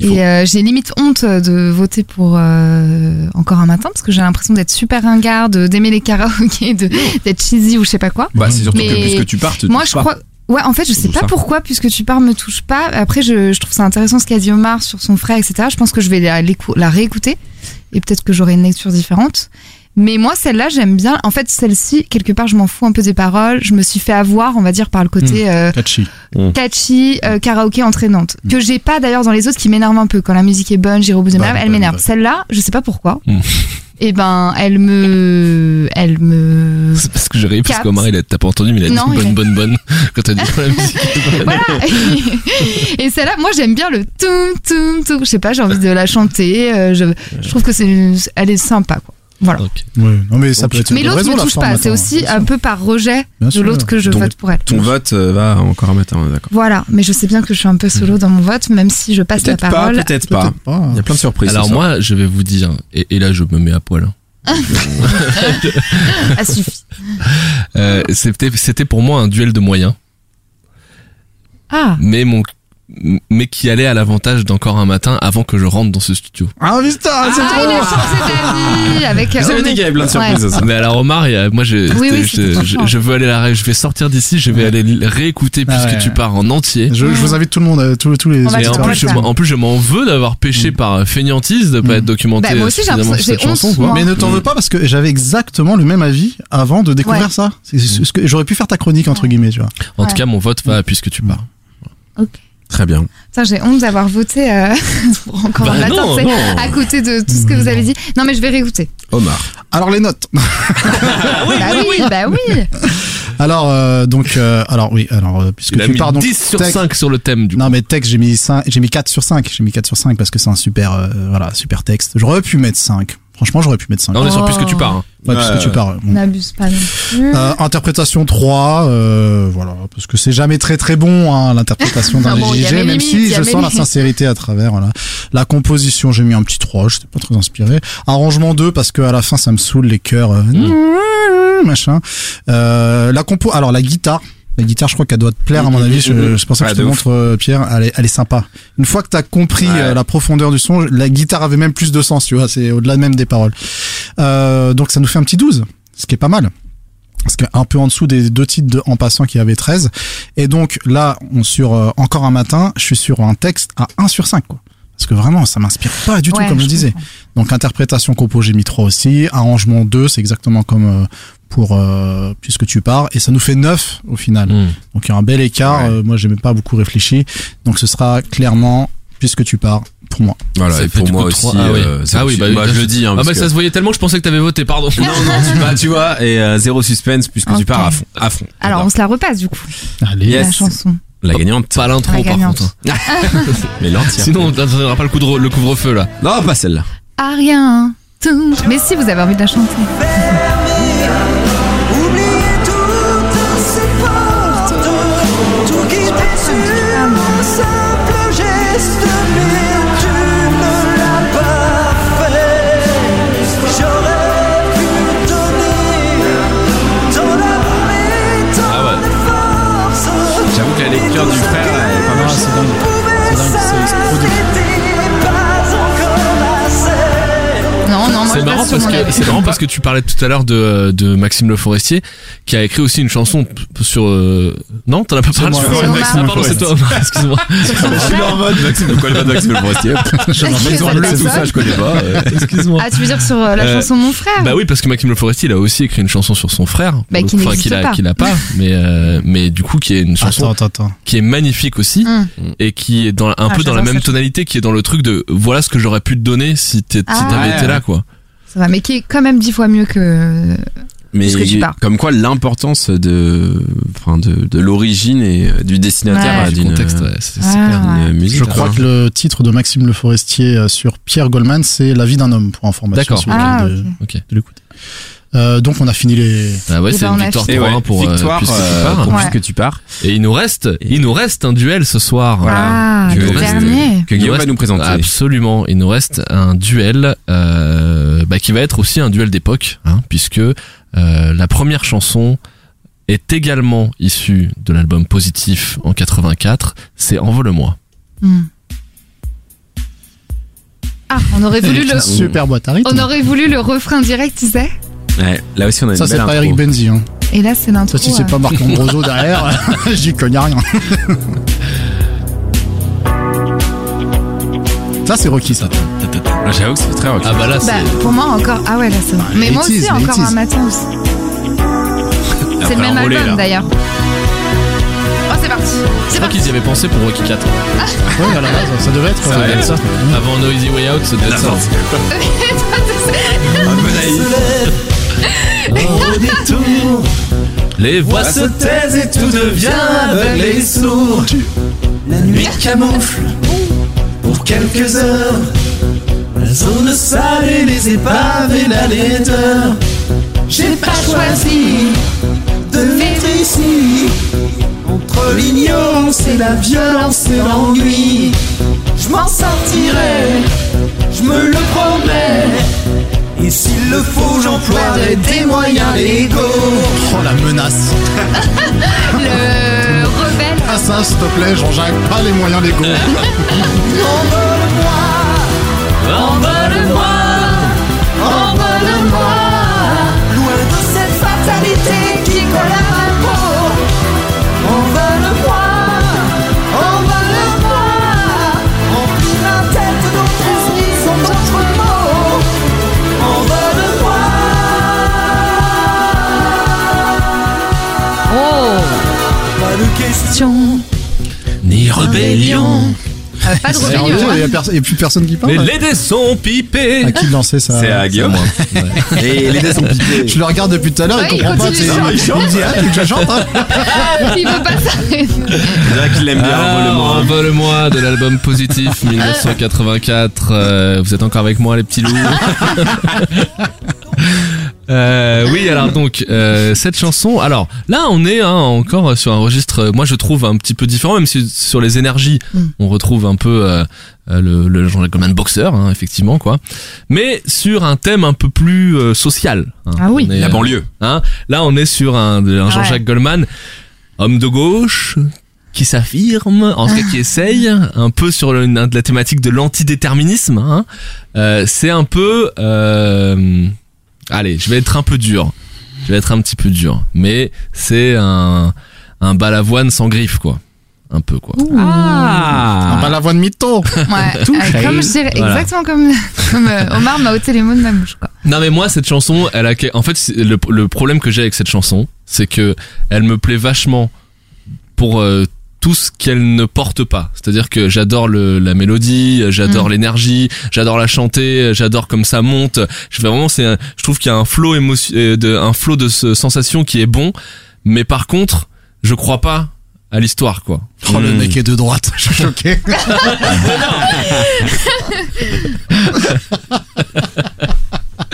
Et euh, j'ai limite honte de voter pour euh, encore un matin parce que j'ai l'impression d'être super ringarde, d'aimer les karaokés, d'être cheesy ou je sais pas quoi. Bah c'est surtout Mais que puisque tu pars, te Moi, je crois. Ouais, en fait, je sais pas ça. pourquoi, puisque tu pars me touche pas. Après, je, je trouve ça intéressant ce qu'a dit Omar sur son frère, etc. Je pense que je vais la réécouter et peut-être que j'aurai une lecture différente. Mais moi, celle-là, j'aime bien. En fait, celle-ci, quelque part, je m'en fous un peu des paroles. Je me suis fait avoir, on va dire, par le côté euh, Catchy. catchy, euh, karaoké entraînante. Que j'ai pas d'ailleurs dans les autres qui m'énerve un peu. Quand la musique est bonne, j'irai au bout de mes Bonne, rêves, elle bonne, m'énerve. bonne. Celle-là, je sais pas pourquoi. Et ben, elle me. Elle me. c'est parce que j'ai ri parce qu'Omar il a t'as pas entendu mais il a dit il bonne a- bonne bonne [laughs] quand t'as dit la musique voilà. et celle-là, moi j'aime bien le toum toum toum. Je sais pas, j'ai envie de la chanter. euh, je, je trouve que c'est, elle est sympa quoi. Voilà. Ok. Ouais, non mais ça Ok. peut être. Mais une l'autre la touche forme, pas. C'est aussi un peu par rejet Bien de l'autre que je Donc, vote pour elle. Ton vote euh, va encore un matin, d'accord. Voilà. Mais je sais bien que je suis un peu solo dans mon vote, même si je passe la pas, parole. peut-être pas. Peut-être pas. Il y a plein de surprises. alors moi je vais vous dire et, et là je me mets à poil hein. [laughs] Ah, suffit. Euh, c'était c'était pour moi un duel de moyens, Ah, mais mon mais qui allait à l'avantage d'encore un matin avant que je rentre dans ce studio. Ah putain, c'est ah, a trop d'avis avec. Vous avez Omer. dit qu'il y avait plein de surprises. Mais alors Omar, il y a- moi je, Oui, oui, je, veux aller la je vais sortir d'ici, je vais aller réécouter Ah puisque ouais. tu pars en entier. je, je vous invite tout le monde, euh, tous, tous les Et en plus, je, en plus, je m'en veux d'avoir péché par feignantise de pas Mm. être documenté Bah, moi aussi, j'ai cette chanson. Quoi. Mais ne t'en veux pas parce que j'avais exactement le même avis avant de découvrir ça. C'est c'est ce que j'aurais pu faire ta chronique entre guillemets, tu vois. En tout cas, mon vote va puisque tu pars. Très bien. Putain, j'ai honte d'avoir voté euh, [laughs] pour encore Bah non, non. à côté de tout ce que vous avez dit. Non, mais je vais réécouter. Omar. Alors les notes. bah [laughs] oui, bah oui. [laughs] Alors euh, donc euh, alors oui, alors euh, puisque Il a tu mis pars donc 10 sur texte- 5 sur le thème du coup. Non mais texte j'ai mis 5, j'ai mis 4 sur 5, j'ai mis 4 sur 5 parce que c'est un super euh, voilà, super texte. J'aurais pu mettre 5. Franchement, j'aurais pu mettre 5. Non, on est sur Oh. puisque tu pars. hein. Ouais, puisque Ouais, tu pars. bon. N'abuse pas non plus. Euh, interprétation 3, euh, voilà, parce que c'est jamais très très bon hein, l'interprétation [laughs] d'un Ah bon, il y a JJ, mes même limites, il si y a je mes sens la limites. [laughs] sincérité à travers. Voilà. La composition, j'ai mis un petit 3, j'étais pas très inspiré. Arrangement 2, parce que à la fin ça me saoule les chœurs, euh, Mm. machin. Euh, la compo, alors la guitare. La guitare, je crois qu'elle doit te plaire, à mon avis. Je, c'est pour ça que je te montre, euh, Pierre. Elle est, elle est sympa. Une fois que t'as compris Ouais. euh, la profondeur du son, la guitare avait même plus de sens, tu vois. C'est au-delà même des paroles. Euh, donc ça nous fait un petit 12, ce qui est pas mal. Parce qu'un peu en dessous des deux titres de En passant qui avait 13. Et donc là, on sur euh, Encore un matin, je suis sur un texte à 1 sur 5, quoi. Parce que vraiment, ça m'inspire pas du tout, Ouais, comme je, disais. comprends. Donc interprétation compo, j'ai mis 3 aussi. Arrangement 2, c'est exactement comme euh, pour euh, Puisque tu pars. Et ça nous fait 9 au final. Mm. Donc il y a un bel écart. Ouais. Euh, moi, j'ai même pas beaucoup réfléchi. Donc ce sera clairement Puisque tu pars pour moi. Voilà, Ça et pour moi aussi. trois- ah oui. euh, Ah oui, bah là, je le dis. Hein, Ah bah que- ça se voyait tellement que je pensais que t'avais voté, pardon. Non, non, tu, bah, tu vois, et euh, zéro suspense puisque tu pars à fond. À fond. Alors, on se la repasse du coup, Allez. Yes. la chanson. La gagnante. Pas l'intro La par gagnante. contre. hein. [laughs] Mais l'entière. Sinon, on n'aura pas le, le couvre-feu là. Non, pas celle-là. Ah rien. Mais si vous avez envie de la chanter. Simple C'est marrant parce que c'est marrant parce que tu parlais tout à l'heure de, de Maxime Le Forestier qui a écrit aussi une chanson sur euh... non t'en as pas parlé? c'est. Ah c'est toi excuse-moi Je suis en mode Maxime, de quoi le mode Maxime le Forestier Maison bleue, tout ça, je connais pas. euh. [laughs] excuse-moi Ah, tu veux dire sur euh, la Euh, chanson Mon frère? bah oui parce que Maxime Le Forestier il a aussi écrit une chanson sur son frère Bah, enfin, n'existe qu'il a pas. qu'il a pas [laughs] mais euh, mais du coup qui est une chanson Attends, attends, attends. qui est magnifique aussi Hum. et qui est dans un Ah, peu dans la même tonalité qui est dans le truc de voilà ce que j'aurais pu te donner si Ah. t'avais Ouais. été là quoi Ça va, mais qui est quand même dix fois mieux que. Mais Puisque tu pars. comme quoi l'importance de, enfin de, de l'origine et euh, du destinataire Ouais. du d'une contexte ouais, c'est super d'une musique. Je crois hein. que le titre de Maxime Le Forestier euh, sur Pierre Goldman, c'est La vie d'un homme, pour information. D'accord. si Ah, Euh, donc on a fini les. ah ouais Eh c'est ben, une victoire fini. Et 3 ouais, pour euh, victoire puisque tu euh, pars. pour Ouais. puisque tu pars. Et il nous reste, il nous reste un duel ce soir. Voilà. Ah, Que- le reste- dernier. Que Il Guillaume va nous présenter. Absolument. Il nous reste un duel euh, bah, qui va être aussi un duel d'époque, hein, puisque euh, la première chanson est également issue de l'album Positif en 84. C'est Envole-moi. Hmm. Ah, on aurait voulu le. Super boîte à rythme. On aurait voulu le refrain direct, tu sais. Ouais, là aussi on a une Ça, belle c'est pas intro. Eric Benzi. Hein. Et là, c'est l'intro. Ça, si c'est euh, pas Marc Lombroso derrière, [laughs] [laughs] n'y a rien. Ça, c'est Rocky, ça. Ah, J'avoue que c'est très rock. Ah bah là Bah, c'est pour moi encore. Ah ouais, là c'est vrai. Mais moi 80s, aussi, encore 80s. un matin aussi. C'est le même envolé, album là. d'ailleurs. Oh, c'est parti. je C'est crois parti. qu'ils y avaient pensé pour Rocky 4. Ouais, à la base, ça devait être, Ça devait euh, être ça. Avant No Easy Way Out, ça devait être ça. Un peu naïf. Au détour, Les voix se taisent et tout devient aveugle et sourd. La nuit camoufle pour quelques heures. La zone sale et les épaves et la laideur. J'ai pas choisi de vivre ici. Entre l'ignorance et la violence et l'ennui. Des moyens légaux. Oh la menace. [laughs] Le rebelle. Ah ça, s'il te plaît, Jean-Jacques, pas les moyens légaux. Envole-moi, envole-moi, envole-moi. Loin de cette fatalité qui colle Ni rébellion. Pas de rébellion. il hein. y a, y a plus personne qui parle. Mais les dés sont pipés. À qui de lancer ça C'est à Guillaume. [laughs] Et les dés sont pipés. Je le regarde depuis tout à l'heure, Ouais, il il comprend pas. continue. tu sais, Il, me dit, ah, tu veux que je chante hein [laughs] Il veut pas s'arrêter. C'est vrai qu'il aime bien Alors, envole-moi. Envole-moi de l'album Positif [laughs] 1984. Euh, vous êtes encore avec moi les petits loups Euh, oui, alors donc euh, cette chanson. Alors là, on est hein, encore sur un registre. euh, Moi, je trouve un petit peu différent, même si sur les énergies, Mm. on retrouve un peu euh, euh, le, le Jean-Jacques Goldman boxeur, hein, effectivement, quoi. Mais sur un thème un peu plus euh, social. hein. Ah oui. Est, La euh, banlieue. Hein Là, on est sur un, un Jean-Jacques Goldman, homme de gauche, qui s'affirme, en tout cas qui [laughs] essaye, un peu sur le- de la thématique de l'antidéterminisme. Hein. Euh, c'est un peu... euh, allez, je vais être un peu dur. Je vais être un petit peu dur. Mais c'est un, un balavoine sans griffe, quoi. Un peu, quoi. Ah. La voix de mytho. Ouais, [laughs] euh, comme je dirais, Voilà. exactement comme, [laughs] comme euh, Omar m'a ôté les mots de ma bouche, quoi. Non mais moi cette chanson, elle a en fait le, le problème que j'ai avec cette chanson, c'est que elle me plaît vachement pour euh, tout ce qu'elle ne porte pas. C'est-à-dire que j'adore le, la mélodie, j'adore Mm. l'énergie, j'adore la chanter, j'adore comme ça monte. Je vraiment c'est un- je trouve qu'il y a un flow émotion euh, de un flow de ce- sensations qui est bon, mais par contre, je crois pas à l'histoire quoi. Oh, le Mm. mec est de droite. Je suis choqué.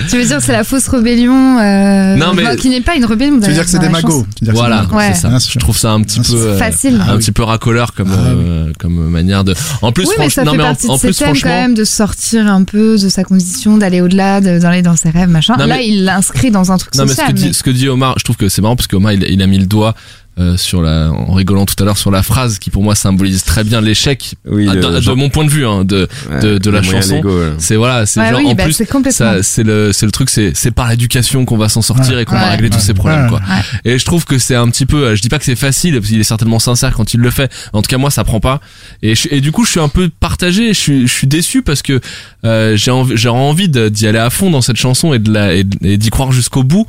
Tu veux dire que c'est la fausse rébellion, euh, Non, mais- enfin, qui n'est pas une rébellion Tu veux d'ailleurs. dire que c'est des magots. Tu veux dire que c'est Voilà. Ouais. c'est ça. Sûr. Je trouve ça un petit Bien peu euh, Facile. Ah un oui. petit peu racoleur comme Ah euh, comme manière de. En plus, oui, mais ça franchement, fait mais partie en, de ses plus, thèmes franchement, quand même de sortir un peu de sa condition, d'aller au-delà, de- d'aller dans ses rêves, machin. Non, Là, il l'inscrit dans un truc Non mais ce que, dit, ce que dit Omar, je trouve que c'est marrant parce qu'Omar il, il a mis le doigt euh, sur la, en rigolant tout à l'heure sur la phrase qui pour moi symbolise très bien l'échec Oui, ah, le- de, mon point de vue hein, de, ouais, de, de la chanson. ouais. C'est voilà, c'est Ouais, genre oui, en bah, plus c'est complètement. ça c'est le c'est le truc c'est c'est par l'éducation qu'on va s'en sortir Ouais. et qu'on va Ouais. régler tous ces problèmes Ouais. quoi. Et je trouve que c'est un petit peu euh, je dis pas que c'est facile parce qu'il est certainement sincère quand il le fait. En tout cas moi ça prend pas et je- et du coup je suis un peu partagé, je suis je suis déçu parce que euh, j'ai envie j'ai envie d'y aller à fond dans cette chanson et de la et d'y croire jusqu'au bout.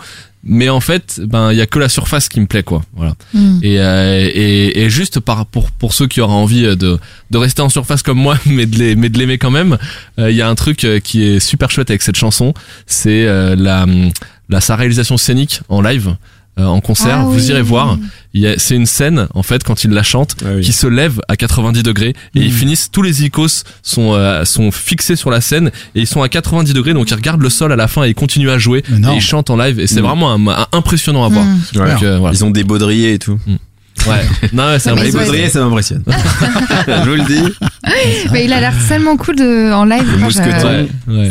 Mais en fait, ben il y a que la surface qui me plaît quoi. Voilà. Hmm. Et, euh, et, et juste par pour pour ceux qui auraient envie euh, de de rester en surface comme moi, [laughs] mais de les mais de l'aimer quand même, euh, il y a un truc euh, qui est super chouette avec cette chanson, c'est euh, la la sa réalisation scénique en live. Euh, en concert, Ah vous oui. irez voir. Il y a- C'est une scène en fait quand il la chante Ah oui. qui se lève à 90 degrés et ils finissent tous les icônes sont euh, sont fixés sur la scène et ils sont à 90 degrés donc ils regardent le sol à la fin et ils continuent à jouer et ils chantent en live et c'est Mm. vraiment un- un- impressionnant à voir. Ouais. Donc, euh, voilà. Ils ont des baudriers et tout. Ouais. Non, c'est Mais un ont- baudriers, ça m'impressionne. [laughs] Je vous le dis. Mais il a l'air tellement cool de, en live. Le mousqueton. Ouais, ouais.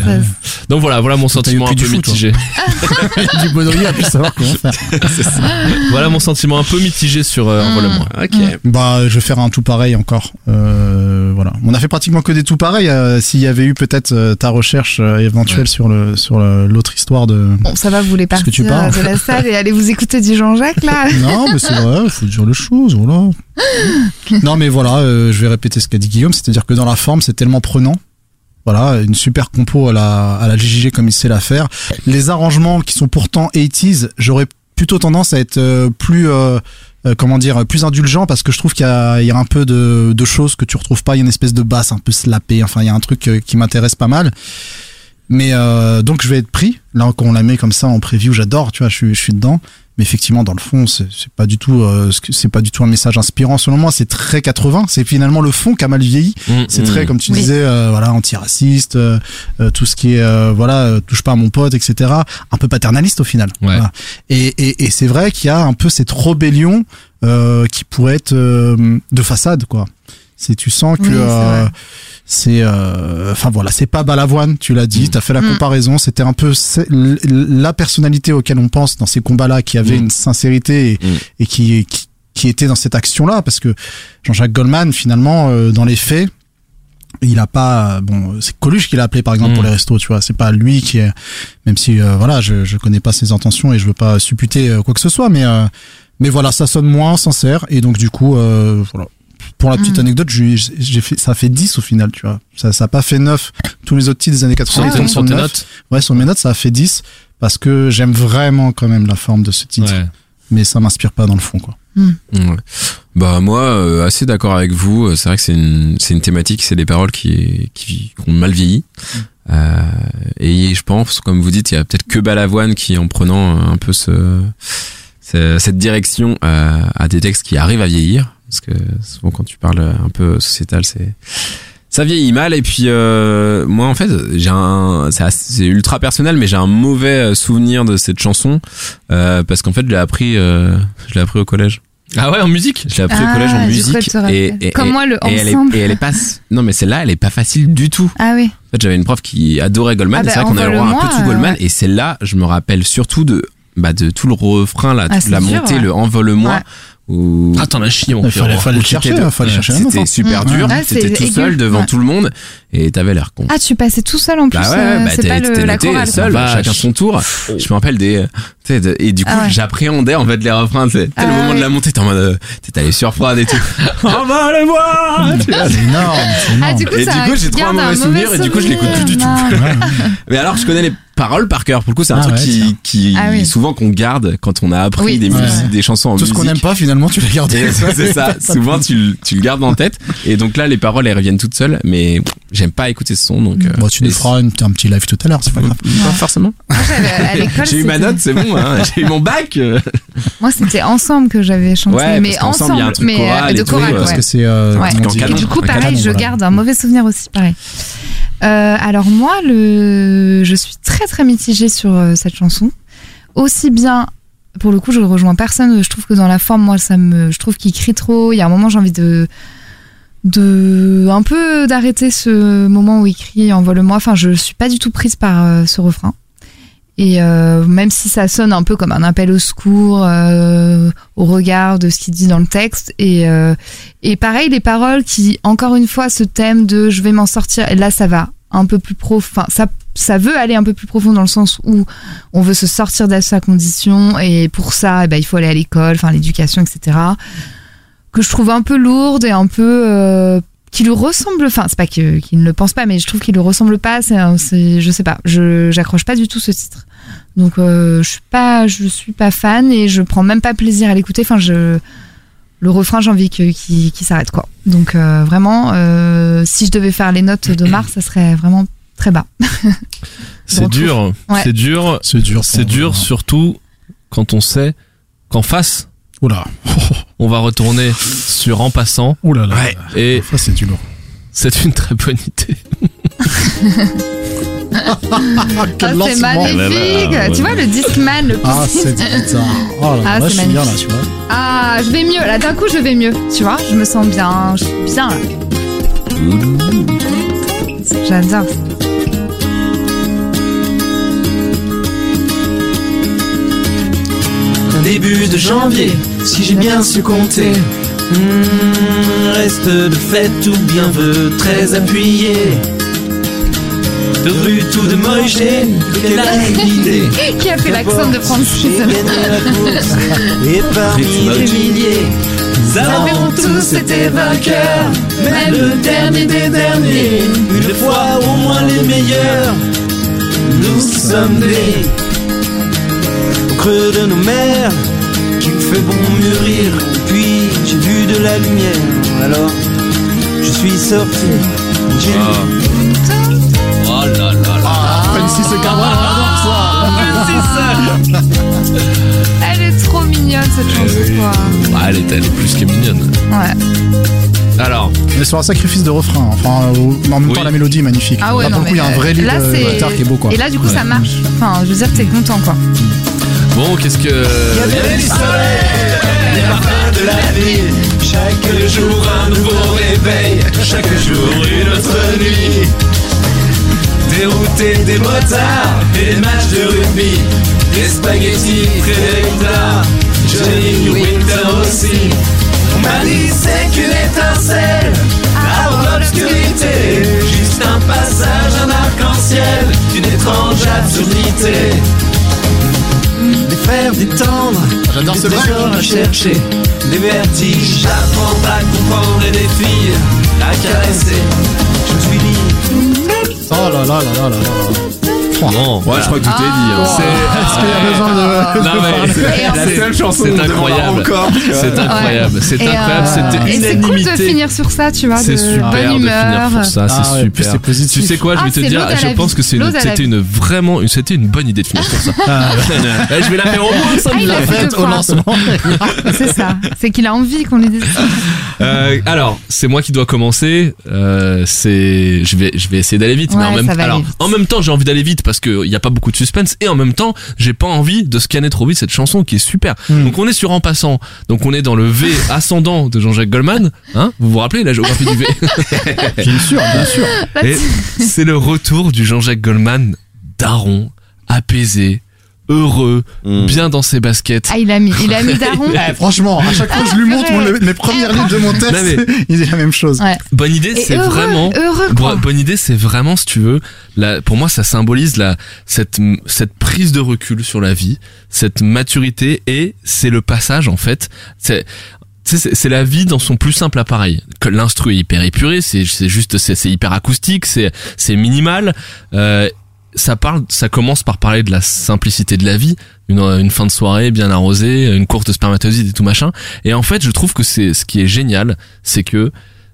Donc voilà, voilà mon sentiment un peu mitigé. [laughs] du baudrier a pu savoir comment faire. [laughs] voilà mon sentiment un peu mitigé sur euh, Envole-moi. Ok. Bah, je vais faire un tout pareil encore. Euh, voilà. On a fait pratiquement que des tout pareils. euh, S'il y avait eu peut-être euh, ta recherche euh, éventuelle sur le sur le- l'autre histoire de. Bon, ça va, vous voulez Parce que partir tu parles. de la salle et aller vous écouter du Jean-Jacques, là Non, mais c'est vrai, faut dire les voilà. [laughs] non, mais voilà, euh, je vais répéter ce qu'a dit Guillaume, c'est-à-dire que dans la forme, c'est tellement prenant. Voilà, une super compo à la, à la JJG comme il sait la faire. Les arrangements qui sont pourtant 80s, j'aurais plutôt tendance à être euh, plus, euh, comment dire, plus indulgent parce que je trouve qu'il y y a un peu de, de choses que tu retrouves pas. Il y a une espèce de basse un peu slappée. Enfin, il y a un truc qui m'intéresse pas mal. Mais donc je vais être pris. Là, quand on la met comme ça en preview, j'adore. Tu vois, je je suis dedans. Mais effectivement, dans le fond, c'est c'est pas du tout, euh, ce que- c'est pas du tout un message inspirant. Selon moi, c'est très 80. C'est finalement le fond qui a mal vieilli. Mm, C'est mm. très, comme tu Oui. disais, euh, voilà, antiraciste, euh, euh, tout ce qui est, euh, voilà, euh, touche pas à mon pote, etc. Un peu paternaliste au final. Ouais. Voilà. Et, et, et c'est vrai qu'il y a un peu cette rébellion euh, qui pourrait être euh, de façade, quoi. C'est tu sens que Oui, c'est euh, euh, enfin voilà c'est pas Balavoine tu l'as dit t'as fait la Mm. comparaison c'était un peu la personnalité auquel on pense dans ces combats là qui avait Mm. une sincérité et, Mm. et qui, qui qui était dans cette action là parce que Jean-Jacques Goldman finalement euh, dans les faits il a pas bon c'est Coluche qui l'a appelé par exemple pour les restos tu vois c'est pas lui qui est même si euh, voilà je je connais pas ses intentions et je veux pas supputer euh, quoi que ce soit mais euh, mais voilà ça sonne moins sincère et donc du coup euh, voilà pour la petite Mm. anecdote j'ai j'ai fait ça fait 10 au final tu vois ça ça a pas fait 9 tous les autres titres des années 80 Ah tes- 9. notes ouais sur mes notes ça a fait 10 parce que j'aime vraiment quand même la forme de ce titre Ouais. mais ça m'inspire pas dans le fond quoi Ouais. Bah moi, euh, assez d'accord avec vous. C'est vrai que c'est une, c'est une thématique, c'est des paroles qui, qui, qui ont mal vieilli. Euh, et je pense, comme vous dites, il y a peut-être que Balavoine qui, en prenant un peu ce, ce- cette direction, euh, a des textes qui arrivent à vieillir. Parce que souvent, quand tu parles un peu sociétal, c'est ça vieillit mal. Et puis euh, moi, en fait, j'ai un, c'est ultra personnel, mais j'ai un mauvais souvenir de cette chanson euh, parce qu'en fait, je l'ai appris, euh, je l'ai appris au collège. Ah ouais, en musique? Je l'ai appris au collège en Ah, musique et, et, Comme et- moi, le et elle est, ensemble. et elle est pas non mais celle-là elle est pas facile du tout. Ah oui. En fait j'avais une prof qui adorait Goldman Ah et bah, c'est vrai qu'on avait le droit un peu tout Goldman euh, et celle-là je me rappelle surtout de bah de tout le refrain là, Ah, toute la montée, ouais. le envole-moi Ouais. Où Ah t'en as chié mon il fallait, fallait le chercher t'étais- hein, fallait chercher C'était hein. super dur, Ah, t'étais tout seul devant Ouais. tout le monde et t'avais l'air con. Ah, tu passais tout seul en plus. Bah ouais, euh, bah c'est t'es pas le, t'es la noté chorale. seul. Vache. chacun son tour. Je me rappelle des, tu sais, de- et du coup Ah ouais. j'appréhendais en fait les refrains. Sais, Ah le moment de la montée, t'es en mode, euh, t'es allé surprendre et tout. [laughs] Envole-moi. [laughs] Tu vois, c'est énorme c'est Ah, énorme du coup, Et ça du coup, j'ai trop un mauvais souvenir et du coup, je l'écoute plus du tout. [laughs] Mais alors, je connais les paroles par cœur. Pour le coup, c'est un Ah truc ouais, qui, Ah oui. souvent qu'on garde quand on a appris Oui. des Ouais. musiques, des chansons en tout ce qu'on n'aime pas finalement tu les gardes Et [laughs] c'est ça. Souvent, tu, le- tu le gardes en tête. Et donc là, les paroles, elles reviennent toutes seules. Mais j'aime pas écouter ce son. Donc, euh, bon tu nous et feras une- un petit live tout à l'heure c'est pas grave Pas forcément. [laughs] J'ai eu ma note, c'est bon. Hein. [laughs] J'ai eu mon bac. euh. Moi, c'était ensemble que j'avais chanté, Ouais, mais parce ensemble, il y a un truc mais euh, choral de et tout, chorale, euh, parce que c'est euh. Et du coup, pareil, je garde un mauvais souvenir aussi, pareil. Euh, alors moi, le, je suis très très mitigée sur euh, cette chanson. Aussi bien, pour le coup, je rejoins personne. Je trouve que dans la forme, moi, ça me, je trouve qu'il crie trop. Il y a un moment, j'ai envie de, de, un peu d'arrêter ce moment où il crie envole-moi. Enfin, je suis pas du tout prise par euh, ce refrain. Et euh, même si ça sonne un peu comme un appel au secours, au regard de ce qu'il dit dans le texte, et et pareil, les paroles qui, encore une fois, ce thème de je vais m'en sortir, et là, ça va un peu plus profond. Enfin, ça, ça veut aller un peu plus profond dans le sens où on veut se sortir de sa condition, et pour ça, eh ben, il faut aller à l'école, enfin, l'éducation, etc. Que je trouve un peu lourde et un peu. Euh, qui lui ressemble, enfin, c'est pas qu'il ne le pense pas, mais je trouve qu'il lui ressemble pas, c'est, je sais pas, je, j'accroche pas du tout ce titre. Donc, euh, je suis pas, je suis pas fan et je prends même pas plaisir à l'écouter, enfin, le refrain, j'ai envie qu'il qu'il s'arrête, quoi. Donc, euh, vraiment, si je devais faire les notes de Mars, ça serait vraiment très bas. [laughs] C'est dur, Ouais. c'est dur, c'est dur c'est dur surtout quand on sait qu'en face oula [laughs] on va retourner sur en passant oula là Ouais. et ça c'est du lourd c'est une très bonne idée. [laughs] Ah, c'est magnifique! Ouais. Tu vois, le Discman, le ah petit- c'est bizarre oh là, Ah, là c'est je suis bien là magnifique. tu vois Ah, je vais mieux. Là, d'un coup, je vais mieux. Tu vois, je me sens bien. Je suis bien là. J'adore. Début de janvier, si j'ai bien su compter. Hmm, reste de fête ou bien vœu très appuyé. De rue tout de Moïse, quelle a l'idée [laughs] Qui a fait l'accent de Francis [laughs] Et parmi les milliers, nous avons tous été vainqueurs. Mais le dernier des derniers, une fois au moins les meilleurs, nous sommes des creux de nos mers qu'il fait bon mûrir. Puis j'ai vu de la lumière, alors je suis sorti. J'ai Oh là là là. Francis et Cabrel on adore ça mignonne cette chanson, eh quoi. Bah, elle, est, elle est plus que mignonne. Ouais. Alors, mais sur un sacrifice de refrain, enfin, en même temps Oui. la mélodie est magnifique. Ah ouais, là non, pour le coup, il y a un vrai lead là, euh, guitare qui est beau quoi. Et là, du coup, Ouais. ça marche. Enfin, je veux dire, t'es content, quoi. bon, qu'est-ce que. Les parfums de la ville, chaque jour un nouveau réveil, chaque jour une autre nuit. Dérouté des motards, des matchs de rugby, des spaghettis très tard, Johnny Winter aussi. On m'a dit c'est qu'une étincelle avant l'obscurité, juste un passage, un arc-en-ciel d'une étrange absurdité. Des fèves, des tendres, J'adore ce trésors à chercher, des vertiges, apprendre à comprendre et des filles à caresser. Je suis libre. Oh là là là là là là. Non, Ouais, je crois que tout est dit. hein. C'est Est-ce qu'il y a besoin de. Non, mais La seule chanson c'est incroyable. encore. C'est incroyable, c'est euh, incroyable, c'était Et c'est cool de finir sur ça, tu vois, C'est de super bonne de finir humeur. sur ça, Ah c'est plus super. c'est positif. Tu sais quoi, je Ah, vais te c'est dire, je pense que c'est c'était une vraiment, c'était une bonne idée de finir sur ça. Ah, [laughs] Eh, je vais la faire au moins ça Ah, il me a l'a fait fait. deux au lancement. C'est ça. C'est qu'il a envie qu'on lui dise ça. Euh, alors, c'est moi qui dois commencer. Euh, c'est, je vais, je vais essayer d'aller vite, mais Ouais, en même, alors, vite. en même temps, j'ai envie d'aller vite parce qu'il n'y a pas beaucoup de suspense, et en même temps, j'ai pas envie de scanner trop vite cette chanson qui est super. Hmm. Donc, on est sur En passant. Donc, on est dans le V [laughs] ascendant de Jean-Jacques Goldman. Hein vous vous rappelez la géographie du V? [laughs] Bien sûr, bien sûr. Et c'est le retour du Jean-Jacques Goldman daron, apaisé, heureux, Mm. bien dans ses baskets. Ah, il a mis, il a mis [laughs] Daron. Eh, franchement, à chaque fois que je lui montre mon- mes premières lignes de mon texte, Non, mais- [laughs] il dit la même chose. Ouais. Bonne idée, c'est vraiment heureux, quoi. bonne idée, c'est vraiment, si tu veux, la, pour moi, ça symbolise la, cette, cette prise de recul sur la vie, cette maturité, et c'est le passage, en fait. C'est, tu sais, c'est la vie dans son plus simple appareil. L'instru est hyper épuré, c'est juste, c'est c'est hyper acoustique, c'est c'est minimal. Euh, ça parle, ça commence par parler de la simplicité de la vie, une, fin de soirée bien arrosée, une courte spermatozoïde et tout machin. Et en fait, je trouve que c'est ce qui est génial, c'est que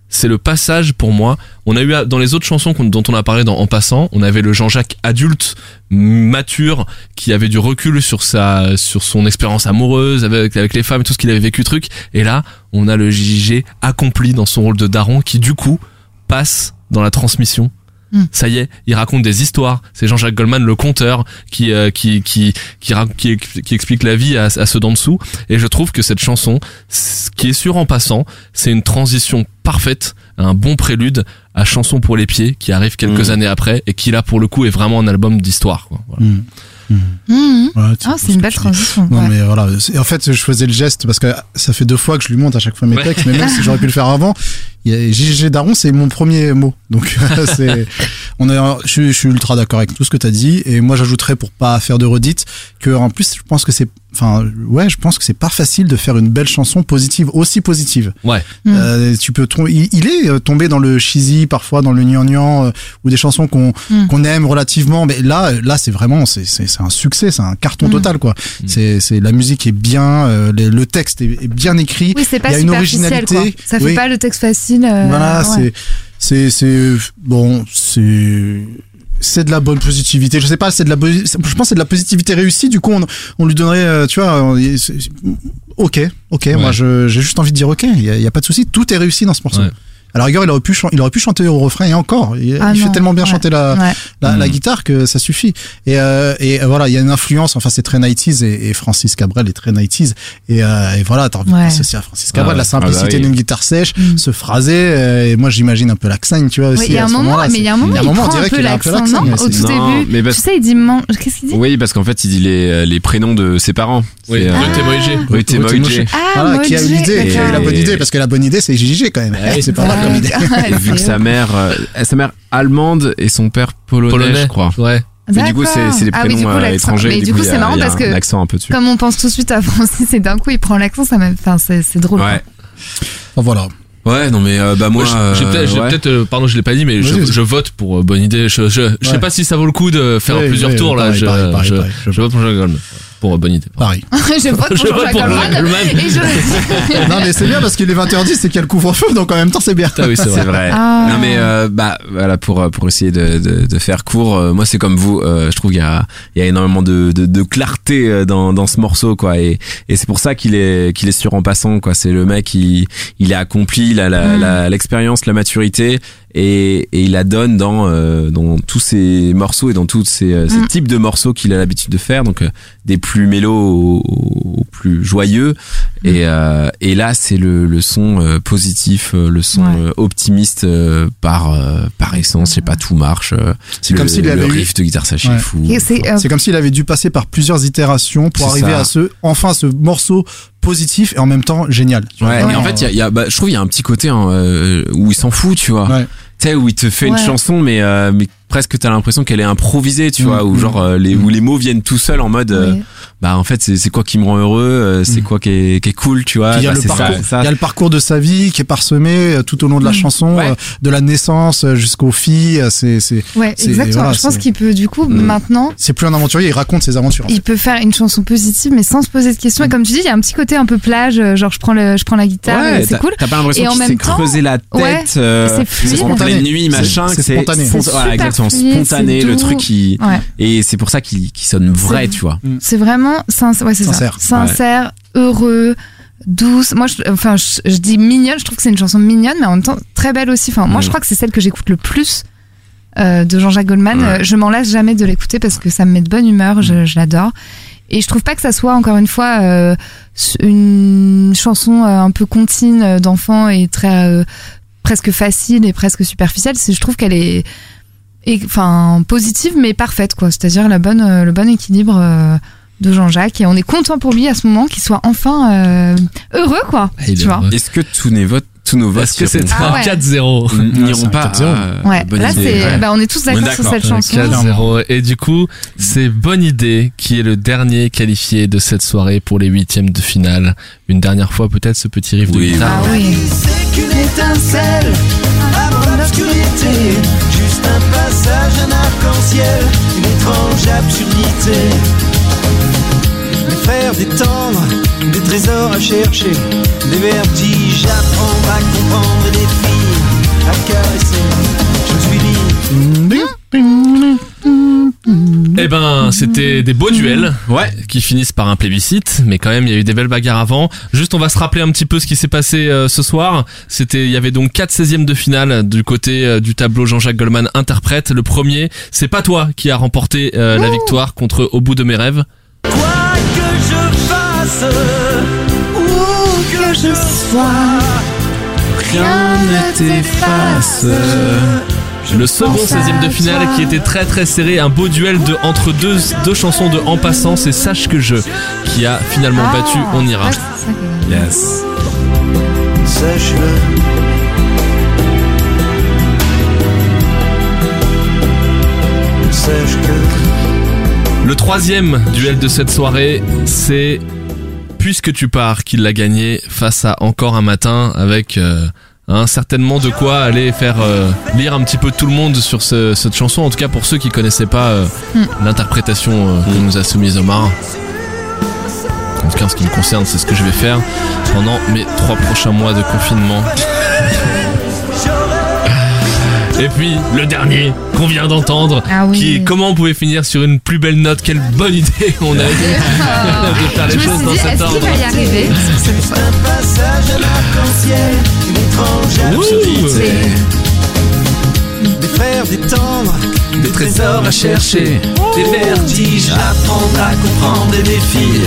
c'est le passage pour moi. On a eu dans les autres chansons dont on a parlé dans En passant, on avait le Jean-Jacques adulte, mature, qui avait du recul sur sa, sur son expérience amoureuse avec, avec les femmes et tout ce qu'il avait vécu truc. Et là, on a le JJ accompli dans son rôle de daron qui du coup passe dans la transmission. Hmm. Ça y est, il raconte des histoires. C'est Jean-Jacques Goldman, le conteur, qui euh, qui qui qui, qui, qui explique la vie à, à ceux d'en dessous. Et je trouve que cette chanson, ce qui est sûr en passant, c'est une transition parfaite, un bon prélude à Chanson pour les pieds, qui arrive quelques Mm. années après et qui là pour le coup est vraiment un album d'histoire. quoi. Voilà. Hmm. Ouais, tu- Ah, ce c'est une belle transition. Non ouais. mais voilà, en fait je faisais le geste parce que ça fait deux fois que je lui montre à chaque fois mes Ouais. textes, mais même si j'aurais pu le faire avant, JG Daron c'est mon premier mot, donc [laughs] [laughs] c'est, on est, je, suis- je suis ultra d'accord avec tout ce que tu as dit. Et moi j'ajouterais pour pas faire de redites que en plus je pense que c'est, enfin ouais je pense que c'est pas facile de faire une belle chanson positive aussi positive. Ouais. Mm. Euh, tu peux il, il est euh, tombé dans le cheesy parfois dans le gnangnan euh, ou des chansons qu'on Mm. qu'on aime relativement mais là euh, là c'est vraiment c'est c'est c'est un succès c'est un carton Mm. total quoi c'est c'est la musique est bien euh, les- le texte est, est bien écrit Oui, c'est pas il y a une originalité. quoi. Ça fait Oui. pas le texte facile. euh, voilà ouais. c'est c'est c'est bon c'est c'est de la bonne positivité. Je sais pas c'est de la je pense que c'est de la positivité réussie du coup on, on lui donnerait euh, tu vois on- ok ok moi j'ai juste envie de dire ok il y a, il y a pas de souci tout est réussi dans ce morceau. Ouais. À la rigueur, il aurait pu, il aurait pu chanter au refrain et encore. Il, Ah il fait tellement bien ouais. chanter la, Ouais. la, la Mm. guitare que ça suffit. Et, euh, et euh, voilà, il y a une influence. Enfin, c'est très 90s et, et Francis Cabrel est très 90s. Et, euh, et voilà, t'as envie de Ouais. penser aussi à Francis Cabrel, Ah la simplicité Ah bah oui. d'une guitare sèche, Mm. se phraser. euh, et moi, j'imagine un peu l'accent, tu vois Oui, aussi. il y a à un ce moment, mais il y a un moment, Il y a un il moment, on prend un dirait peu qu'il a un peu l'accent, Au c'est- tout Non, début. mais parce- Tu sais, il dit man- Qu'est-ce qu'il dit? Oui, parce qu'en fait, il dit les, les prénoms de ses parents. Oui, euh, Ruth. Ah, Voilà, qui a eu l'idée, qui a eu la bonne idée, parce que la bonne idée, c'est JJ quand même. Ouais. c'est pas comme idée. Et vu que sa mère, euh, sa mère allemande et son père polonais, Polonais, je crois. Ouais. Mais du coup, c'est c'est des Ah oui, prénoms du coup, euh, étrangers. Mais du coup, c'est marrant parce que accent un peu dessus. Comme on pense tout de suite à Francis et d'un coup il prend l'accent, ça même, enfin c'est c'est drôle. Ouais. Voilà. Ouais, non mais euh, bah moi, Moi, j'ai peut-être, ouais. euh, pardon, je l'ai pas dit, mais je, vote pour euh, bonne idée. Je, je, je sais pas si ça vaut le coup de faire plusieurs tours là. pareil, je, pareil, pareil, je, pareil. Je je vote pour Jean Goldman. Pour euh, bonne idée. Pareil. [laughs] je vote pour Je vote Jean-Jacques pour Goldman. Goldman. Et je... [laughs] non, mais c'est bien parce qu'il est 20h10 et qu'il y a le couvre-feu, donc en même temps, c'est bien. Ah oui, c'est [laughs] C'est vrai. vrai. Ah. Non mais euh, bah voilà pour euh, pour essayer de, de, de faire court. euh, moi c'est comme vous. euh, je trouve qu'il y a il y a énormément de, de, de clarté euh, dans dans ce morceau quoi. Et et c'est pour ça qu'il est qu'il est sur en passant quoi. C'est le mec il il a accompli la la Mm. la- l'expérience, la maturité et, et il la donne dans euh, dans tous ses morceaux et dans tous ces, euh, ces Mm. types de morceaux qu'il a l'habitude de faire donc euh, des plus mélos aux, aux plus joyeux et euh, et là c'est le le son euh, positif euh, le son Ouais. euh, optimiste euh, par euh, par essence je sais pas tout marche euh, C'est le- comme s'il le avait eu- riff de guitare sèche Ouais. est fou Et c'est, euh, comme s'il avait dû passer par plusieurs itérations pour arriver ça. à ce, enfin, ce morceau positif et en même temps génial. Ouais, en fait, il y a, y a- bah, je trouve il y a un petit côté hein, euh, où il s'en fout, tu vois. Ouais. Tu sais, où il te fait une Ouais. chanson, mais, euh, mais presque t'as l'impression qu'elle est improvisée, tu vois, où mm, genre euh, les, mm. où les mots viennent tout seuls en mode, euh, bah en fait c'est c'est quoi qui me rend heureux, euh, c'est Mm. quoi qui est, qui est cool, tu vois. Puis il y a Bah, il y a le parcours de sa vie qui est parsemé tout au long de la chanson, Ouais. euh, de la naissance jusqu'aux filles. C'est, c'est, Ouais, exactement. voilà, je pense qu'il peut, du coup, maintenant, c'est plus un aventurier, il raconte ses aventures. en fait. il peut faire une chanson positive, mais sans se poser de questions. Et comme tu dis, il y a un petit côté un peu plage, genre je prends le, je prends la guitare, Ouais, c'est cool. T'as pas l'impression qu'il s'est creusé la tête. c'est fluide. entre les Spontané. nuits, machin. C'est spontané. Fluide, Spontané, le truc qui, Ouais. et c'est pour ça qu'il sonne vrai, tu vois. C'est vraiment sincère, ouais, Sincère. ça. Sincère, heureux, douce. Moi, je, enfin, je, je dis mignonne. Je trouve que c'est une chanson mignonne, mais en même temps très belle aussi. Enfin, moi, Mm. je crois que c'est celle que j'écoute le plus euh, de Jean-Jacques Goldman. Ouais. Euh, Je m'en lasse jamais de l'écouter parce que ça me met de bonne humeur. Je, je l'adore. Et je trouve pas que ça soit encore une fois euh, une chanson euh, un peu contine euh, d'enfant et très euh, presque facile et presque superficielle. Je trouve qu'elle est, enfin, positive mais parfaite quoi. C'est-à-dire la bonne, euh, le bon équilibre. euh, de Jean-Jacques et on est content pour lui à ce moment qu'il soit enfin euh, heureux quoi il tu est vois. Est-ce que tous nos votes, tous nos votes Est-ce que c'est iront- Ah un ouais. 4-0 n'iront pas 4-0. à- ouais bonne là idée, c'est ouais. bah, on est tous d'accord sur cette chanson 4-0 et du coup c'est Bonne Idée qui est le dernier qualifié de cette soirée pour les huitièmes de finale une dernière fois peut-être ce petit riff de guitare ah oui C'est qu'une étincelle avant l'obscurité. Un passage, un arc-en-ciel, une étrange absurdité. Les frères détendre, des trésors à chercher, des vertiges prendre, à comprendre, et des filles à caresser. Je suis libre. Eh ben, c'était des beaux duels. Ouais. Qui finissent par un plébiscite, mais quand même, il y a eu des belles bagarres avant. Juste, on va se rappeler un petit peu ce qui s'est passé euh, ce soir. C'était, il y avait donc quatre 16e de finale du côté euh, du tableau Jean-Jacques Goldman interprète. Le premier, c'est pas toi qui a remporté euh, la victoire contre Au bout de mes rêves. Quoi que je fasse, où que je sois, Rien ne t'efface. Le second 16e de finale qui était très très serré, un beau duel de entre deux, deux chansons de En passant, c'est Sache que je qui a finalement Ah, battu On ira. Yes. sache-le. Sache que Le troisième duel de cette soirée, c'est Puisque tu pars qu'il l'a gagné face à Encore un matin avec euh, hein, certainement de quoi aller faire euh, lire un petit peu tout le monde sur ce- cette chanson, en tout cas pour ceux qui connaissaient pas euh, l'interprétation euh, que nous a soumise Omar. En tout cas en ce qui me concerne, c'est ce que je vais faire pendant mes trois prochains mois de confinement. [laughs] Et puis le dernier qu'on vient d'entendre, Ah oui. qui est comment on pouvait finir sur une plus belle note, quelle bonne idée on a eu de faire les je me choses suis dans dit cet est-ce qu'il ordre. va y arriver? Absurdité. Des frères détendre, Des trésors à chercher. des vertiges à prendre, à comprendre, et des filles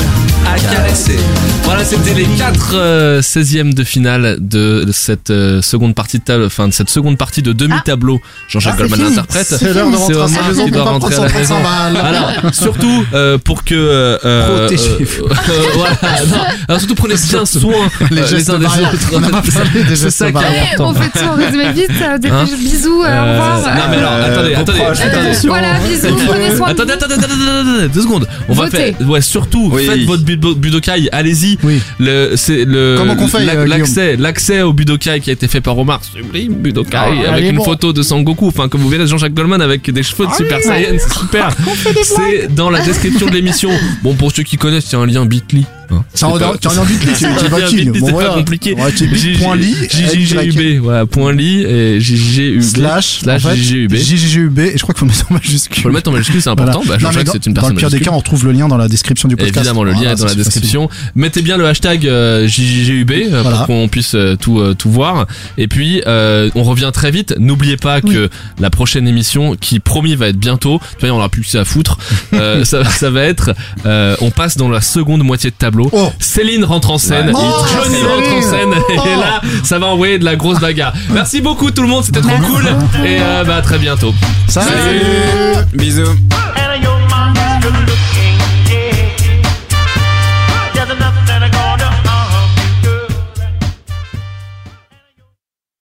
à caresser. Voilà, c'était les quatre euh, 16e de finale de cette euh, seconde partie de table, enfin de cette seconde partie de demi-tableau. Jean-Jacques Ah, c'est Goldman fini. interprète. C'est l'heure de C'est rentrer à Omar sa maison qui doit rentrer à la son maison. 300 balles. Alors, surtout euh, pour que euh, euh, Protégez-vous. euh, euh, voilà, non. [laughs] Alors surtout prenez bien soin Les euh, gestes uns des barrières. autres. On parlé des C'est gestes ça qui est barrières. Eh, important. on fait tout en résumé vite euh, des Hein bisous euh, au Euh, revoir non mais alors, Euh, attendez, vos attendez, proches, attendez. attention. voilà bisous prenez soin de Attendez, attendez, attendez, attendez, attendez, deux secondes. On va faire, ouais, surtout, Oui. faites votre budo- budokai, allez-y. Oui. Le, c'est le, Comment qu'on fait, euh, l'accès, l'accès au budokai qui a été fait par Omar, sublime budokai, Ah, avec une bon. photo de Sangoku, enfin, comme vous verrez, Jean-Jacques Goldman avec des cheveux de Super Saiyan, c'est [laughs] super. C'est dans la description de l'émission. Bon, pour ceux qui connaissent, il y a un lien bit.ly Hein. Ça C'est en pas- tu en as envie de [laughs] king. vite, Bon, c'est voilà. pas compliqué. Ouais, point lit, JJUB, voilà, point lit et JJUB. slash, slash en fait, JJUB. JJUB, et je crois qu'il faut le mettre en majuscule. Faut le mettre en majuscule, c'est important. Voilà. Bah, mais Jean-Jacques, dans- c'est une Dans personne le pire des cas, on trouve le lien dans la description du podcast. Évidemment, le lien est dans la c'est facile. description. Mettez bien le hashtag euh, JJGUB euh, pour qu'on puisse euh, tout tout voir. Et puis, on revient très vite. N'oubliez pas que la prochaine émission, qui promis va être bientôt, tu vois, on aura plus que ça à foutre. [laughs] ça, va être, on passe dans la seconde moitié de tableau. Oh. Céline rentre en scène, Oh, Johnny Céline. rentre en scène, et Oh. là, ça va envoyer de la grosse bagarre. Merci beaucoup tout le monde, c'était trop cool. Et euh, bah à très bientôt. Salut. Bisous.